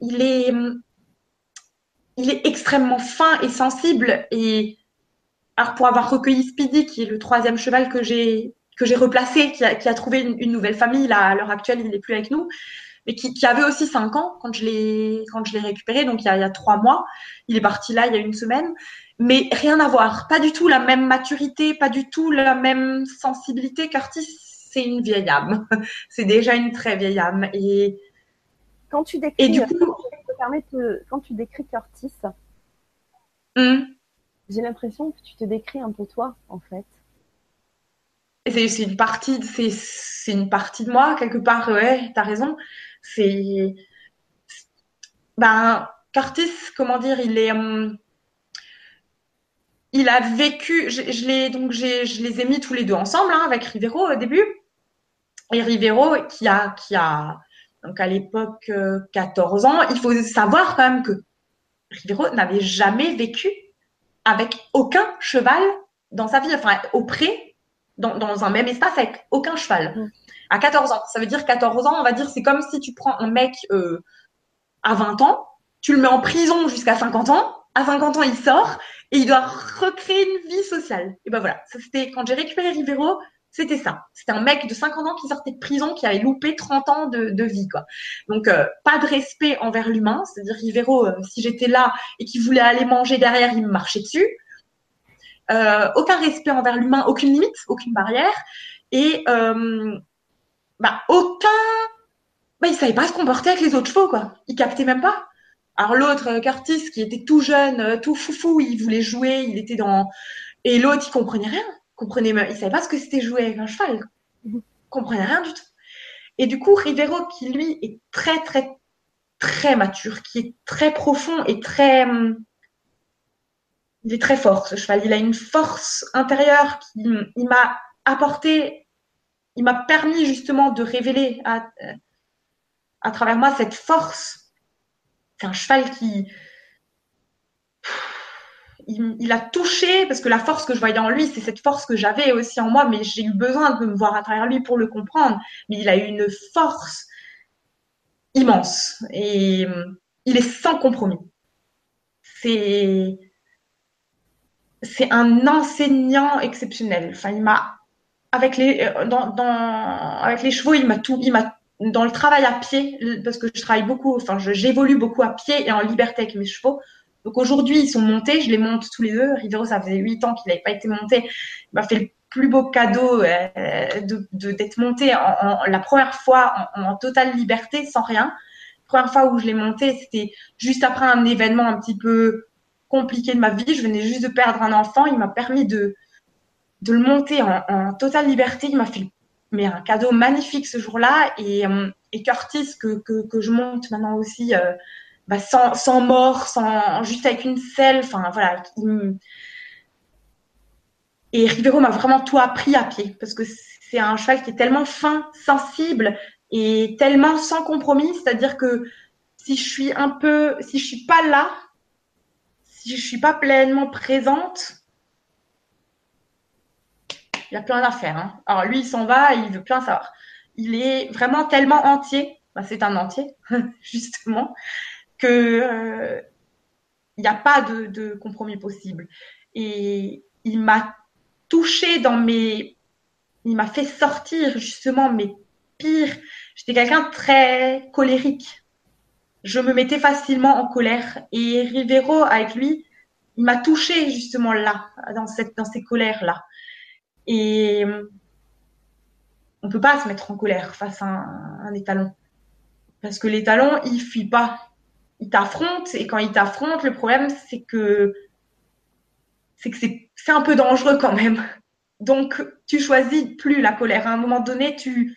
C: il est il est extrêmement fin et sensible et pour avoir recueilli Speedy qui est le troisième cheval que j'ai que j'ai replacé, qui a, trouvé une, nouvelle famille. Là, à l'heure actuelle, il n'est plus avec nous, mais qui, avait aussi 5 ans quand je l'ai quand je l'ai récupéré. Donc il y, a, il y a trois mois, il est parti là il y a une semaine, mais rien à voir. Pas du tout la même maturité, pas du tout la même sensibilité. Curtis, c'est une vieille âme. *laughs* c'est déjà une très vieille âme. Et
B: quand tu décris, et du coup, quand tu décris Curtis, hmm. j'ai l'impression que tu te décris un peu toi, en fait
C: c'est une partie, c'est une partie de moi quelque part. Ouais, t'as raison. C'est ben Curtis, comment dire, il est, hum, il a vécu. Je, je donc je les ai mis tous les deux ensemble hein, avec Rivero au début. Et Rivero qui a qui a donc à l'époque 14 euh, ans. Il faut savoir quand même que Rivero n'avait jamais vécu avec aucun cheval dans sa vie, enfin auprès dans, un même espace avec aucun cheval. Mm. À 14 ans. Ça veut dire 14 ans, on va dire, c'est comme si tu prends un mec euh, à 20 ans, tu le mets en prison jusqu'à 50 ans, à 50 ans, il sort et il doit recréer une vie sociale. Et ben voilà, ça c'était quand j'ai récupéré Rivero, c'était ça. C'était un mec de 50 ans qui sortait de prison, qui avait loupé 30 ans de, vie, quoi. Donc, euh, pas de respect envers l'humain. C'est-à-dire, Rivero, euh, si j'étais là et qu'il voulait aller manger derrière, il me marchait dessus. Euh, aucun respect envers l'humain, aucune limite, aucune barrière, et bah, aucun. Bah, il savait pas se comporter avec les autres chevaux, quoi. Il captait même pas. Alors l'autre, Curtis, qui était tout jeune, tout foufou, il voulait jouer, il était dans. Et l'autre, il comprenait rien. Comprenait, il savait pas ce que c'était jouer avec un cheval. Il comprenait rien du tout. Et du coup, Rivero, qui lui est très, très, très mature, qui est très profond et très, hum, il est très fort, ce cheval. Il a une force intérieure qui il m'a apporté, il m'a permis justement de révéler à, à travers moi cette force. C'est un cheval qui, il, a touché, parce que la force que je voyais en lui, c'est cette force que j'avais aussi en moi, mais j'ai eu besoin de me voir à travers lui pour le comprendre. Mais il a eu une force immense et il est sans compromis. C'est c'est un enseignant exceptionnel. Enfin, il m'a avec les euh, dans, dans, avec les chevaux, il m'a tout, il m'a dans le travail à pied parce que je travaille beaucoup. Enfin, j'évolue beaucoup à pied et en liberté avec mes chevaux. Donc aujourd'hui, ils sont montés, je les monte tous les deux. Rivero, ça faisait huit ans qu'il n'avait pas été monté. Il m'a fait le plus beau cadeau euh, de d'être monté en, la première fois en, totale liberté, sans rien. La première fois où je l'ai monté, c'était juste après un événement un petit peu compliqué de ma vie. Je venais juste de perdre un enfant. Il m'a permis de, de le monter en, totale liberté. Il m'a fait mais un cadeau magnifique ce jour-là. Et, euh, et Curtis, que, que, que, je monte maintenant aussi euh, bah, sans, mort, sans, juste avec une selle. Enfin, voilà. Et Rivero m'a vraiment tout appris à pied parce que c'est un cheval qui est tellement fin, sensible et tellement sans compromis. C'est-à-dire que si je suis un peu, si je suis pas là, si je suis pas pleinement présente, il n'y a plus rien à faire. Hein. Alors lui, il s'en va, il veut plus en savoir. Il est vraiment tellement entier, bah, c'est un entier, *laughs* justement, que euh, il n'y a pas de, compromis possible. Et il m'a touché dans mes, il m'a fait sortir justement mes pires. J'étais quelqu'un très colérique. Je me mettais facilement en colère. Et Rivero, avec lui, il m'a touché justement là, dans cette, dans ces colères là. Et on peut pas se mettre en colère face à un, étalon. Parce que l'étalon, il fuit pas. Il t'affronte et quand il t'affronte, le problème, c'est que c'est que c'est un peu dangereux quand même. Donc, tu choisis plus la colère. À un moment donné, tu,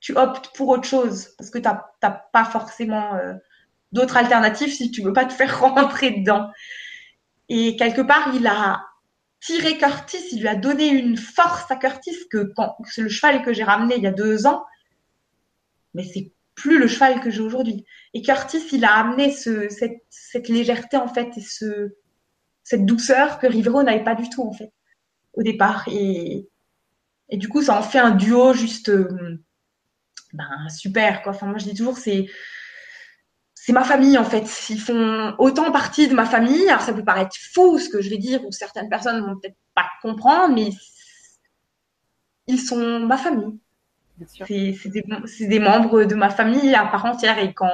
C: tu optes pour autre chose parce que tu n'as pas forcément euh, d'autres alternatives si tu veux pas te faire *laughs* rentrer dedans. Et quelque part, il a tiré Curtis, il lui a donné une force à Curtis que quand c'est le cheval que j'ai ramené il y a deux ans, mais c'est plus le cheval que j'ai aujourd'hui. Et Curtis, il a amené ce, cette, légèreté en fait et ce, cette douceur que Rivero n'avait pas du tout en fait au départ. Et, et du coup, ça en fait un duo juste euh, ben, super quoi. Enfin, moi je dis toujours c'est c'est ma famille en fait. Ils font autant partie de ma famille. Alors ça peut paraître fou ce que je vais dire, ou certaines personnes vont peut-être pas comprendre, mais ils sont ma famille. C'est des, membres de ma famille à part entière. Et quand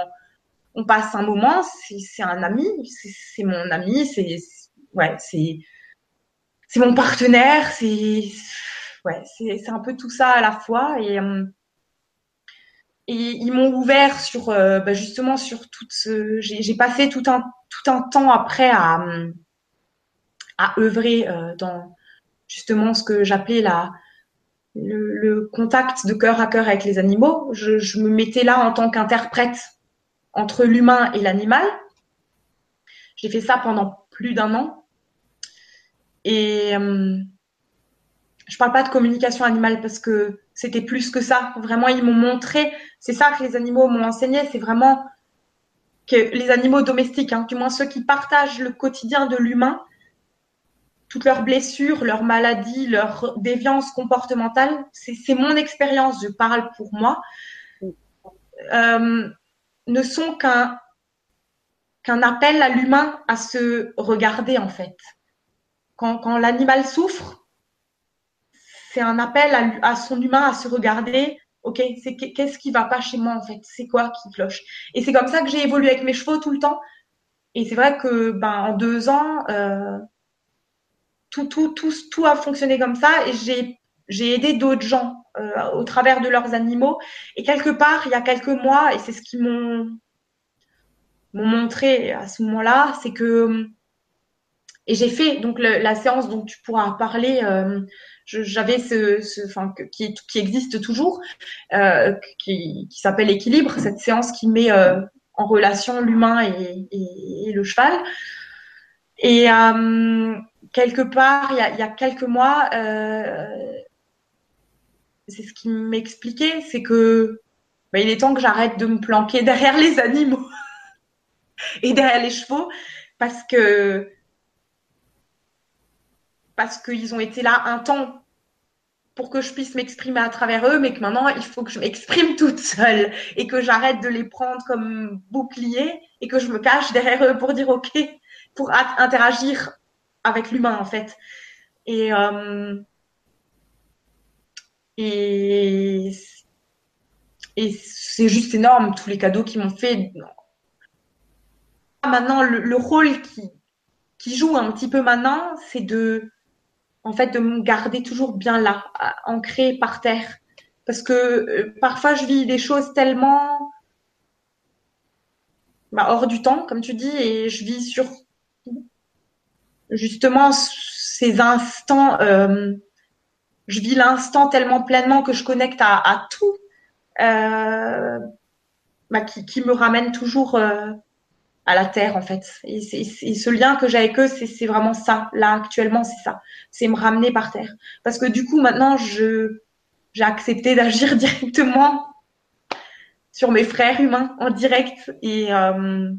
C: on passe un moment, c'est un ami, c'est mon ami, c'est ouais, mon partenaire, c'est ouais, un peu tout ça à la fois. Et hum, et ils m'ont ouvert sur euh, bah, justement sur toute ce j'ai passé tout un tout un temps après à à œuvrer euh, dans justement ce que j'appelais la le, contact de cœur à cœur avec les animaux. Je, me mettais là en tant qu'interprète entre l'humain et l'animal. J'ai fait ça pendant plus d'un an. Et euh, je parle pas de communication animale parce que c'était plus que ça. Vraiment, ils m'ont montré c'est ça que les animaux m'ont enseigné, c'est vraiment que les animaux domestiques, hein, du moins ceux qui partagent le quotidien de l'humain, toutes leurs blessures, leurs maladies, leurs déviances comportementales, c'est mon expérience, je parle pour moi, euh, ne sont qu'un qu'un appel à l'humain à se regarder en fait. Quand, l'animal souffre, c'est un appel à, à, son humain à se regarder, ok, c'est qu'est-ce qui va pas chez moi en fait, c'est quoi qui cloche? Et c'est comme ça que j'ai évolué avec mes chevaux tout le temps. Et c'est vrai que ben en deux ans, euh, tout, tout, tout, a fonctionné comme ça et j'ai aidé d'autres gens euh, au travers de leurs animaux. Et quelque part, il y a quelques mois, et c'est ce qu'ils m'ont m'ont montré à ce moment-là, c'est que et j'ai fait donc la séance dont tu pourras parler. Euh, j'avais ce, qui, existe toujours, euh, qui, s'appelle équilibre, cette séance qui met en relation l'humain et, et, le cheval. Et quelque part, il y a, quelques mois, euh, c'est ce qui m'expliquait, c'est que bah, il est temps que j'arrête de me planquer *laughs* derrière les animaux *laughs* et derrière les chevaux, parce que parce qu'ils ont été là un temps pour que je puisse m'exprimer à travers eux, mais que maintenant, il faut que je m'exprime toute seule et que j'arrête de les prendre comme bouclier et que je me cache derrière eux pour dire OK, pour interagir avec l'humain, en fait. Et, euh, et, c'est juste énorme, tous les cadeaux qu'ils m'ont fait. Maintenant, le, le rôle qui, qui joue un petit peu maintenant, c'est de en fait, de me garder toujours bien là, ancré par terre. Parce que euh, parfois, je vis des choses tellement bah, hors du temps, comme tu dis, et je vis sur justement ces instants. Euh, je vis l'instant tellement pleinement que je connecte à, tout, euh, bah, qui, me ramène toujours à la terre en fait. Et, ce lien que j'ai avec eux, c'est vraiment ça. Là actuellement, c'est ça. C'est me ramener par terre. Parce que du coup, maintenant, je j'ai accepté d'agir *laughs* directement sur mes frères humains en direct et euh,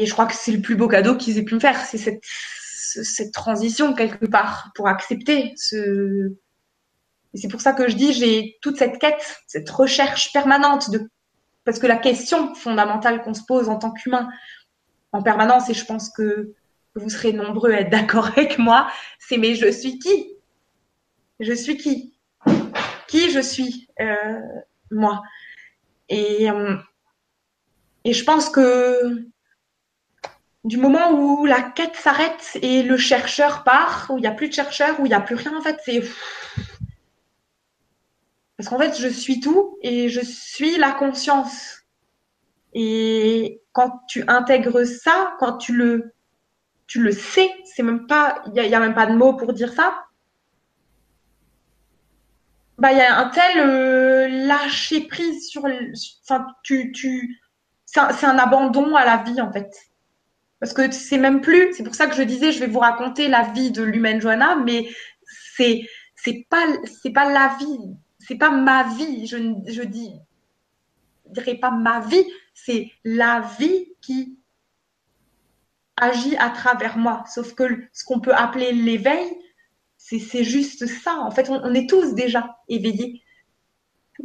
C: et je crois que c'est le plus beau cadeau qu'ils aient pu me faire, c'est cette transition quelque part pour accepter ce c'est pour ça que je dis j'ai toute cette quête, cette recherche permanente de parce que la question fondamentale qu'on se pose en tant qu'humain en permanence, et je pense que vous serez nombreux à être d'accord *laughs* avec moi, c'est mais je suis qui? Je suis qui? Qui je suis euh, moi? Et, euh, et je pense que du moment où la quête s'arrête et le chercheur part, où il n'y a plus de chercheur, où il n'y a plus rien, en fait, c'est parce qu'en fait, je suis tout et je suis la conscience. Et quand tu intègres ça, quand tu le, tu le sais, c'est même pas, il n'y a, même pas de mots pour dire ça. Bah, il y a un tel euh, lâcher prise sur, enfin, tu, tu, c'est un, un, abandon à la vie en fait. Parce que c'est même plus, c'est pour ça que je disais, je vais vous raconter la vie de l'humaine Joanna, mais c'est, c'est pas, c'est pas la vie c'est pas ma vie, je, je dis, dirais pas ma vie, c'est la vie qui agit à travers moi. Sauf que ce qu'on peut appeler l'éveil, c'est juste ça. En fait, on, est tous déjà éveillés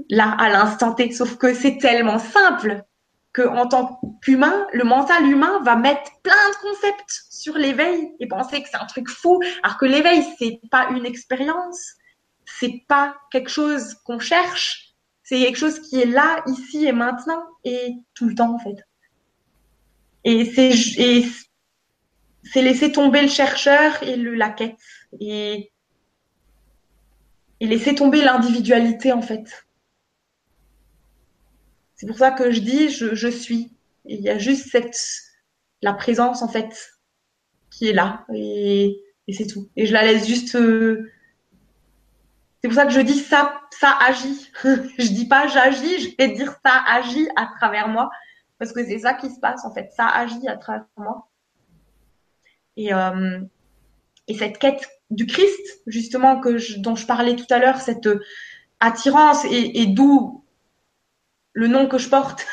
C: là, à l'instant T. Sauf que c'est tellement simple que en tant qu'humain, le mental humain va mettre plein de concepts sur l'éveil et penser que c'est un truc fou, alors que l'éveil, c'est pas une expérience, c'est pas quelque chose qu'on cherche, c'est quelque chose qui est là, ici et maintenant et tout le temps en fait. Et c'est laisser tomber le chercheur et le, la quête et laisser tomber l'individualité en fait. C'est pour ça que je dis je, suis. Il y a juste cette la présence en fait qui est là et, et c'est tout. Et je la laisse juste euh, c'est pour ça que je dis ça, ça agit. *laughs* je dis pas j'agis, je vais dire ça agit à travers moi. Parce que c'est ça qui se passe en fait. Ça agit à travers moi. Et, euh, et cette quête du Christ, justement, que dont je parlais tout à l'heure, cette attirance et, et d'où le nom que je porte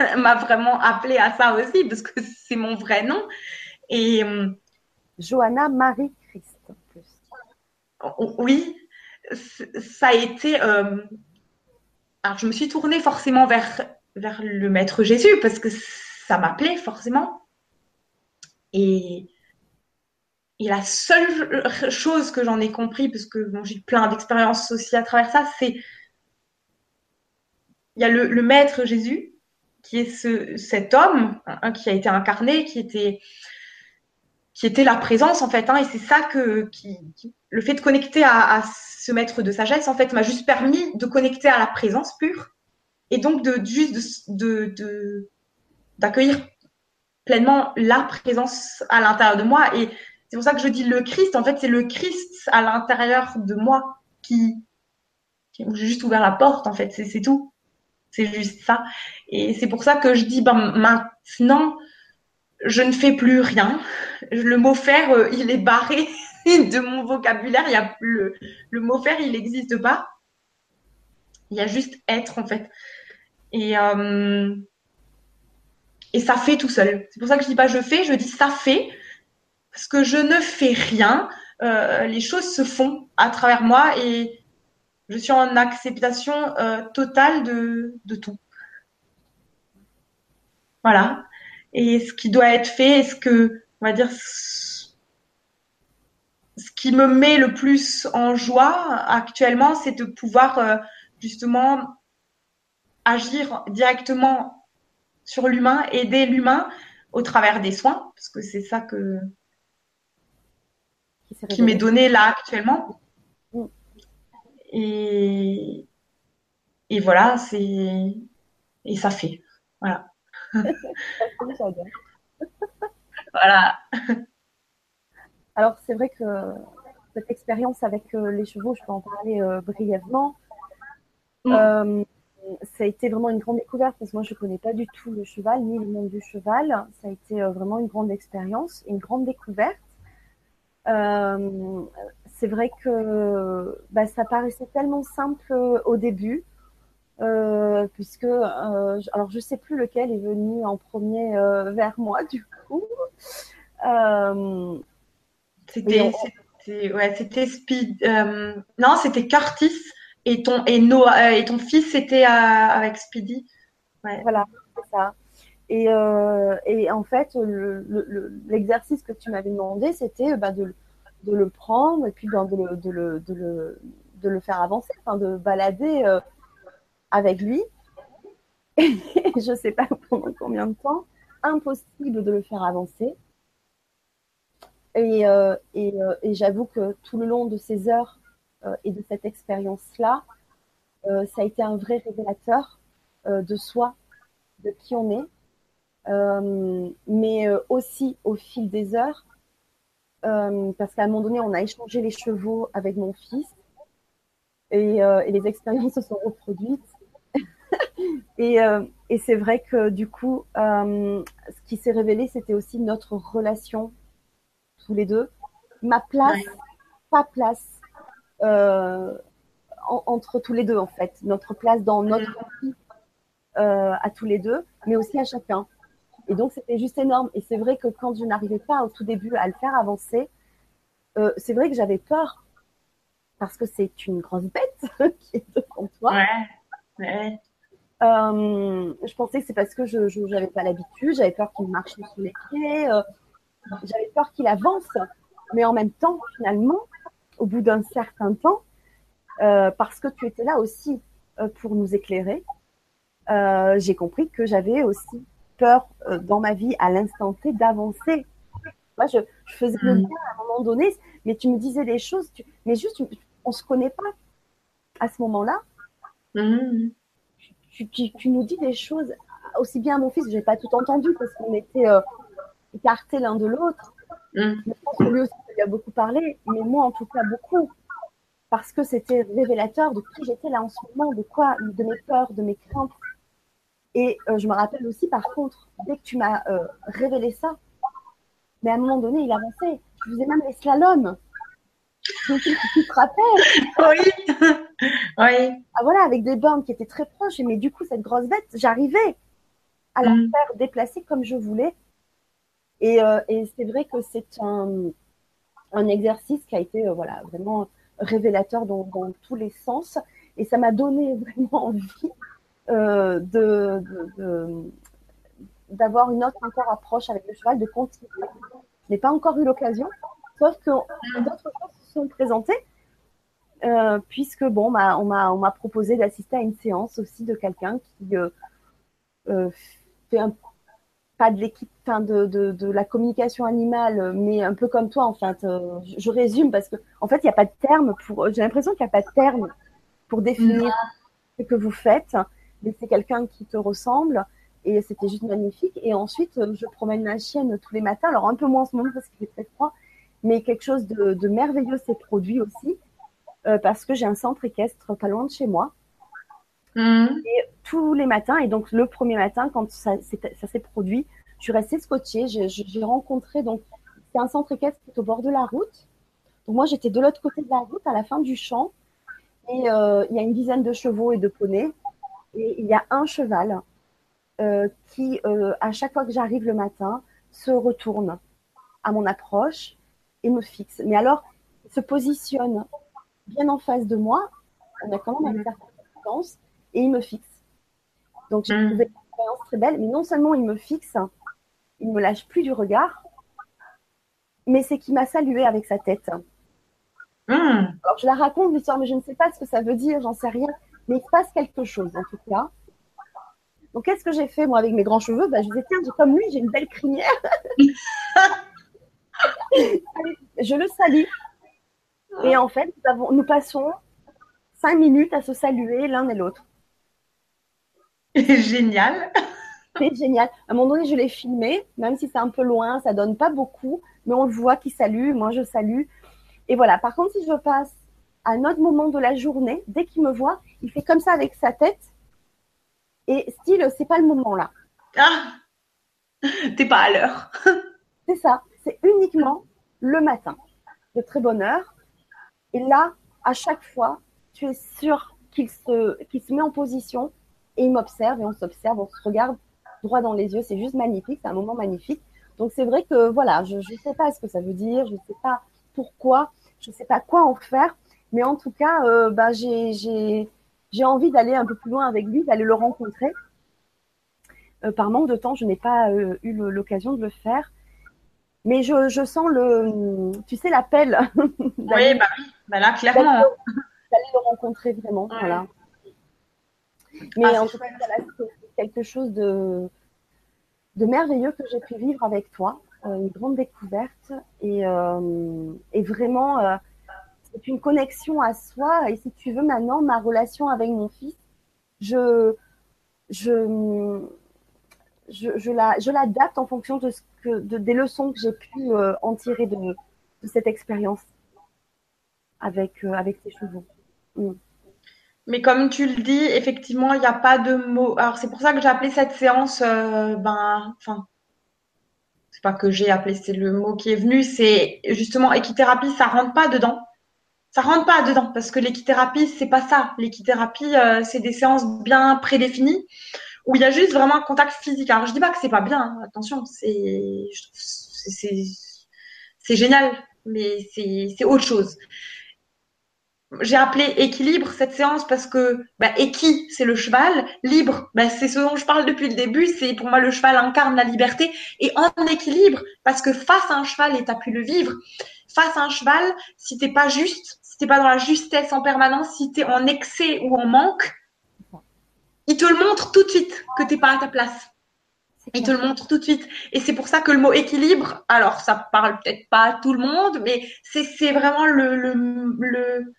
C: *laughs* m'a vraiment appelé à ça aussi, parce que c'est mon vrai nom. Et euh,
B: Johanna Marie Christ.
C: Oui, ça a été. Euh, alors, je me suis tournée forcément vers, vers le Maître Jésus parce que ça m'appelait forcément. Et, et la seule chose que j'en ai compris, parce que bon, j'ai plein d'expériences aussi à travers ça, c'est il y a le, Maître Jésus qui est ce, cet homme qui a été incarné, qui était la présence en fait, hein, et c'est ça que qui, le fait de connecter à, ce maître de sagesse, en fait, m'a juste permis de connecter à la présence pure et donc de juste d'accueillir pleinement la présence à l'intérieur de moi. Et c'est pour ça que je dis le Christ. En fait, c'est le Christ à l'intérieur de moi qui, qui j'ai juste ouvert la porte. En fait, c'est tout. C'est juste ça. Et c'est pour ça que je dis, ben, maintenant, je ne fais plus rien. Le mot faire, euh, il est barré *laughs* de mon vocabulaire. Il le, mot faire, il n'existe pas. Il y a juste être en fait. Et euh, ça fait tout seul. C'est pour ça que je dis pas je fais, je dis ça fait parce que je ne fais rien. Euh, les choses se font à travers moi et je suis en acceptation euh, totale de, de tout. Voilà. Et ce qui doit être fait, est-ce que, on va dire, ce qui me met le plus en joie actuellement, c'est de pouvoir euh, justement agir directement sur l'humain, aider l'humain au travers des soins, parce que c'est ça que qui, m'est donné là actuellement. Et, et voilà, c'est et ça fait. Voilà. *laughs* voilà.
B: Alors, c'est vrai que cette expérience avec euh, les chevaux, je peux en parler euh, brièvement. Mm. Euh, ça a été vraiment une grande découverte parce que moi je connais pas du tout le cheval ni le monde du cheval. Ça a été vraiment une grande expérience, une grande découverte. Euh, c'est vrai que bah, ça paraissait tellement simple au début, euh, puisque euh, alors je sais plus lequel est venu en premier euh, vers moi *laughs* du coup. Euh,
C: c'était ouais, c'était Speed. non, c'était Curtis et ton et Noah et ton fils était avec Speedy.
B: Ouais. Voilà, c'est ça. Et, et, en fait, l'exercice le, que tu m'avais demandé, c'était bah, de, de, le prendre et puis ben, de, le, de, le, de, le, de, le, faire avancer, enfin, de balader avec lui. *laughs* je ne sais pas *laughs* pendant combien de temps. Impossible de le faire avancer. Et, euh, et, euh, et j'avoue que tout le long de ces heures euh, et de cette expérience-là, euh, ça a été un vrai révélateur euh, de soi, de qui on est, mais aussi au fil des heures, parce qu'à un moment donné, on a échangé les chevaux avec mon fils et, et les expériences se sont reproduites. *laughs* et, euh, et c'est vrai que du coup, euh, ce qui s'est révélé, c'était aussi notre relation tous les deux. Ma place, ouais. ta place euh, en, entre tous les deux en fait. Notre place dans notre vie euh, à tous les deux, mais aussi à chacun. Et donc c'était juste énorme. Et c'est vrai que quand je n'arrivais pas au tout début à le faire avancer, euh, c'est vrai que j'avais peur parce que c'est une grosse bête *laughs* qui est devant toi.
C: Ouais. Ouais.
B: Euh, je pensais que c'est parce que je n'avais pas l'habitude, j'avais peur qu'il marche sur les pieds, euh, j'avais peur qu'il avance. Mais en même temps, finalement, au bout d'un certain temps, euh, parce que tu étais là aussi pour nous éclairer, j'ai compris que j'avais aussi peur euh, dans ma vie à l'instant T d'avancer. Moi, je, je, faisais le bien à un moment donné, mais tu me disais des choses, tu, mais juste, on se connaît pas à ce moment-là.
C: Mmh
B: tu, tu, tu, nous dis des choses aussi bien à mon fils, j'ai pas tout entendu parce qu'on était euh, écartés l'un de l'autre.
C: Mm.
B: Je pense que lui aussi, il a beaucoup parlé, mais moi en tout cas beaucoup, parce que c'était révélateur de qui j'étais là en ce moment, de quoi, de mes peurs, de mes craintes. Et euh, je me rappelle aussi, par contre, dès que tu m'as euh, révélé ça, mais à un moment donné, il avançait. Je faisais même les slaloms. Tu, tu te rappelles?
C: Oui. *laughs* oui.
B: Ah, voilà, avec des bornes qui étaient très proches. Mais du coup, cette grosse bête, j'arrivais à la
C: Mm.
B: faire déplacer comme je voulais. Et, euh, et c'est vrai que c'est un, un exercice qui a été euh, voilà, vraiment révélateur dans, dans tous les sens. Et ça m'a donné *laughs* vraiment envie euh, de, d'avoir une autre encore approche avec le cheval, de continuer. Je n'ai pas encore eu l'occasion, sauf que d'autres choses se sont présentées, euh, puisque bon, bah, on m'a on m'a proposé d'assister à une séance aussi de quelqu'un qui euh, fait un, pas de l'équipe, enfin de, de, de la communication animale, mais un peu comme toi en fait. Euh, je, je résume parce que en fait, il n'y a pas de terme pour. J'ai l'impression qu'il n'y a pas de terme pour définir ce que vous faites. Mais c'est quelqu'un qui te ressemble et c'était juste magnifique. Et ensuite, euh, je promène ma chienne tous les matins. Alors un peu moins en ce moment parce qu'il est très froid, mais quelque chose de, de merveilleux s'est produit aussi euh, parce que j'ai un centre équestre pas loin de chez moi
C: Mm.
B: tous les matins. Et donc, le premier matin, quand ça, s'est- ça s'est produit, je suis restée scotchée. J'ai rencontré, donc, c'est un centre équestre qui est au bord de la route. Donc, moi, j'étais de l'autre côté de la route, à la fin du champ. Et euh, il y a une dizaine de chevaux et de poneys. Et il y a un cheval euh, qui, euh, à chaque fois que j'arrive le matin, se retourne à mon approche et me fixe. Mais alors, il se positionne bien en face de moi. On a quand même une certaine distance et il me fixe. Donc j'ai
C: Mm.
B: trouvé l'expérience très belle, mais non seulement il me fixe, il me lâche plus du regard, mais c'est qu'il m'a salué avec sa tête.
C: Mm.
B: Alors je la raconte l'histoire, mais je ne sais pas ce que ça veut dire, j'en sais rien, mais il se passe quelque chose en tout cas. Donc qu'est-ce que j'ai fait moi avec mes grands cheveux? Bah, Je disais tiens, comme lui, j'ai une belle crinière. *laughs* Allez, je le salue. Et en fait, nous, avons, nous passons cinq minutes à se saluer l'un et l'autre. *laughs*
C: Génial.
B: C'est génial. À un moment donné, je l'ai filmé, même si c'est un peu loin, ça donne pas beaucoup, mais on le voit qu'il salue, moi je salue. Et voilà. Par contre, si je passe à un autre moment de la journée, dès qu'il me voit, il fait comme ça avec sa tête Et style, c'est pas le moment là.
C: Ah, *laughs* t'es pas à l'heure. *laughs*
B: c'est ça. C'est uniquement le matin, de très bonne heure. Et là, à chaque fois, tu es sûr qu'il se, qu'il se met en position et il m'observe et on s'observe, on se regarde droit dans les yeux. C'est juste magnifique, c'est un moment magnifique. Donc c'est vrai que voilà, je ne sais pas ce que ça veut dire, je ne sais pas pourquoi, je ne sais pas quoi en faire, mais en tout cas, euh, bah, j'ai envie d'aller un peu plus loin avec lui, d'aller le rencontrer. Euh, par manque de temps, je n'ai pas euh, eu l'occasion de le faire. Mais je, je, sens le, tu sais, l'appel. *laughs*
C: oui, bah oui, bah là, clairement.
B: D'aller le rencontrer vraiment, voilà. Mais ah, en tout cas, c'est quelque chose de, de merveilleux que j'ai pu vivre avec toi, euh, une grande découverte et, et vraiment, c'est une connexion à soi. Et si tu veux, maintenant, ma relation avec mon fils, je, je, je, je l'adapte en fonction de ce que, de, des leçons que j'ai pu en tirer de, cette expérience avec, avec tes chevaux. Mm.
C: Mais comme tu le dis, effectivement, il n'y a pas de mots. Alors, c'est pour ça que j'ai appelé cette séance, euh, ben, enfin, c'est pas que j'ai appelé, c'est le mot qui est venu, c'est justement équithérapie, ça rentre pas dedans. Ça rentre pas dedans parce que l'équithérapie, c'est pas ça. L'équithérapie, euh, c'est des séances bien prédéfinies où il y a juste vraiment un contact physique. Alors, je dis pas que c'est pas bien, attention, c'est, c'est génial, mais c'est autre chose. J'ai appelé équilibre cette séance parce que bah, équi c'est le cheval, libre bah, c'est ce dont je parle depuis le début, c'est pour moi le cheval incarne la liberté. Et en équilibre parce que face à un cheval et tu as pu le vivre, face à un cheval, si t'es pas juste, t'es pas dans la justesse en permanence, si tu es en excès ou en manque, il te le montre tout de suite que t'es pas à ta place. Il te le montre tout de suite. Et c'est pour ça que le mot équilibre, alors ça parle peut-être pas à tout le monde, mais c'est vraiment le, le, le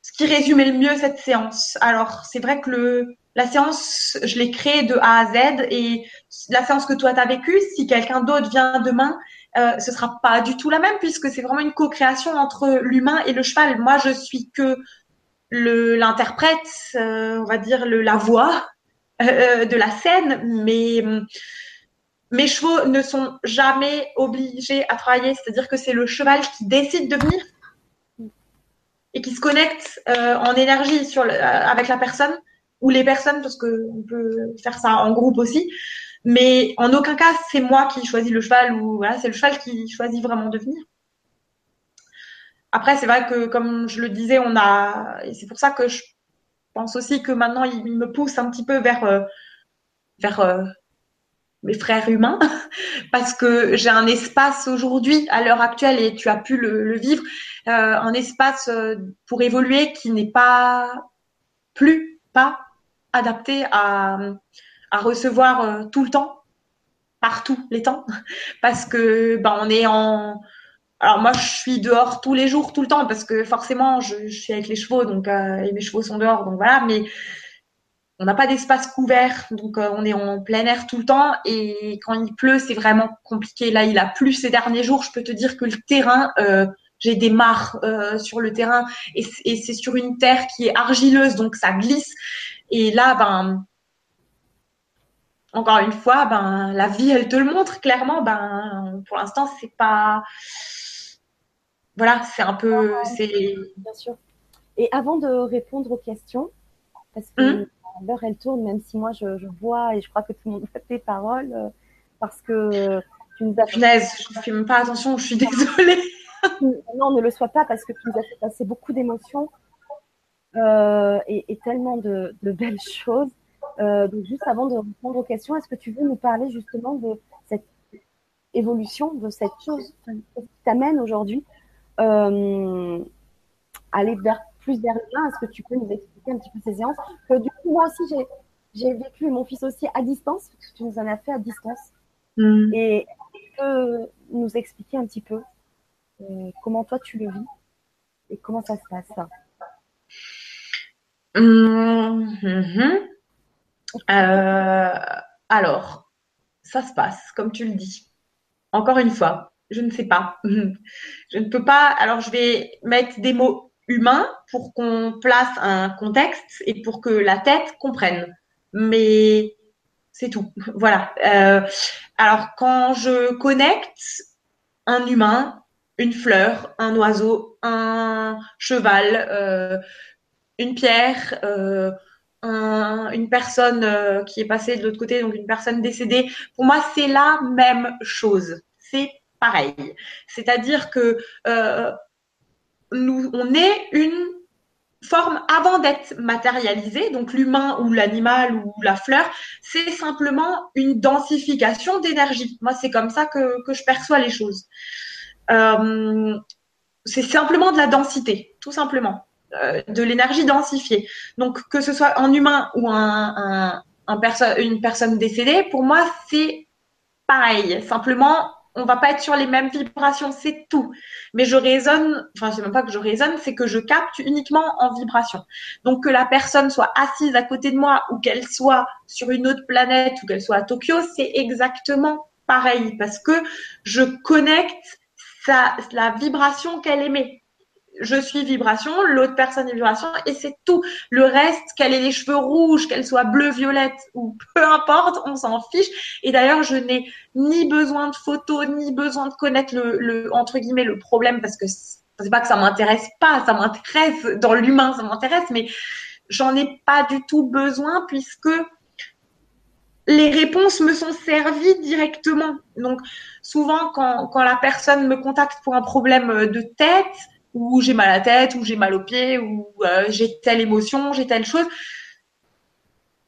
C: ce qui résumait le mieux cette séance. Alors, c'est vrai que le, la séance, je l'ai créée de A à Z et la séance que toi tu as vécue, si quelqu'un d'autre vient demain, euh, ce sera pas du tout la même puisque c'est vraiment une co-création entre l'humain et le cheval. Moi, je suis que le l'interprète, euh, on va dire le, la voix euh, de la scène, mais mes chevaux ne sont jamais obligés à travailler. C'est-à-dire que c'est le cheval qui décide de venir et qui se connecte euh, en énergie sur euh, avec la personne ou les personnes, parce qu'on peut faire ça en groupe aussi. Mais en aucun cas, c'est moi qui choisis le cheval ou voilà, c'est le cheval qui choisit vraiment de venir. Après, c'est vrai que, comme je le disais, on a, c'est pour ça que je pense aussi que maintenant, il me pousse un petit peu vers, euh, vers mes frères humains, *laughs* parce que j'ai un espace aujourd'hui, à l'heure actuelle, et tu as pu le, vivre, euh, un espace euh, pour évoluer qui n'est pas plus pas adapté à, à recevoir euh, tout le temps, partout les temps, *laughs* parce que ben on est en alors moi, je suis dehors tous les jours, tout le temps, parce que forcément, je, suis avec les chevaux, donc et mes chevaux sont dehors, donc voilà. Mais on n'a pas d'espace couvert, donc euh, on est en plein air tout le temps. Et quand il pleut, c'est vraiment compliqué. Là, il a plu ces derniers jours. Je peux te dire que le terrain, euh, j'ai des mares euh, sur le terrain, et, c'est sur une terre qui est argileuse, donc ça glisse. Et là, ben, encore une fois, ben, la vie, elle te le montre clairement. Ben, pour l'instant, c'est pas, voilà, c'est un peu, c'est.
B: Bien sûr. Et avant de répondre aux questions, parce que hum l'heure elle tourne, même si moi je, je, vois et je crois que tout le monde voit tes paroles, euh, parce que
C: tu nous as. Punaise, je ne fais même pas attention, je suis désolée. *laughs*
B: non, ne le sois pas parce que tu nous as fait passer beaucoup d'émotions euh, et, et, tellement de, de belles choses. Euh, donc juste avant de répondre aux questions, est-ce que tu veux nous parler justement de cette évolution, de cette chose qui t'amène aujourd'hui euh, aller vers plus vers l'humain Est-ce que tu peux nous expliquer un petit peu ces séances? Que du coup, moi aussi, j'ai vécu mon fils aussi à distance, parce que tu nous en as fait à distance. Mm. Et tu peux nous expliquer un petit peu euh, comment toi tu le vis et comment ça se passe? Ça
C: mm-hmm. Euh, alors, ça se passe, comme tu le dis. Encore une fois, je ne sais pas. *laughs* je ne peux pas. Alors, je vais mettre des mots humain pour qu'on place un contexte et pour que la tête comprenne. mais c'est tout. *laughs* Voilà. Euh, alors quand je connecte un humain, une fleur, un oiseau, un cheval, euh, une pierre, une personne euh, qui est passée de l'autre côté, donc une personne décédée, pour moi, c'est la même chose. C'est pareil. C'est-à-dire que nous, on est une forme avant d'être matérialisée, donc l'humain ou l'animal ou la fleur, c'est simplement une densification d'énergie. Moi, c'est comme ça que, je perçois les choses. Euh, c'est simplement de la densité, tout simplement, euh, de l'énergie densifiée. Donc, que ce soit en humain ou un, un, un une personne décédée, pour moi, c'est pareil. Simplement, on va pas être sur les mêmes vibrations, c'est tout. Mais je raisonne, enfin c'est même pas que je raisonne, c'est que je capte uniquement en vibration. Donc que la personne soit assise à côté de moi ou qu'elle soit sur une autre planète ou qu'elle soit à Tokyo, c'est exactement pareil parce que je connecte la vibration qu'elle émet je suis vibration, l'autre personne est vibration, et c'est tout. Le reste, qu'elle ait les cheveux rouges, qu'elle soit bleue, violette, ou peu importe, on s'en fiche. Et d'ailleurs, je n'ai ni besoin de photos, ni besoin de connaître le, le entre guillemets, le problème, parce que c'est pas que ça m'intéresse pas, ça m'intéresse dans l'humain, ça m'intéresse, mais j'en ai pas du tout besoin puisque les réponses me sont servies directement. Donc, souvent, quand, quand la personne me contacte pour un problème de tête, ou j'ai mal à la tête, ou j'ai mal aux pieds, ou euh, j'ai telle émotion, j'ai telle chose.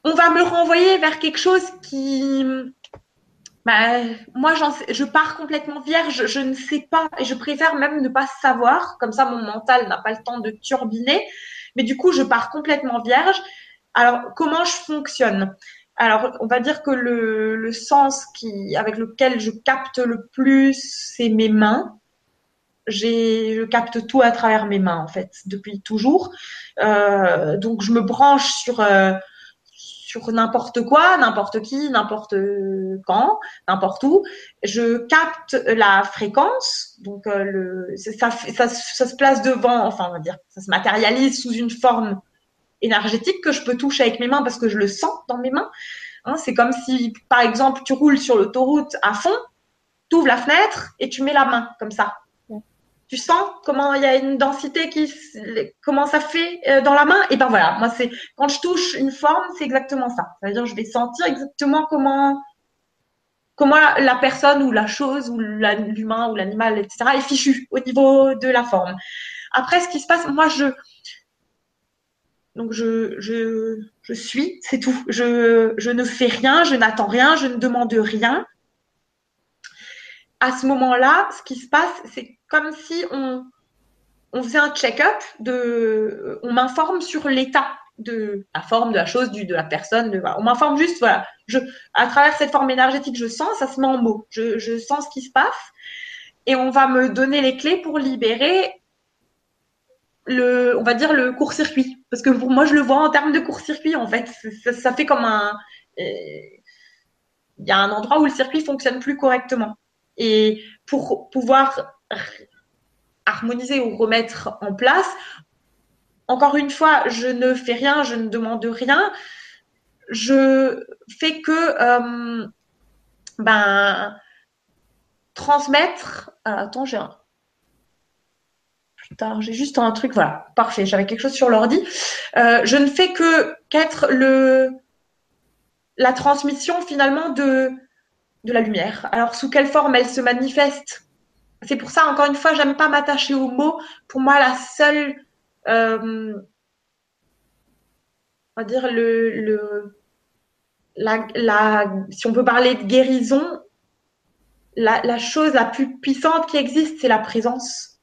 C: On va me renvoyer vers quelque chose qui, bah, moi, je pars complètement vierge, je ne sais pas, et je préfère même ne pas savoir, comme ça mon mental n'a pas le temps de turbiner, mais du coup, je pars complètement vierge. Alors, comment je fonctionne? Alors, on va dire que le, sens avec lequel je capte le plus, c'est mes mains je capte tout à travers mes mains en fait depuis toujours. Euh, donc je me branche sur euh, sur n'importe quoi, n'importe qui, n'importe quand, n'importe où. Je capte la fréquence, donc euh, le, ça, ça, se place devant, enfin on va dire, ça se matérialise sous une forme énergétique que je peux toucher avec mes mains parce que je le sens dans mes mains. Hein, c'est comme si, par exemple, tu roules sur l'autoroute à fond, tu ouvres la fenêtre et tu mets la main comme ça tu sens comment il y a une densité qui comment ça fait euh, dans la main? Et ben voilà moi c'est quand je touche une forme c'est exactement ça. C'est à dire je vais sentir exactement comment comment la, personne ou la chose ou l'humain ou l'animal etc est fichu au niveau de la forme. Après ce qui se passe moi je donc je je suis c'est tout. Je je ne fais rien je n'attends rien je ne demande rien à ce moment-là, ce qui se passe, c'est comme si on, on faisait un check-up, de, on m'informe sur l'état de la forme, de la chose, du, de la personne. On m'informe juste, voilà, je, à travers cette forme énergétique, je sens, ça se met en mots, je, je sens ce qui se passe, et on va me donner les clés pour libérer le, on va dire le court-circuit, parce que pour moi, je le vois en termes de court-circuit, en fait, ça, ça fait comme un, euh, il y a un endroit où le circuit fonctionne plus correctement. Et pour pouvoir harmoniser ou remettre en place, encore une fois, je ne fais rien, je ne demande rien. Je fais que euh, ben, transmettre. Ah, attends, j'ai un. Putain, j'ai juste un truc. Voilà, parfait. J'avais quelque chose sur l'ordi. Euh, je ne fais que qu'être le la transmission finalement de de la lumière. Alors, sous quelle forme elle se manifeste? C'est pour ça, encore une fois, j'aime pas m'attacher aux mots. Pour moi, la seule, euh, on va dire si on peut parler de guérison, la, la chose la plus puissante qui existe, c'est la présence.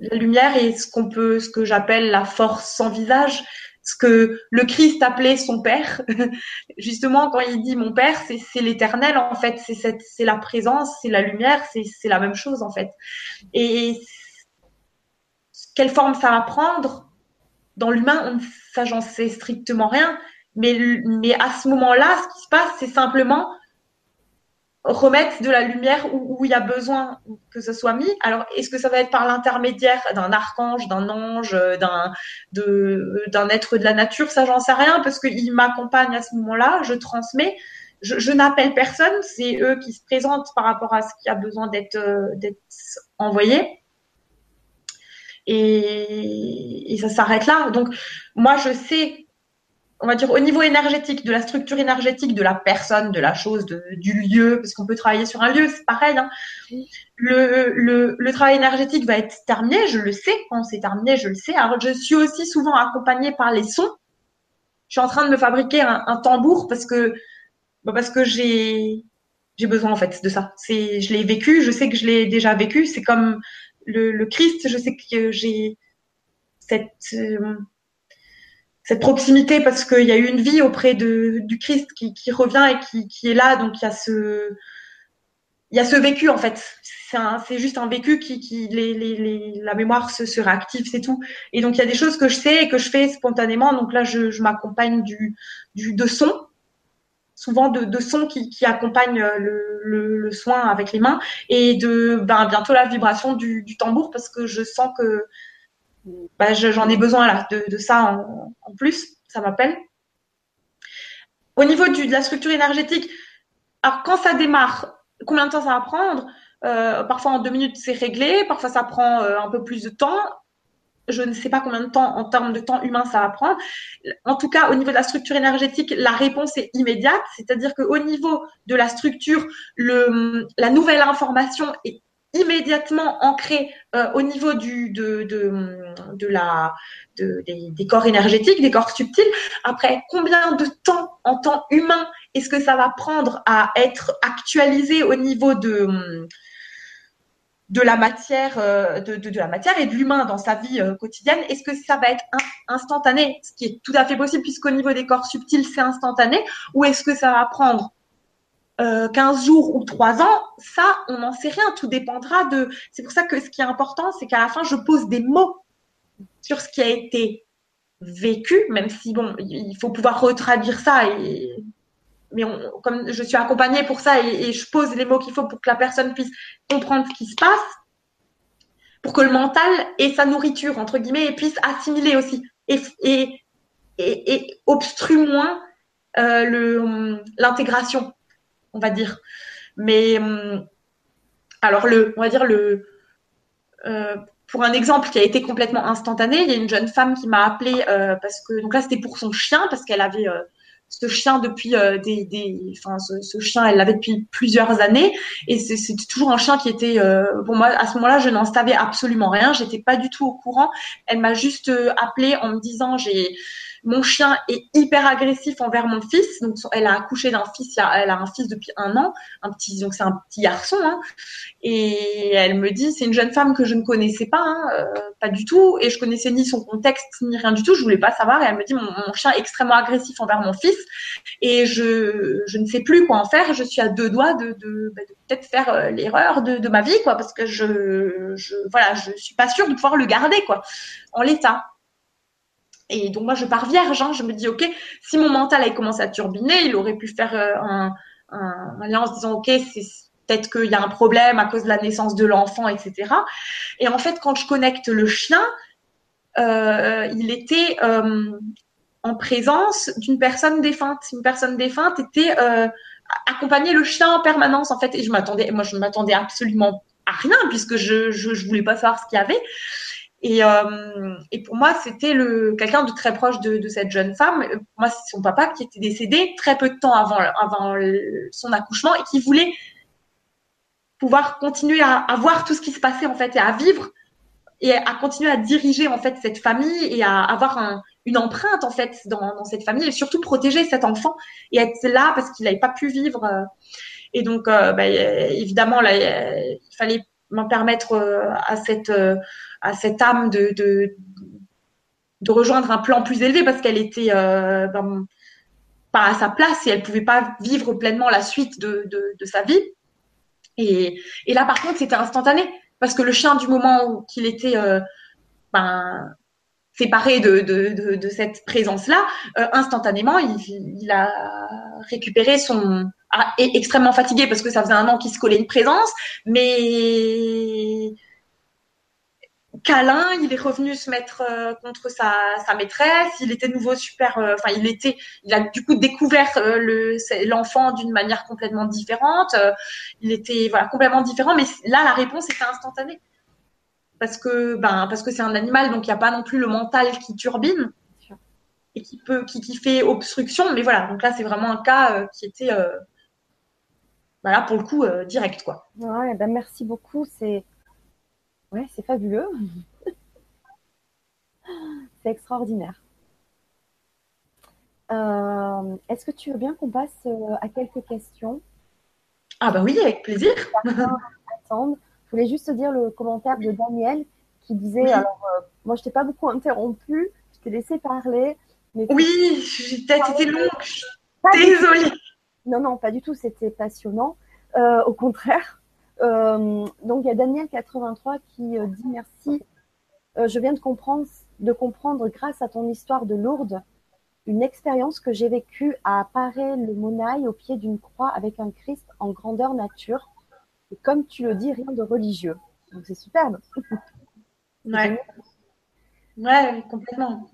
C: La lumière est ce qu'on peut, ce que j'appelle la force sans visage ce que le Christ appelait son Père. *laughs* Justement, quand il dit mon Père, c'est l'éternel, en fait. C'est la présence, c'est la lumière, c'est la même chose, en fait. Et quelle forme ça va prendre? Dans l'humain, ça, j'en sais strictement rien. Mais, mais à ce moment-là, ce qui se passe, c'est simplement remettre de la lumière où, il y a besoin que ce soit mis. Alors, est-ce que ça va être par l'intermédiaire d'un archange, d'un ange, d'un d'un être de la nature? Ça, j'en sais rien parce qu'il m'accompagne à ce moment-là. Je transmets. Je, n'appelle personne. C'est eux qui se présentent par rapport à ce qui a besoin d'être d'être envoyé. Et ça s'arrête là. Donc, moi, je sais on va dire au niveau énergétique, de la structure énergétique de la personne, de la chose, du lieu, parce qu'on peut travailler sur un lieu, c'est pareil. Hein. Le, le, travail énergétique va être terminé, je le sais. Quand c'est terminé, je le sais. Alors, je suis aussi souvent accompagnée par les sons. Je suis en train de me fabriquer un, tambour parce que bah, parce que j'ai j'ai besoin en fait de ça. C'est je l'ai vécu, je sais que je l'ai déjà vécu. C'est comme le, le Christ, je sais que j'ai cette euh, cette proximité parce qu'il y a eu une vie auprès de, du Christ qui, qui revient et qui, qui, est là. Donc il y a ce, il y a ce vécu en fait. C'est juste un vécu qui, qui les, les, les, la mémoire se, se réactive, c'est tout. Et donc il y a des choses que je sais et que je fais spontanément. Donc là, je, je m'accompagne du, du de son, souvent de, de son qui, qui accompagne le, le, le, soin avec les mains et de ben, bientôt la vibration du, du tambour parce que je sens que bah, j'en ai besoin là de, ça en, plus, ça m'appelle. Au niveau du, de la structure énergétique, alors quand ça démarre, combien de temps ça va prendre? Euh, Parfois en deux minutes c'est réglé, parfois ça prend euh, un peu plus de temps. Je ne sais pas combien de temps en termes de temps humain ça va prendre. En tout cas, au niveau de la structure énergétique, la réponse est immédiate, c'est-à-dire qu'au niveau de la structure, le, la nouvelle information est immédiatement ancré euh, au niveau du, de, la, de, des, corps énergétiques, des corps subtils. Après, combien de temps en temps humain est-ce que ça va prendre à être actualisé au niveau de, la matière, euh, de, de, la matière et de l'humain dans sa vie euh, quotidienne? Est-ce que ça va être instantané, ce qui est tout à fait possible puisqu'au niveau des corps subtils c'est instantané, ou est-ce que ça va prendre euh, 15 jours ou 3 ans, ça, on n'en sait rien. Tout dépendra de. C'est pour ça que ce qui est important, c'est qu'à la fin, je pose des mots sur ce qui a été vécu, même si bon, il faut pouvoir retraduire ça. Et... Mais comme je suis accompagnée pour ça et, je pose les mots qu'il faut pour que la personne puisse comprendre ce qui se passe, pour que le mental ait sa nourriture entre guillemets et puisse assimiler aussi et, et, et, obstrue moins euh, l'intégration on va dire. Mais hum, alors le, on va dire le, euh, pour un exemple qui a été complètement instantané, il y a une jeune femme qui m'a appelé euh, parce que donc là c'était pour son chien parce qu'elle avait euh, ce chien depuis des, des, enfin ce, chien elle l'avait depuis plusieurs années et c'était toujours un chien qui était pour moi à ce moment-là je n'en savais absolument rien, j'étais pas du tout au courant. Elle m'a juste appelé en me disant j'ai mon chien est hyper agressif envers mon fils. Donc, elle a accouché d'un fils, elle a un fils depuis un an, un petit, donc c'est un petit garçon. Hein. Et elle me dit, c'est une jeune femme que je ne connaissais pas, hein, euh, pas du tout, et je connaissais ni son contexte ni rien du tout. Je voulais pas savoir. Et elle me dit, mon, chien est extrêmement agressif envers mon fils, et je, ne sais plus quoi en faire. Je suis à deux doigts de, bah, peut-être faire euh, l'erreur de, ma vie, quoi, parce que je, je suis pas sûre de pouvoir le garder, quoi, en l'état. Et donc moi je pars vierge, hein. je me dis ok, si mon mental avait commencé à turbiner, il aurait pu faire euh, un, lien en se disant ok, c'est peut-être qu'il y a un problème à cause de la naissance de l'enfant, etc. Et en fait, quand je connecte le chien, euh, il était euh, en présence d'une personne défunte. Une personne défunte était euh, accompagnait le chien en permanence en fait. Et je m'attendais, moi je m'attendais absolument à rien puisque je, je, je voulais pas savoir ce qu'il y avait. Et, euh, et pour moi, c'était le quelqu'un de très proche de, cette jeune femme. Pour moi, c'est son papa qui était décédé très peu de temps avant, son accouchement et qui voulait pouvoir continuer à, à, voir tout ce qui se passait en fait et à vivre et à continuer à diriger en fait cette famille et à avoir un, une empreinte en fait dans, cette famille et surtout protéger cet enfant et être là parce qu'il n'avait pas pu vivre. Et donc, euh, bah, évidemment, il fallait permettre euh, à cette euh, à cette âme de, de, de rejoindre un plan plus élevé parce qu'elle était euh, ben, pas à sa place et elle pouvait pas vivre pleinement la suite de, de, de sa vie. Et, et, là, par contre, c'était instantané parce que le chien, du moment qu'il était ben, séparé de, de, cette présence-là, instantanément, il, il, a récupéré son est extrêmement fatigué parce que ça faisait un an qu'il se collait une présence, mais câlin, il est revenu se mettre euh, contre sa, sa, maîtresse, il était nouveau super, euh, enfin il était, il a du coup découvert euh, le l'enfant d'une manière complètement différente, il était voilà complètement différent, mais là la réponse était instantanée. Parce que ben parce que c'est un animal donc il n'y a pas non plus le mental qui turbine et qui peut qui, qui fait obstruction, mais voilà donc là c'est vraiment un cas qui était voilà pour le coup direct quoi.
B: Ouais, ben merci beaucoup, c'est Ouais, c'est fabuleux. *laughs* c'est extraordinaire. Euh, est-ce que tu veux bien qu'on passe euh, à quelques questions?
C: Ah bah oui, avec plaisir. *laughs*
B: Attendre. Je voulais juste te dire le commentaire de Daniel qui disait, alors euh, moi je t'ai pas beaucoup interrompu, je t'ai laissé parler.
C: Mais oui, peut-être été longue. Désolée.
B: Non, non, pas du tout, c'était passionnant. au contraire. Euh, donc il y a Daniel83 qui euh, dit merci. Euh, je viens de comprendre, grâce à ton histoire de Lourdes une expérience que j'ai vécue à apparaître le Monaï au pied d'une croix avec un Christ en grandeur nature. Et comme tu le dis, rien de religieux. Donc c'est superbe.
C: ouais. Ouais, complètement.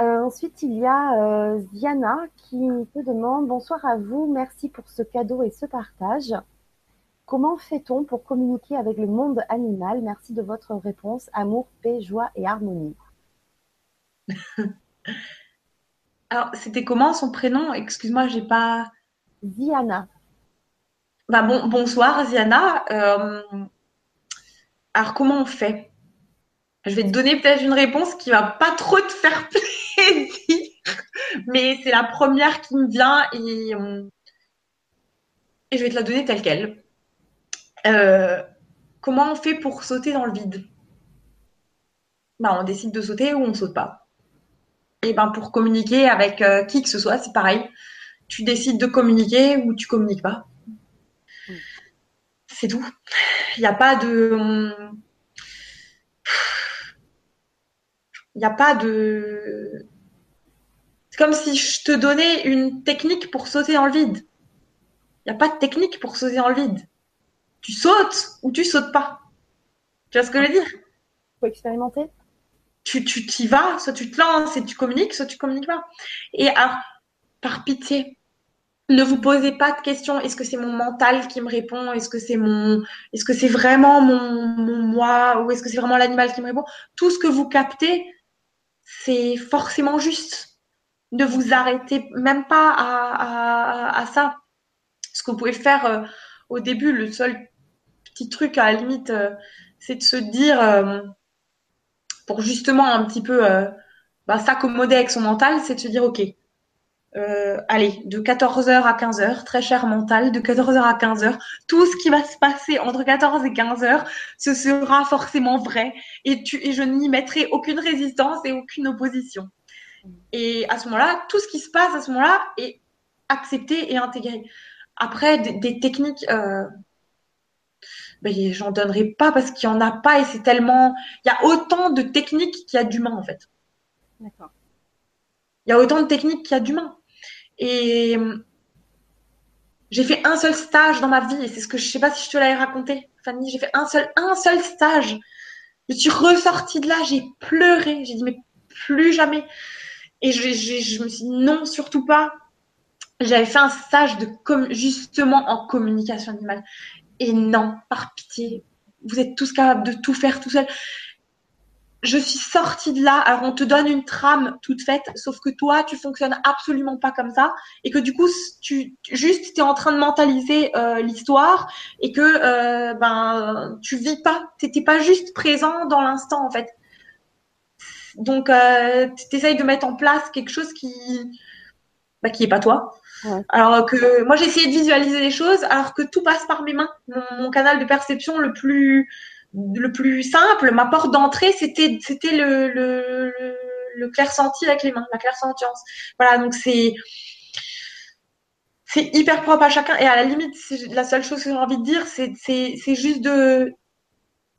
B: Euh, ensuite, il y a euh, Diana qui te demande Bonsoir à vous, merci pour ce cadeau et ce partage. Comment fait-on pour communiquer avec le monde animal? Merci de votre réponse. Amour, paix, joie et harmonie. *laughs*
C: Alors, c'était comment son prénom? Excuse-moi, j'ai pas.
B: Ziana.
C: Bah, bon, bonsoir, Ziana. Euh, alors, comment on fait? Je vais te donner peut-être une réponse qui va pas trop te faire *laughs* plaisir, mais c'est la première qui me vient et, et je vais te la donner telle qu'elle. Euh, comment on fait pour sauter dans le vide? Ben, On décide de sauter ou on ne saute pas. Et ben, pour communiquer avec euh, qui que ce soit, c'est pareil. Tu décides de communiquer ou tu communiques pas. C'est tout. Il n'y a pas de. Il n'y a pas de. Comme si je te donnais une technique pour sauter dans le vide. Il n'y a pas de technique pour sauter dans le vide tu sautes ou tu sautes pas. Tu vois ce que je veux dire?
B: Faut expérimenter.
C: Tu tu t'y vas, soit tu te lances et tu communiques, soit tu communiques pas. Et alors, par pitié, ne vous posez pas de questions. Est-ce que c'est mon mental qui me répond? Est-ce que c'est mon, est-ce que c'est vraiment mon, mon moi? Ou est-ce que c'est vraiment l'animal qui me répond? Tout ce que vous captez, c'est forcément juste. Ne vous arrêtez même pas à, ça. Ce que vous pouvez faire euh, au début, le seul petit truc à la limite, euh, c'est de se dire, euh, pour justement un petit peu bah, s'accommoder avec son mental, c'est de se dire, ok, allez, de 14h à 15h, très cher mental, de 14h à 15h, tout ce qui va se passer entre 14 et 15h, ce sera forcément vrai et je n'y mettrai aucune résistance et aucune opposition. Et à ce moment-là, tout ce qui se passe à ce moment-là est accepté et intégré. Après, des, techniques, ben, j'en donnerai pas parce qu'il y en a pas et c'est tellement. Il y a autant de techniques qu'il y a d'humains en fait. D'accord. Il y a autant de techniques qu'il y a d'humains. Et j'ai fait un seul stage dans ma vie et c'est ce que je sais pas si je te l'avais raconté, Fanny. J'ai fait un seul, un seul stage. Je suis ressortie de là, j'ai pleuré. J'ai dit mais plus jamais. Et je, me suis dit non, surtout pas. J'avais fait un stage de justement en communication animale. Et non, par pitié, vous êtes tous capables de tout faire tout seul. Je suis sortie de là. Alors, on te donne une trame toute faite, sauf que toi, tu fonctionnes absolument pas comme ça. Et que du coup, tu juste, tu es en train de mentaliser euh, l'histoire et que euh, ben, tu vis pas. Tu n'étais pas juste présent dans l'instant, en fait. Donc, euh, tu essayes de mettre en place quelque chose qui bah, qui est pas toi. Alors que moi j'ai essayé de visualiser les choses alors que tout passe par mes mains. Mon, canal de perception le plus le plus simple, ma porte d'entrée, c'était c'était le, le, le, clair senti avec les mains, la clair sentience. Voilà, donc c'est c'est hyper propre à chacun et à la limite, la seule chose que j'ai envie de dire, c'est c'est juste de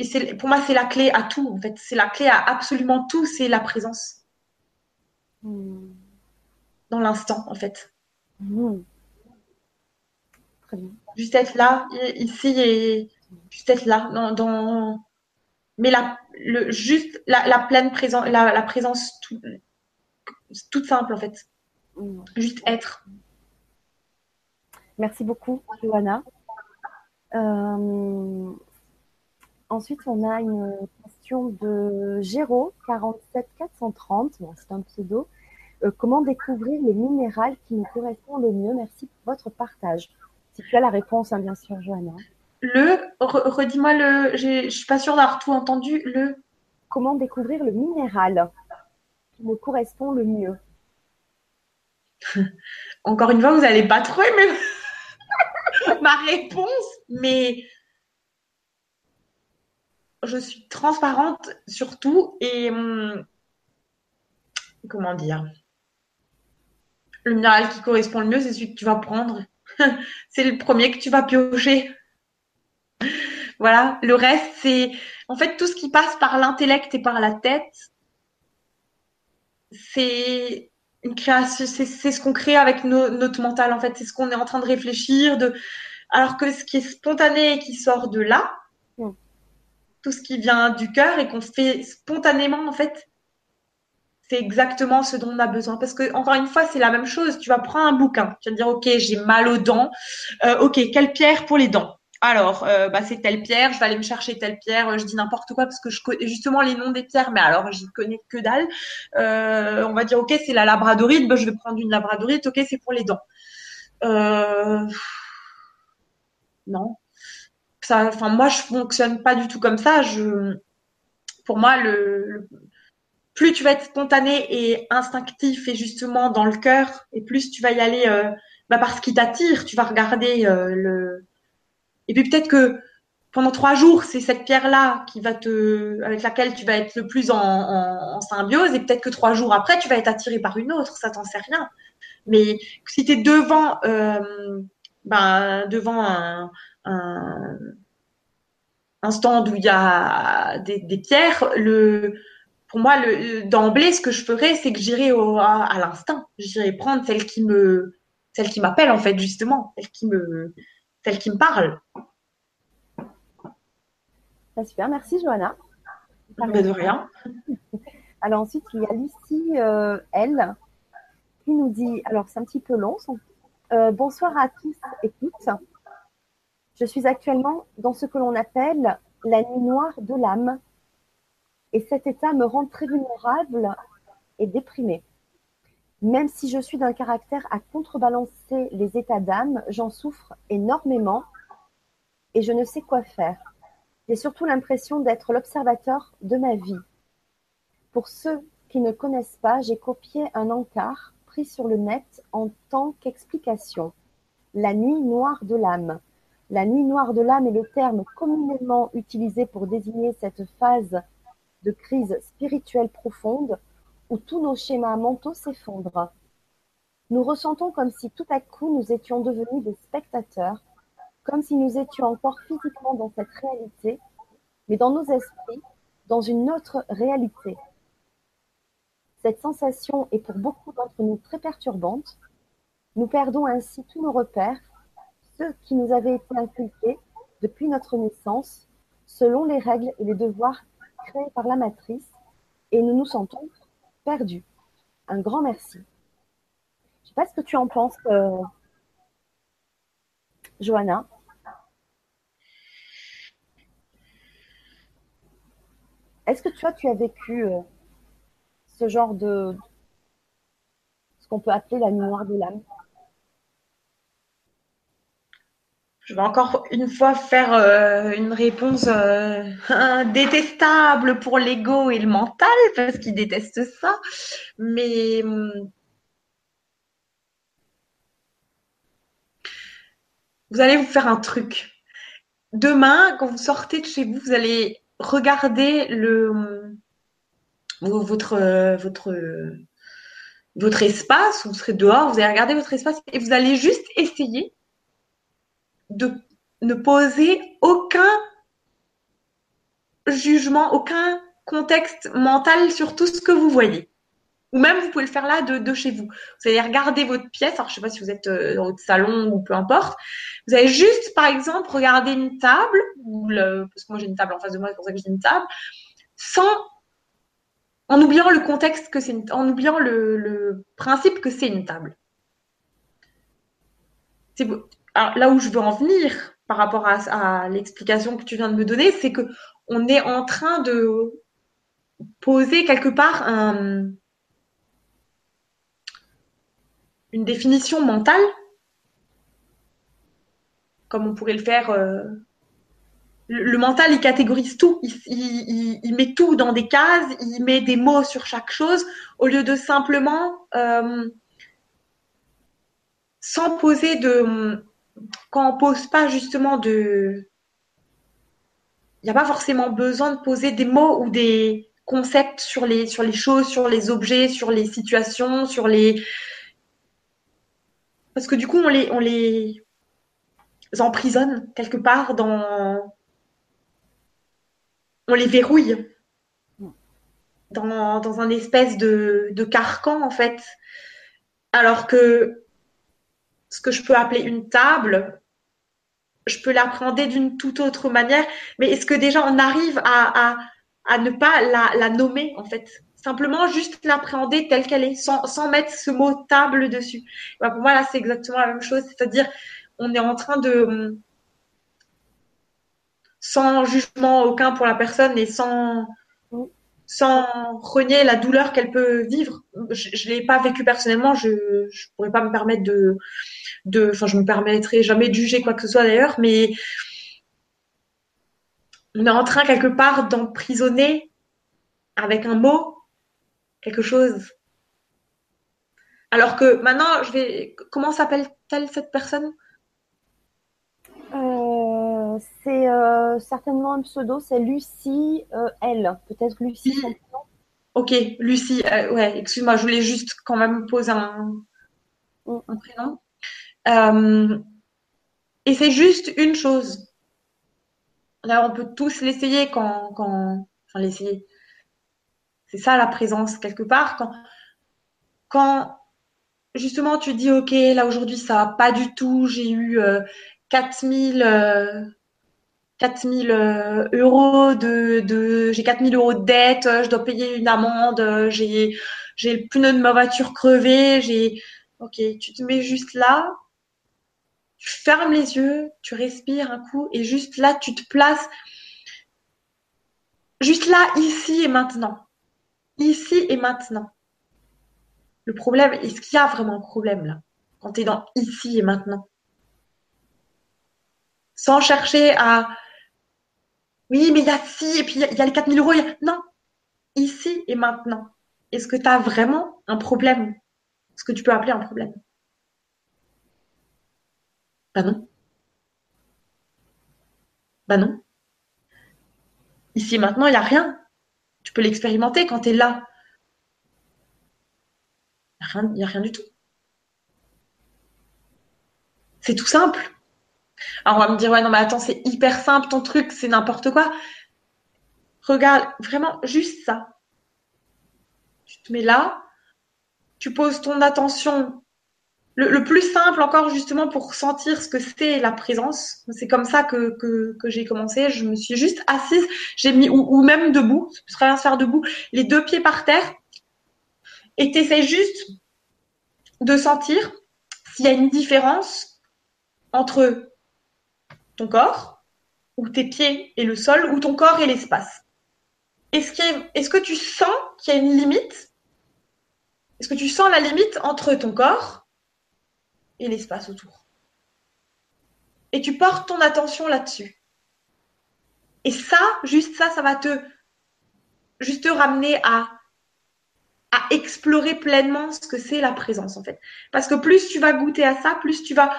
C: et pour moi c'est la clé à tout en fait, c'est la clé à absolument tout, c'est la présence. Hmm. Dans l'instant en fait. Mmh.
B: Très bien.
C: Juste être là, ici et juste être là, dans, dans... mais la, le, juste la, la pleine présence, la, la présence tout, toute simple en fait.
B: Mm.
C: Juste être.
B: Merci beaucoup, Johanna. Euh, ensuite, on a une question de Géraud, 47 430. Bon, c'est un pseudo. Euh, comment découvrir le minéral qui nous correspond le mieux? Merci pour votre partage. Si tu as la réponse, hein, bien sûr, Johanna.
C: Le, re- redis-moi le, je suis pas sûre d'avoir tout entendu. Le,
B: Comment découvrir le minéral qui nous correspond le mieux? *laughs*
C: Encore une fois, vous n'allez pas trouver mais... *laughs* ma réponse, mais je suis transparente surtout et hum, comment dire le minéral qui correspond le mieux, c'est celui que tu vas prendre. *laughs* c'est le premier que tu vas piocher. Voilà, le reste, c'est en fait tout ce qui passe par l'intellect et par la tête. C'est une création, ce qu'on crée avec no- notre mental en fait, c'est ce qu'on est en train de réfléchir, de alors que ce qui est spontané et qui sort de là. Tout ce qui vient du cœur et qu'on fait spontanément en fait, c'est exactement ce dont on a besoin. Parce que encore une fois, c'est la même chose. Tu vas prendre un bouquin, tu vas te dire ok, j'ai mal aux dents, Euh, ok, quelle pierre pour les dents? Alors, euh, bah, c'est telle pierre, je vais aller me chercher telle pierre, euh, je dis n'importe quoi parce que je connais justement les noms des pierres, mais alors j'y connais que dalle. On va dire, ok, c'est la labradorite, bah, je vais prendre une labradorite, ok, c'est pour les dents. Non. Moi, je fonctionne pas du tout comme ça. Pour moi, plus tu vas être spontané et instinctif et justement dans le cœur, et plus tu vas y aller euh, bah, parce qu'il t'attire, tu vas regarder euh, le. Et puis peut-être que pendant trois jours, c'est cette pierre-là qui va te, avec laquelle tu vas être le plus en symbiose, et peut-être que trois jours après, tu vas être attiré par une autre, ça t'en sait rien. Mais si tu es devant, euh, ben, devant un, un, un stand où il y a des, des pierres, le, pour moi, le, d'emblée, ce que je ferais, c'est que j'irais au, à, à l'instinct. J'irais prendre celle qui me, celle qui m'appelle, en fait, justement, celle qui me, celle qui me parle.
B: Ah, Super, merci Johanna.
C: Mais de rien. *laughs*
B: Alors ensuite, il y a Lucie, euh, elle, qui nous dit, alors c'est un petit peu long, son- Euh, bonsoir à tous et toutes. Je suis actuellement dans ce que l'on appelle la nuit noire de l'âme. Et cet état me rend très vulnérable et déprimée. Même si je suis d'un caractère à contrebalancer les états d'âme, j'en souffre énormément et je ne sais quoi faire. J'ai surtout l'impression d'être l'observateur de ma vie. Pour ceux qui ne connaissent pas, j'ai copié un encart pris sur le net en tant qu'explication. La nuit noire de l'âme. La nuit noire de l'âme est le terme communément utilisé pour désigner cette phase de crise spirituelle profonde où tous nos schémas mentaux s'effondrent. Nous ressentons comme si tout à coup nous étions devenus des spectateurs, comme si nous étions encore physiquement dans cette réalité, mais dans nos esprits, dans une autre réalité. Cette sensation est pour beaucoup d'entre nous très perturbante. Nous perdons ainsi tous nos repères, ceux qui nous avaient été inculqués depuis notre naissance, selon les règles et les devoirs créés par la matrice, et nous nous sentons perdus. Un grand merci. Je ne sais pas ce que tu en penses, euh, Johanna. Est-ce que toi, tu as vécu euh, ce genre de ce qu'on peut appeler la noire de l'âme?
C: Je vais encore une fois faire euh, une réponse euh, *laughs* détestable pour l'ego et le mental parce qu'ils détestent ça. Mais hum, vous allez vous faire un truc. Demain, quand vous sortez de chez vous, vous allez regarder le votre votre votre espace. Vous serez dehors, vous allez regarder votre espace et vous allez juste essayer de ne poser aucun jugement, aucun contexte mental sur tout ce que vous voyez. Ou même, vous pouvez le faire là de, chez vous. Vous allez regarder votre pièce. Alors, je sais pas si vous êtes euh, dans votre salon ou peu importe. Vous allez juste, par exemple, regarder une table, parce que moi j'ai une table en face de moi, c'est pour ça que j'ai une table, sans, en oubliant le contexte que c'est, en oubliant le, principe que c'est une table. Là où je veux en venir par rapport à, l'explication que tu viens de me donner, c'est que on est en train de poser quelque part un, une définition mentale, comme on pourrait le faire. Euh, le, mental, il catégorise tout, il, met tout dans des cases, il met des mots sur chaque chose, au lieu de simplement, euh, sans poser de... Quand on pose pas justement de... Il n'y a pas forcément besoin de poser des mots ou des concepts sur les, sur les choses, sur les objets, sur les situations, sur les, parce que du coup, on les, on les emprisonne quelque part dans. On les verrouille dans, dans un espèce de, de carcan, en fait. Alors que ce que je peux appeler une table, je peux l'appréhender d'une toute autre manière. Mais est-ce que déjà on arrive à, ne pas la, nommer, en fait? Simplement juste l'appréhender telle qu'elle est, sans, sans, mettre ce mot table dessus. Bah, pour moi, là, c'est exactement la même chose. C'est-à-dire, on est en train de, sans jugement aucun pour la personne et sans, sans renier la douleur qu'elle peut vivre. Je ne l'ai pas vécu personnellement, je ne pourrais pas me permettre de, de, enfin, je me permettrai jamais de juger quoi que ce soit d'ailleurs, mais on est en train quelque part d'emprisonner avec un mot quelque chose. Alors que maintenant, je vais. Comment s'appelle-t-elle cette personne?
B: Euh, C'est euh, certainement un pseudo, c'est Lucie euh, L. Peut-être Lucie.
C: Ok, Lucie. ouais, excuse-moi, je voulais juste quand même poser un, mm. un prénom. et c'est juste une chose. Là, on peut tous l'essayer quand, quand. Enfin, l'essayer c'est ça la présence quelque part. Quand, quand justement tu dis ok là aujourd'hui ça va pas du tout, j'ai eu 4000 euh, 4000 euh, euros de, de j'ai 4000 euros de dette, je dois payer une amende, j'ai j'ai le pneu de ma voiture crevé, j'ai ok tu te mets juste là, tu fermes les yeux, tu respires un coup et juste là tu te places. Juste là ici et maintenant. Ici et maintenant. Le problème, est-ce qu'il y a vraiment un problème là Quand tu es dans ici et maintenant? Sans chercher à oui, mais il y a si, et puis il y, a les 4000 euros. Non, ici et maintenant. Est-ce que tu as vraiment un problème? Ce que tu peux appeler un problème Bah non. Bah non. Ici et maintenant, il n'y a rien. Tu peux l'expérimenter quand tu es là. Il n'y a, rien du tout. C'est tout simple. Alors on va me dire, ouais, non, mais attends, c'est hyper simple ton truc, c'est n'importe quoi. Regarde, vraiment, juste ça. Tu te mets là, tu poses ton attention le, plus simple encore justement pour sentir ce que c'est la présence. C'est comme ça que, que, j'ai commencé. Je me suis juste assise, j'ai mis ou, même debout, ça peut très bien se faire debout, les deux pieds par terre, et tu essaies juste de sentir s'il y a une différence entre ton corps ou tes pieds et le sol ou ton corps et l'espace. Est-ce, que tu sens qu'il y a une limite? Est-ce que tu sens la limite entre ton corps et l'espace autour? Et tu portes ton attention là-dessus. Et ça, juste ça, ça va te juste te ramener à à explorer pleinement ce que c'est la présence en fait. Parce que plus tu vas goûter à ça, plus tu vas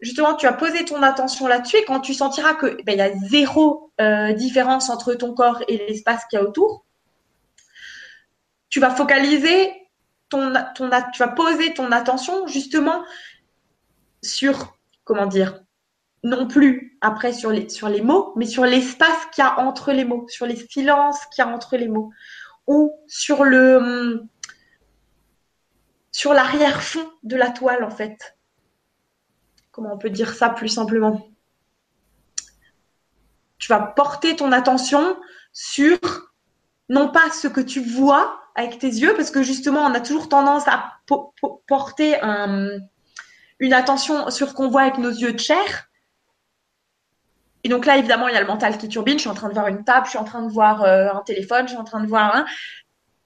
C: justement tu vas poser ton attention là-dessus et quand tu sentiras que ben, il y a zéro euh, différence entre ton corps et l'espace qu'il y a autour, tu vas focaliser ton, ton tu vas poser ton attention justement sur, comment dire, non plus après sur les, sur les mots, mais sur l'espace qu'il y a entre les mots, sur les silences qu'il y a entre les mots, ou sur le, sur l'arrière-fond de la toile, en fait. Comment on peut dire ça plus simplement Tu vas porter ton attention sur non pas ce que tu vois avec tes yeux, parce que justement, on a toujours tendance à porter une attention sur ce qu'on voit avec nos yeux de chair. Et donc là, évidemment, il y a le mental qui turbine. Je suis en train de voir une table, je suis en train de voir euh, un téléphone, je suis en train de voir un.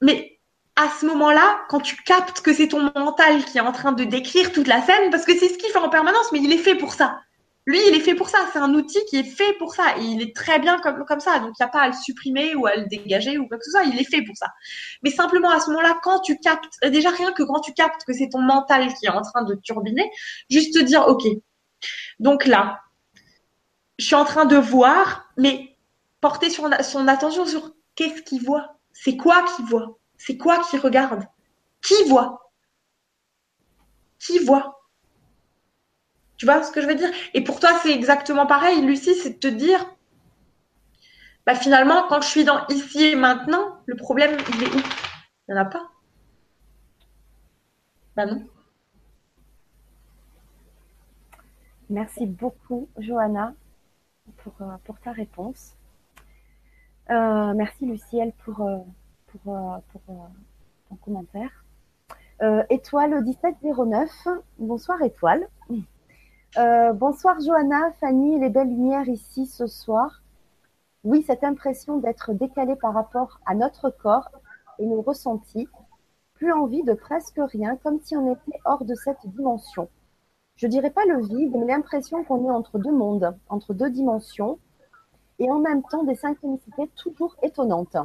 C: Mais à ce moment-là, quand tu captes que c'est ton mental qui est en train de décrire toute la scène, parce que c'est ce qu'il fait en permanence, mais il est fait pour ça. Lui, il est fait pour ça. C'est un outil qui est fait pour ça. Et il est très bien comme, comme ça. Donc, il n'y a pas à le supprimer ou à le dégager ou quoi que ce soit. Il est fait pour ça. Mais simplement, à ce moment-là, quand tu captes, euh, déjà rien que quand tu captes que c'est ton mental qui est en train de turbiner, juste te dire, OK. Donc là, je suis en train de voir, mais porter son, son attention sur qu'est-ce qu'il voit. C'est quoi qu'il voit? C'est quoi qu'il regarde? Qui voit? Qui voit? Tu vois ce que je veux dire? Et pour toi, c'est exactement pareil, Lucie, c'est de te dire, bah finalement, quand je suis dans ici et maintenant, le problème, il est où? Il n'y en a pas. Bah non.
B: Merci beaucoup, Johanna, pour, euh, ta réponse. Euh, merci, Lucielle, pour, euh, pour, pour ton commentaire. Étoile 1709, bonsoir Étoile. Euh, bonsoir Johanna, Fanny, les belles lumières ici ce soir. Oui, cette impression d'être décalé par rapport à notre corps et nos ressentis, plus envie de presque rien, comme si on était hors de cette dimension. Je dirais pas le vide, mais l'impression qu'on est entre deux mondes, entre deux dimensions, et en même temps des synchronicités toujours étonnantes.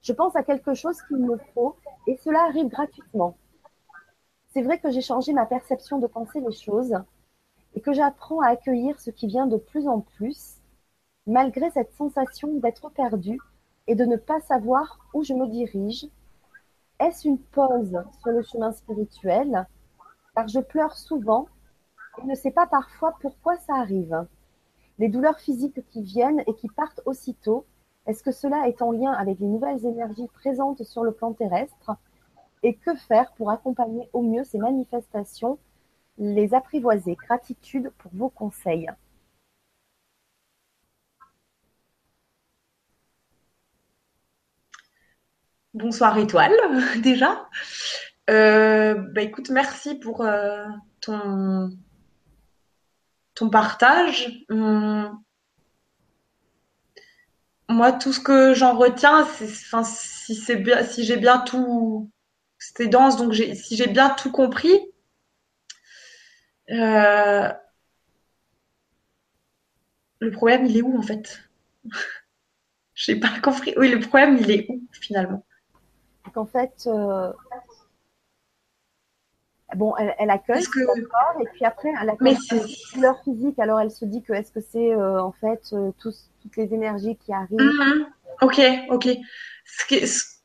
B: Je pense à quelque chose qu'il me faut, et cela arrive gratuitement. C'est vrai que j'ai changé ma perception de penser les choses et que j'apprends à accueillir ce qui vient de plus en plus, malgré cette sensation d'être perdu et de ne pas savoir où je me dirige. Est-ce une pause sur le chemin spirituel? Car je pleure souvent et ne sais pas parfois pourquoi ça arrive. Les douleurs physiques qui viennent et qui partent aussitôt, est-ce que cela est en lien avec les nouvelles énergies présentes sur le plan terrestre et que faire pour accompagner au mieux ces manifestations, les apprivoiser Gratitude pour vos conseils.
C: Bonsoir Étoile, *laughs* déjà. Euh, bah écoute, merci pour euh, ton, partage. Hum. Moi, tout ce que j'en retiens, c'est si, si j'ai bien tout, c'était dense, donc si j'ai bien tout compris, euh, le problème, il est où en fait? *laughs* J'ai pas compris. Oui, le problème, il est où finalement?
B: En fait, euh, bon, elle, accueille, que... et puis après, elle accueille leur physique. Alors, elle se dit que est-ce que c'est euh, en fait toutes les énergies qui arrivent?
C: Mm-hmm. Ok, ok. Ce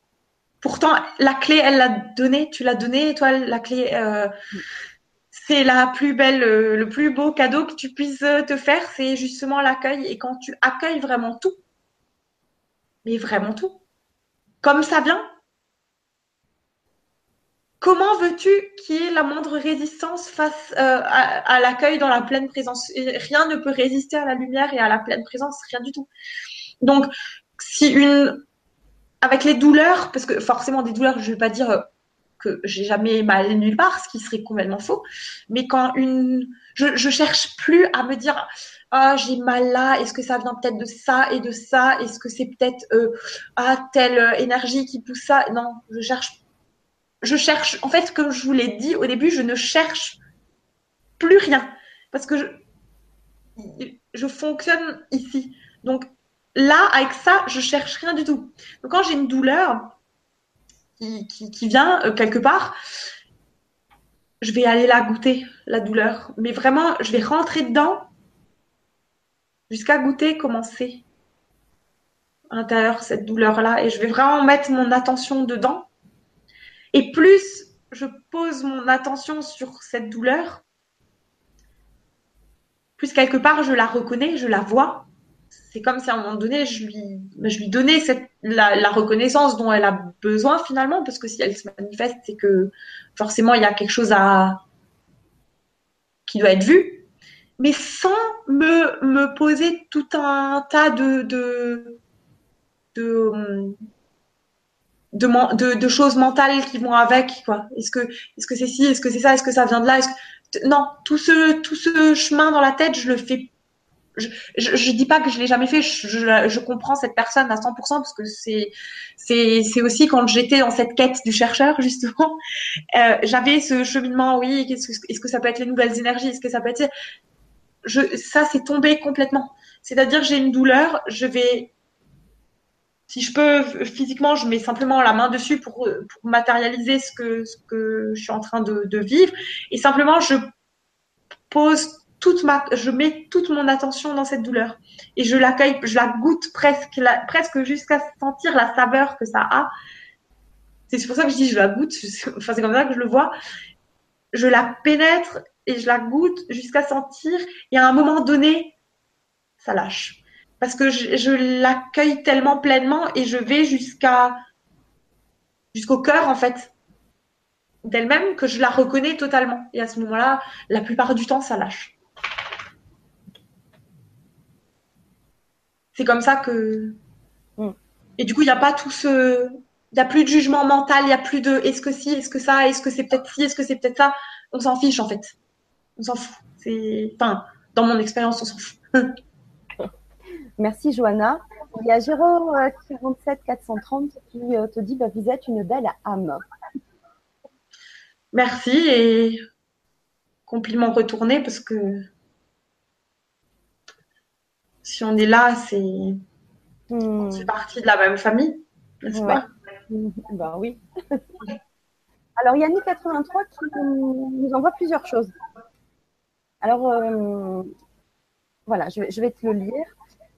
C: Pourtant, la clé, elle l'a donnée, tu l'as donnée, toi, la clé, euh, c'est la plus belle, euh, le plus beau cadeau que tu puisses euh, te faire, c'est justement l'accueil. Et quand tu accueilles vraiment tout, mais vraiment tout, comme ça vient, comment veux-tu qu'il y ait la moindre résistance face à, l'accueil dans la pleine présence? Rien ne peut résister à la lumière et à la pleine présence, rien du tout. Donc, si une avec les douleurs, parce que forcément des douleurs, je ne vais pas dire euh, que j'ai jamais mal nulle part, ce qui serait complètement faux. Mais quand une, je, cherche plus à me dire ah j'ai mal là, est-ce que ça vient peut-être de ça et de ça, est-ce que c'est peut-être euh, ah telle euh, énergie qui pousse ça Non, je cherche, je cherche. En fait, comme je vous l'ai dit au début, je ne cherche plus rien parce que je, fonctionne ici. Donc Là, avec ça, je cherche rien du tout. Donc, quand j'ai une douleur qui, vient euh, quelque part, je vais aller la goûter, la douleur. Mais vraiment, je vais rentrer dedans jusqu'à goûter comment c'est à l'intérieur, cette douleur-là. Et je vais vraiment mettre mon attention dedans. Et plus je pose mon attention sur cette douleur, plus quelque part je la reconnais, je la vois. C'est comme si à un moment donné, je lui, donnais la, reconnaissance dont elle a besoin finalement, parce que si elle se manifeste, c'est que forcément il y a quelque chose à qui doit être vu, mais sans me, poser tout un tas de de, de, de choses mentales qui vont avec quoi. Est-ce que est-ce que c'est ci, est-ce que c'est ça, est-ce que ça vient de là, non, tout ce tout ce chemin dans la tête, je le fais je, je, dis pas que je l'ai jamais fait. Je, je, comprends cette personne à 100% parce que c'est c'est c'est aussi quand j'étais dans cette quête du chercheur justement, euh, j'avais ce cheminement. Oui, est-ce que, est-ce que ça peut être les nouvelles énergies Est-ce que ça peut être je ça c'est tombé complètement. C'est-à-dire j'ai une douleur, je vais si je peux physiquement, je mets simplement la main dessus pour, pour matérialiser ce que je suis en train de, de vivre et simplement je pose toute ma, je mets toute mon attention dans cette douleur et je l'accueille, je la goûte presque, presque jusqu'à sentir la saveur que ça a. C'est pour ça que je dis je la goûte. Enfin, c'est comme ça que je le vois. Je la pénètre et je la goûte jusqu'à sentir. Et à un moment donné, ça lâche parce que je, je l'accueille tellement pleinement et je vais jusqu'à jusqu'au cœur en fait d'elle-même que je la reconnais totalement. Et à ce moment-là, la plupart du temps, ça lâche. C'est comme ça que. Mm. Et du coup, il n'y a pas tout ce. Il n'y a plus de jugement mental, il n'y a plus de est-ce que si, est-ce que ça, est-ce que c'est peut-être ci, est-ce que c'est peut-être ça. On s'en fiche en fait. On s'en fout. C'est. Enfin, dans mon expérience, on s'en fout. *laughs*
B: Merci Johanna. Il y a Géraud 47 430 qui euh, te dit bah, vous êtes une belle âme.
C: Merci et compliment retourné parce que si on est là, c'est hmm. partie de la même famille, n'est-ce pas? *laughs*
B: Ben oui. Alors, Yannick83 qui nous envoie plusieurs choses. Alors, euh, voilà, je vais, te le lire.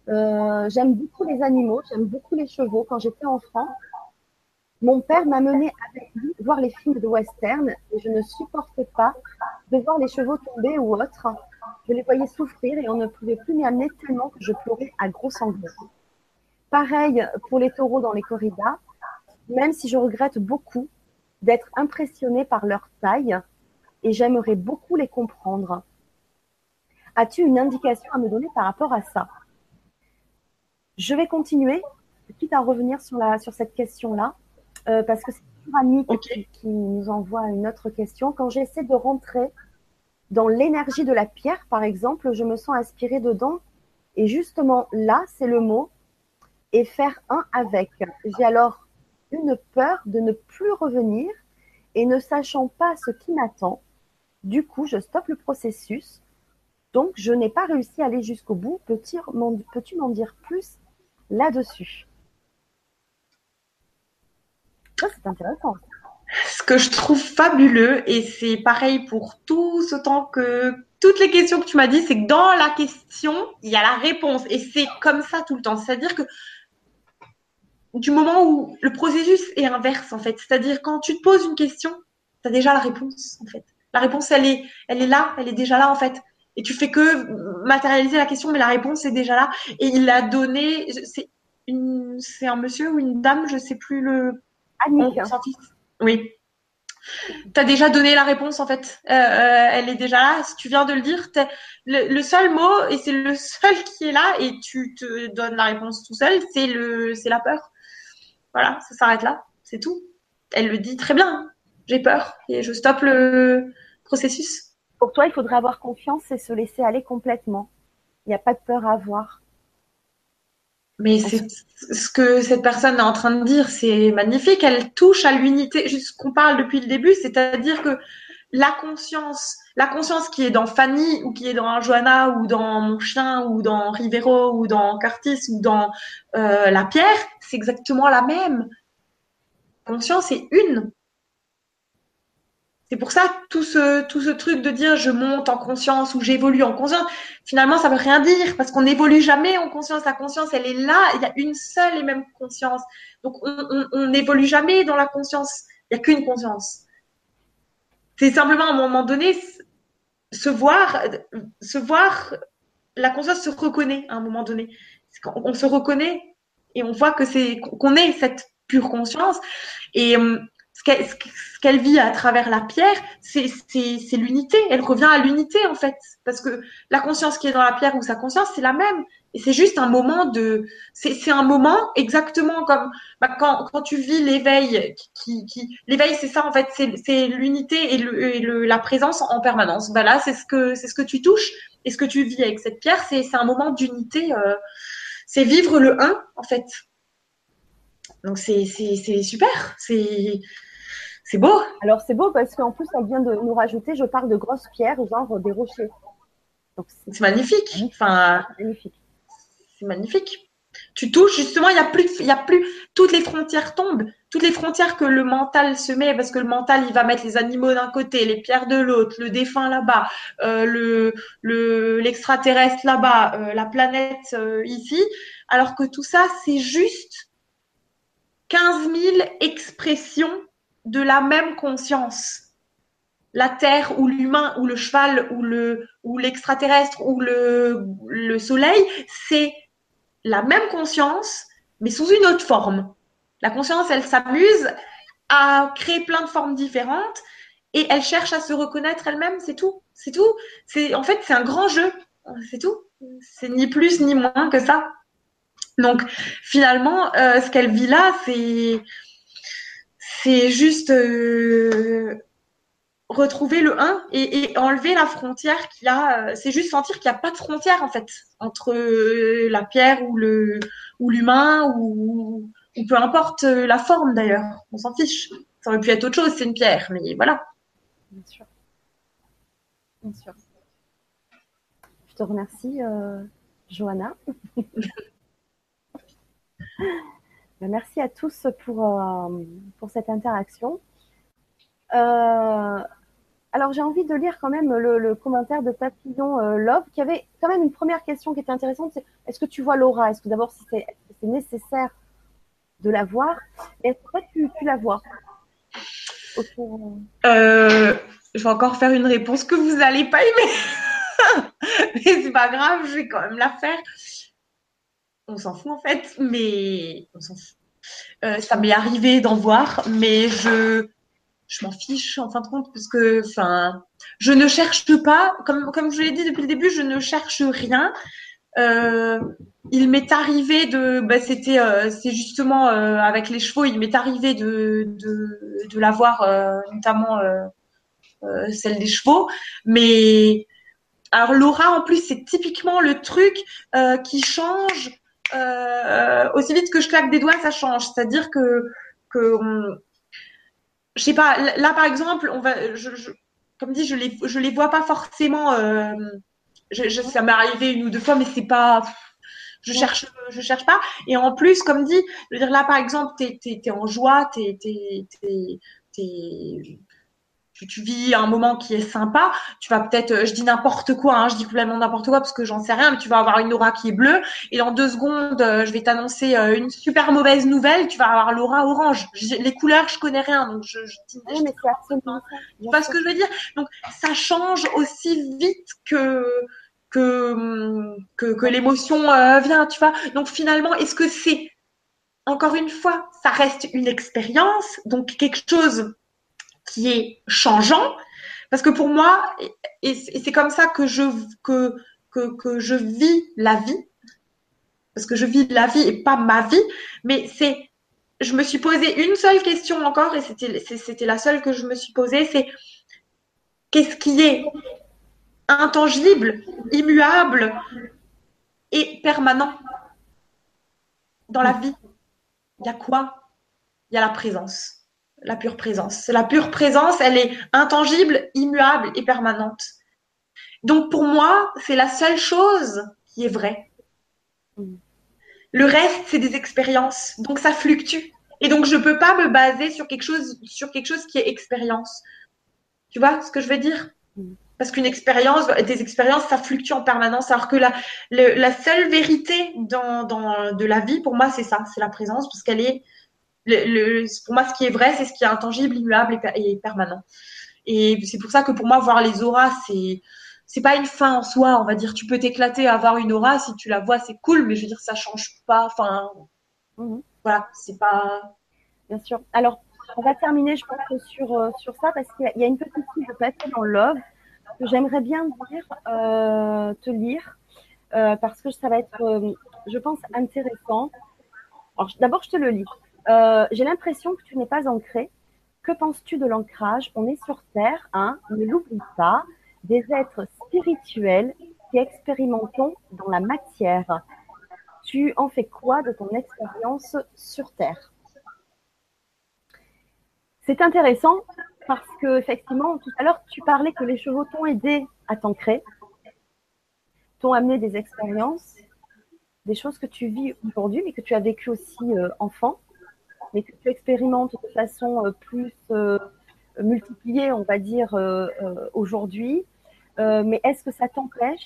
B: Euh, j'aime beaucoup les animaux, j'aime beaucoup les chevaux. Quand j'étais enfant, mon père m'a mené avec lui voir les films de western et je ne supportais pas de voir les chevaux tomber ou autre. Je les voyais souffrir et on ne pouvait plus m'y amener tellement que je pleurais à gros sanglots. Pareil pour les taureaux dans les corridas, même si je regrette beaucoup d'être impressionnée par leur taille et j'aimerais beaucoup les comprendre. As-tu une indication à me donner par rapport à ça? Je vais continuer, quitte à revenir sur, la, sur cette question-là, euh, parce que c'est Annick qui nous envoie une autre question. Quand j'essaie de rentrer dans l'énergie de la pierre, par exemple, je me sens inspirée dedans. Et justement, là, c'est le mot et faire un avec. J'ai alors une peur de ne plus revenir et ne sachant pas ce qui m'attend. Du coup, je stoppe le processus. Donc, je n'ai pas réussi à aller jusqu'au bout. Peux-tu m'en dire plus là-dessus C'est intéressant
C: ce que je trouve fabuleux, et c'est pareil pour tous autant que toutes les questions que tu m'as dit, c'est que dans la question, il y a la réponse. Et c'est comme ça tout le temps. C'est-à-dire que du moment où le processus est inverse, en fait, c'est-à-dire quand tu te poses une question, tu as déjà la réponse, en fait. La réponse, elle est, elle est là, elle est déjà là, en fait. Et tu fais que matérialiser la question, mais la réponse est déjà là. Et il a donné, c'est c'est un monsieur ou une dame, je sais plus le.
B: Annick.
C: Oui. Tu as déjà donné la réponse en fait. Euh, euh, elle est déjà là. Si tu viens de le dire, le, seul mot et c'est le seul qui est là et tu te donnes la réponse tout seul, c'est le, c'est la peur. Voilà, ça s'arrête là. C'est tout. Elle le dit très bien. J'ai peur et je stoppe le processus.
B: Pour toi, il faudrait avoir confiance et se laisser aller complètement. Il n'y a pas de peur à avoir.
C: Mais c'est ce que cette personne est en train de dire, c'est magnifique. Elle touche à l'unité, juste qu'on parle depuis le début, c'est-à-dire que la conscience, la conscience qui est dans Fanny ou qui est dans Johanna ou dans mon chien ou dans Rivero ou dans Curtis ou dans euh, la pierre, c'est exactement la même. La conscience est une. C'est pour ça tout ce tout ce truc de dire je monte en conscience ou j'évolue en conscience, finalement ça veut rien dire parce qu'on n'évolue jamais en conscience. La conscience elle est là, il y a une seule et même conscience. Donc on n'évolue jamais dans la conscience. Il n'y a qu'une conscience. C'est simplement à un moment donné se voir, se voir, la conscience se reconnaît à un moment donné. On, on se reconnaît et on voit que c'est qu'on est cette pure conscience. Et euh, ce qu'elle vit à travers la pierre, c'est l'unité. Elle revient à l'unité en fait, parce que la conscience qui est dans la pierre ou sa conscience, c'est la même. Et c'est juste un moment de, c'est un moment exactement comme bah, quand, tu vis l'éveil, qui, l'éveil c'est ça en fait, c'est l'unité et, la présence en permanence. Bah là, c'est ce que ce que tu touches et ce que tu vis avec cette pierre, c'est un moment d'unité. Euh, c'est vivre le un en fait. Donc c'est super, c'est c'est beau.
B: Alors c'est beau parce qu'en plus elle vient de nous rajouter, je parle de grosses pierres, genre des rochers.
C: C'est magnifique. Enfin, magnifique. C'est magnifique. Tu touches justement, il n'y a plus, il y a plus toutes les frontières tombent, toutes les frontières que le mental se met parce que le mental il va mettre les animaux d'un côté, les pierres de l'autre, le défunt là-bas, euh, le le l'extraterrestre là-bas, euh, la planète euh, ici, alors que tout ça c'est juste 15 000 expressions de la même conscience. La terre ou l'humain ou le cheval ou le ou l'extraterrestre ou le, le soleil, c'est la même conscience, mais sous une autre forme. La conscience, elle s'amuse à créer plein de formes différentes et elle cherche à se reconnaître elle-même, c'est tout. C'est tout. C'est en fait c'est un grand jeu, c'est tout. C'est ni plus ni moins que ça. Donc finalement, euh, ce qu'elle vit là, c'est c'est juste euh, retrouver le 1 et, enlever la frontière qu'il y a. Euh, c'est juste sentir qu'il n'y a pas de frontière en fait entre euh, la pierre ou le ou l'humain ou, ou peu importe la forme d'ailleurs. On s'en fiche. Ça aurait pu être autre chose, c'est une pierre, mais voilà.
B: Bien sûr. Bien sûr. Je te remercie, Johanna. *laughs* Ben, merci à tous pour, euh, cette interaction. Euh, alors j'ai envie de lire quand même le, commentaire de Papillon euh, Love qui avait quand même une première question qui était intéressante, est-ce que tu vois Laura? Est-ce que d'abord c'est nécessaire de la voir? Et est-ce que tu, tu la vois?
C: Je vais encore faire une réponse que vous n'allez pas aimer. *laughs* Mais c'est pas grave, je vais quand même la faire on s'en fout en fait, mais on s'en fout. Euh, ça m'est arrivé d'en voir, mais je je m'en fiche en fin de compte parce que je ne cherche pas comme comme je l'ai dit depuis le début je ne cherche rien euh, il m'est arrivé de bah, c'était euh, c'est justement avec les chevaux il m'est arrivé de de, de la voir notamment celle des chevaux mais alors Laura en plus c'est typiquement le truc qui change euh, aussi vite que je claque des doigts, ça change. C'est-à-dire que, que je sais pas, là par exemple, on va, je, je, comme dit, je les, je les vois pas forcément. Euh, je, ça m'est arrivé une ou deux fois, mais c'est pas, je cherche, je cherche pas. Et en plus, comme dit, je veux dire là par exemple, t'es, t'es en joie, t'es, t'es, tu, vis un moment qui est sympa, tu vas peut-être, euh, je dis n'importe quoi, hein, je dis complètement n'importe quoi parce que j'en sais rien, mais tu vas avoir une aura qui est bleue et dans deux secondes, euh, je vais t'annoncer euh, une super mauvaise nouvelle, tu vas avoir l'aura orange. les couleurs, je connais rien, donc je, je dis.
B: Oui, mais c'est absolument
C: ça. ce que je veux dire? Donc ça change aussi vite que que que, que l'émotion vient, tu vois. Donc finalement, est-ce que c'est encore une fois, ça reste une expérience, donc quelque chose qui est changeant. Parce que pour moi, et c'est comme ça que je, que, que, je vis la vie, parce que je vis la vie et pas ma vie, mais c'est, je me suis posé une seule question encore, et c'était, c'était la seule que je me suis posée, c'est qu'est-ce qui est intangible, immuable et permanent dans la vie? Il y a quoi? Il y a la présence la pure présence. La pure présence, elle est intangible, immuable et permanente. Donc pour moi, c'est la seule chose qui est vraie. Le reste, c'est des expériences. Donc ça fluctue. Et donc je ne peux pas me baser sur quelque chose, sur quelque chose qui est expérience. Tu vois ce que je veux dire? Parce qu'une expérience, des expériences, ça fluctue en permanence. Alors que la, la seule vérité dans, dans, de la vie, pour moi, c'est ça, c'est la présence, parce qu'elle est le, pour moi, ce qui est vrai, c'est ce qui est intangible, immuable et, permanent. Et c'est pour ça que pour moi, voir les auras, c'est c'est pas une fin en soi. On va dire, tu peux t'éclater à avoir une aura si tu la vois, c'est cool, mais je veux dire, ça change pas. Enfin, Mhm. Voilà, c'est pas.
B: Bien sûr. Alors, on va terminer, je pense, sur, euh, sur ça, parce qu'il y, a une petite fille de papier dans Love que j'aimerais bien dire, euh, te lire, euh, parce que ça va être, je pense, intéressant. Alors, d'abord, je te le lis. J'ai l'impression que tu n'es pas ancré. Que penses-tu de l'ancrage? On est sur Terre, hein, ne l'oublie pas, des êtres spirituels qui expérimentons dans la matière. Tu en fais quoi de ton expérience sur Terre? C'est intéressant parce que effectivement, tout à l'heure, tu parlais que les chevaux t'ont aidé à t'ancrer, t'ont amené des expériences, des choses que tu vis aujourd'hui, mais que tu as vécu aussi euh, enfant, mais que tu expérimentes de façon euh, plus euh, multipliée, on va dire, aujourd'hui. mais est-ce que ça t'empêche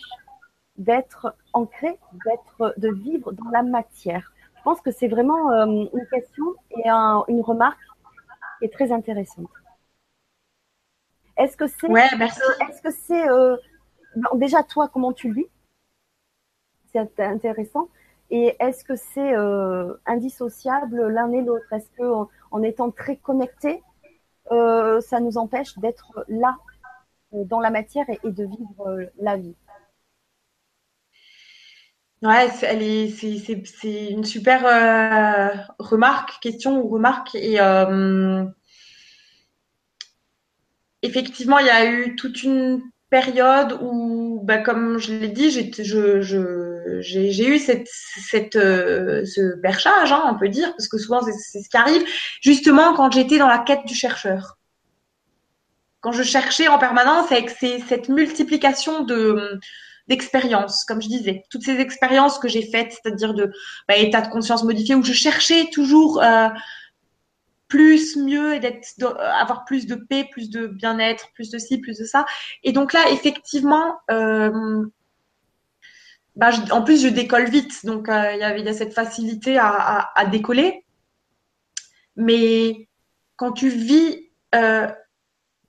B: d'être ancré, d'être, de vivre dans la matière? Je pense que c'est vraiment une question et une remarque est très intéressante. Est-ce que c'est,
C: ouais, merci.
B: est-ce que c'est, euh, déjà toi comment tu le vis? C'est intéressant. Et est-ce que c'est euh, indissociable l'un et l'autre? Est-ce que en, étant très connectés, euh, ça nous empêche d'être là dans la matière et, de vivre la vie?
C: Ouais, c'est, une super euh, remarque, question ou remarque. Et euh, effectivement, il y a eu toute une période où, bah, comme je l'ai dit, j'ai, j'ai, eu cette, euh, ce berchage, hein, on peut dire, parce que souvent c'est, ce qui arrive, justement quand j'étais dans la quête du chercheur. Quand je cherchais en permanence avec cette multiplication de d'expériences, comme je disais, toutes ces expériences que j'ai faites, c'est-à-dire de bah, état de conscience modifié, où je cherchais toujours euh, plus, mieux et d'être, avoir plus de paix, plus de bien-être, plus de ci, plus de ça. Et donc là, effectivement, euh, bah, en plus, je décolle vite, donc euh, il y avait cette facilité à, décoller. Mais quand tu vis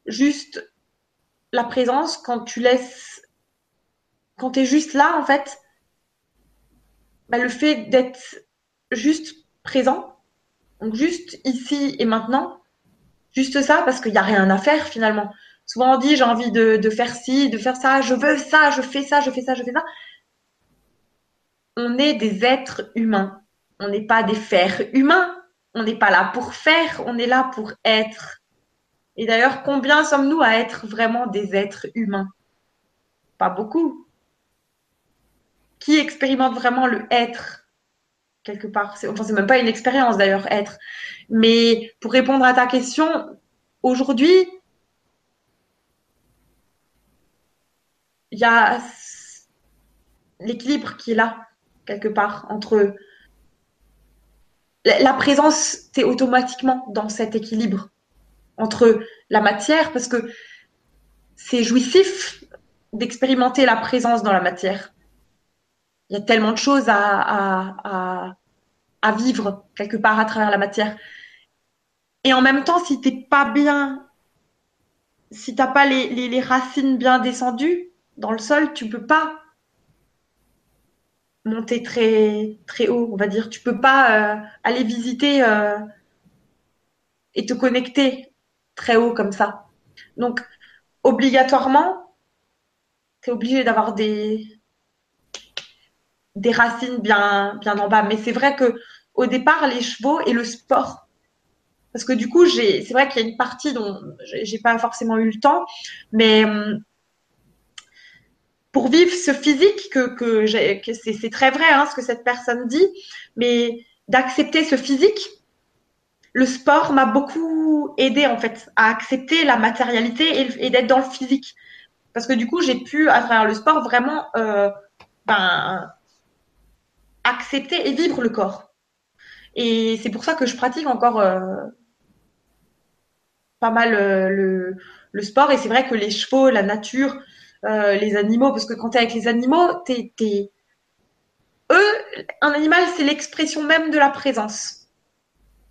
C: juste la présence, quand tu laisses quand tu es juste là, en fait, bah, le fait d'être juste présent, donc juste ici et maintenant, juste ça, parce qu'il n'y a rien à faire finalement. Souvent on dit j'ai envie de, faire ci, de faire ça, je veux ça, je fais ça, je fais ça, je fais ça. On est des êtres humains. On n'est pas des fers humains. On n'est pas là pour faire, on est là pour être. Et d'ailleurs, combien sommes-nous à être vraiment des êtres humains? Pas beaucoup qui expérimente vraiment le être? Quelque part. Enfin, c'est même pas une expérience d'ailleurs, être. Mais pour répondre à ta question, aujourd'hui, il y a l'équilibre qui est là, quelque part, entre la présence, tu es automatiquement dans cet équilibre entre la matière, parce que c'est jouissif d'expérimenter la présence dans la matière il y a tellement de choses à, à, vivre quelque part à travers la matière. Et en même temps, si t'es pas bien, si t'as pas les, les, racines bien descendues dans le sol, tu peux pas monter très très haut, on va dire. Tu peux pas euh, aller visiter euh, et te connecter très haut comme ça. Donc obligatoirement, tu es obligé d'avoir des racines bien, bien en bas. Mais c'est vrai que au départ, les chevaux et le sport. Parce que du coup, c'est vrai qu'il y a une partie dont j'ai pas forcément eu le temps, mais hum, pour vivre ce physique que, c'est, très vrai hein, ce que cette personne dit, mais d'accepter ce physique, le sport m'a beaucoup aidé en fait à accepter la matérialité et, d'être dans le physique. Parce que du coup, j'ai pu, à travers le sport, vraiment euh, ben, accepter et vivre le corps. Et c'est pour ça que je pratique encore euh, pas mal euh, le, sport. Et c'est vrai que les chevaux, la nature, euh, les animaux, parce que quand tu es avec les animaux, eux, un animal, c'est l'expression même de la présence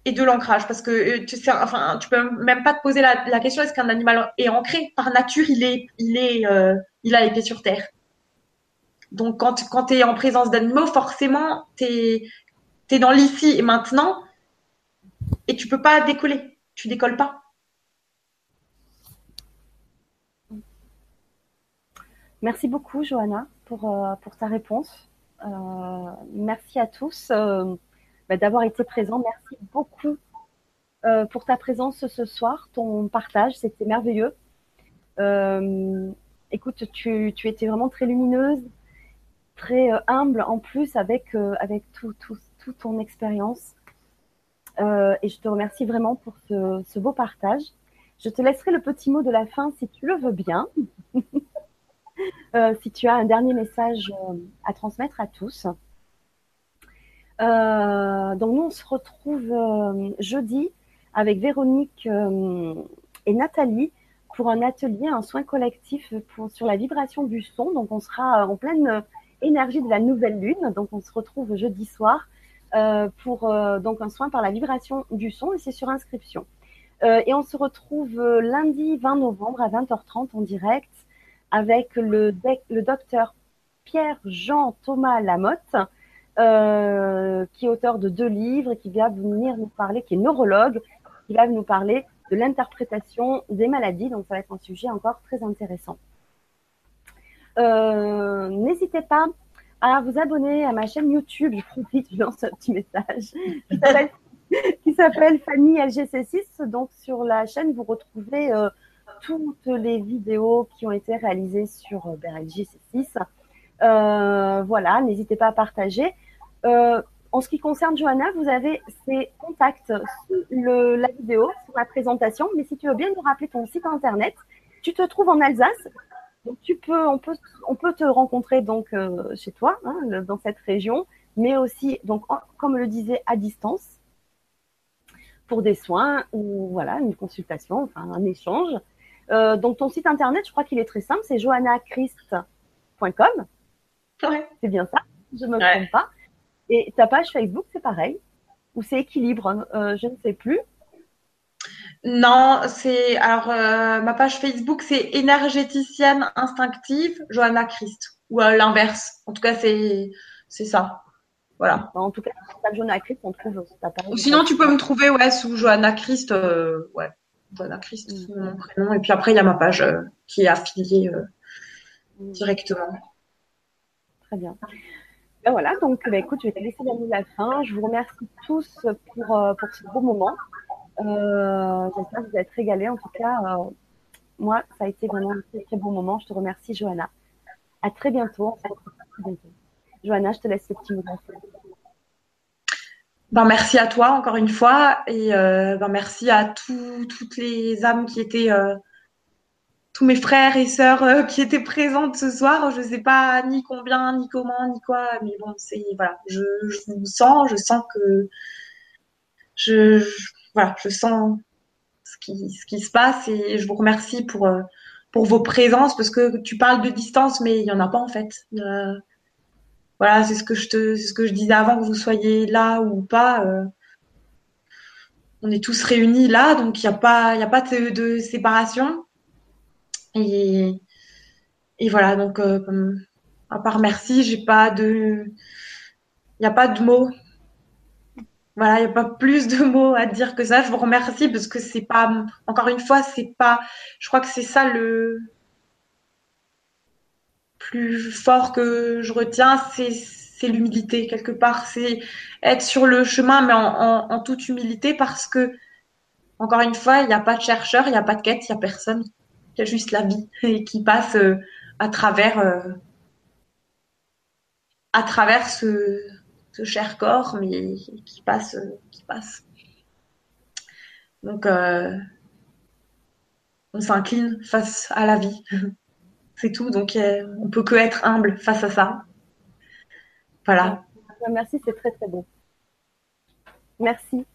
C: et de l'ancrage. Parce que tu sais, enfin, tu peux même pas te poser la, question est-ce qu'un animal est ancré? Par nature Il est, il est, il a les pieds sur terre. Donc, quand, tu es en présence d'animaux, forcément, tu es, Tu es dans l'ici et maintenant et tu peux pas décoller. Tu décolles pas.
B: Merci beaucoup, Johanna, pour, euh, ta réponse. Euh, merci à tous euh, bah, d'avoir été présents. Merci beaucoup pour ta présence ce soir, ton partage, c'était merveilleux. écoute, tu, étais vraiment très lumineuse, très humble en plus avec, avec ton expérience. et je te remercie vraiment pour ce beau partage. Je te laisserai le petit mot de la fin si tu le veux bien. *laughs* *laughs* Euh, si tu as un dernier message euh, à transmettre à tous. Euh, donc nous, on se retrouve jeudi avec Véronique et Nathalie pour un atelier, un soin collectif sur la vibration du son. Donc on sera en pleine énergie de la nouvelle lune. Donc on se retrouve jeudi soir pour donc un soin par la vibration du son et c'est sur inscription. et on se retrouve lundi 20 novembre à 20h30 en direct avec le, docteur Pierre-Jean Thomas Lamotte, euh, qui est auteur de deux livres et qui va venir nous parler, qui est neurologue, qui va nous parler de l'interprétation des maladies. Donc, ça va être un sujet encore très intéressant. Euh, N'hésitez pas à vous abonner à ma chaîne YouTube. *laughs* Je profite, je lance un petit message qui s'appelle Fanny LGC6. Donc, sur la chaîne, vous retrouvez euh, toutes les vidéos qui ont été réalisées sur euh, BRLJ C6. Euh, voilà, n'hésitez pas à partager. Euh, en ce qui concerne Johanna, vous avez ses contacts sous la vidéo, sur la présentation. Mais si tu veux bien nous rappeler ton site internet, tu te trouves en Alsace. Donc tu peux, on peut, te rencontrer donc chez toi, hein, dans cette région, mais aussi donc comme le disait à distance pour des soins ou voilà une consultation, enfin un échange. Euh, donc ton site internet, je crois qu'il est très simple, c'est johannachrist.com.
C: Ouais.
B: C'est bien ça, je me trompe pas. Et ta page Facebook, c'est pareil? Ou c'est équilibre? Euh, Je ne sais plus.
C: Non, c'est alors euh, ma page Facebook, c'est énergéticienne instinctive Johanna Christ ou l'inverse. En tout cas, c'est c'est ça. Voilà.
B: En tout cas, Johanna Christ, on trouve ta page.
C: Sinon, tu peux me trouver ouais sous Johanna Christ. ouais. Voilà, Christ, mm. mon prénom. Et puis après, il y a ma page euh, qui est affiliée euh, mm. directement.
B: Très bien. Ben voilà, donc ben, écoute, je vais te laisser la fin. Je vous remercie tous pour, euh, pour ce beau moment. J'espère que vous êtes régalés. En tout cas, moi, ça a été vraiment un très, très beau moment. Je te remercie, Johanna. À très bientôt. Johanna, je te laisse le petit mot de la fin.
C: Ben, merci à toi encore une fois et euh, ben, merci à toutes les âmes qui étaient, euh, tous mes frères et sœurs euh, qui étaient présentes ce soir. Je sais pas ni combien, ni comment, ni quoi, mais bon, c'est voilà, je, je vous sens, je sens que je, voilà, je sens ce qui, ce qui se passe et je vous remercie pour pour vos présences parce que tu parles de distance, mais il y en a pas en fait voilà, c'est ce que je te, ce que je disais avant que vous soyez là ou pas. Euh, on est tous réunis là, donc il n'y a pas, il a de, séparation. Et, et voilà, donc euh, à part merci, j'ai pas de, il n'y a pas de mots. Voilà, il n'y a pas plus de *laughs* mots à dire que ça. Je vous remercie parce que c'est pas, encore une fois, c'est pas, je crois que c'est ça le, plus fort que je retiens, c'est l'humilité quelque part. C'est être sur le chemin, mais en, toute humilité, parce que, encore une fois, il n'y a pas de chercheur, il n'y a pas de quête, il n'y a personne. Il y a juste la vie et *laughs* qui passe euh, à travers, euh, à travers ce, cher corps, mais qui passe, euh, qui passe. Donc, on s'incline face à la vie. *laughs* C'est tout. Donc, euh, on peut que être humble face à ça. Voilà.
B: Merci, c'est très très beau. Merci.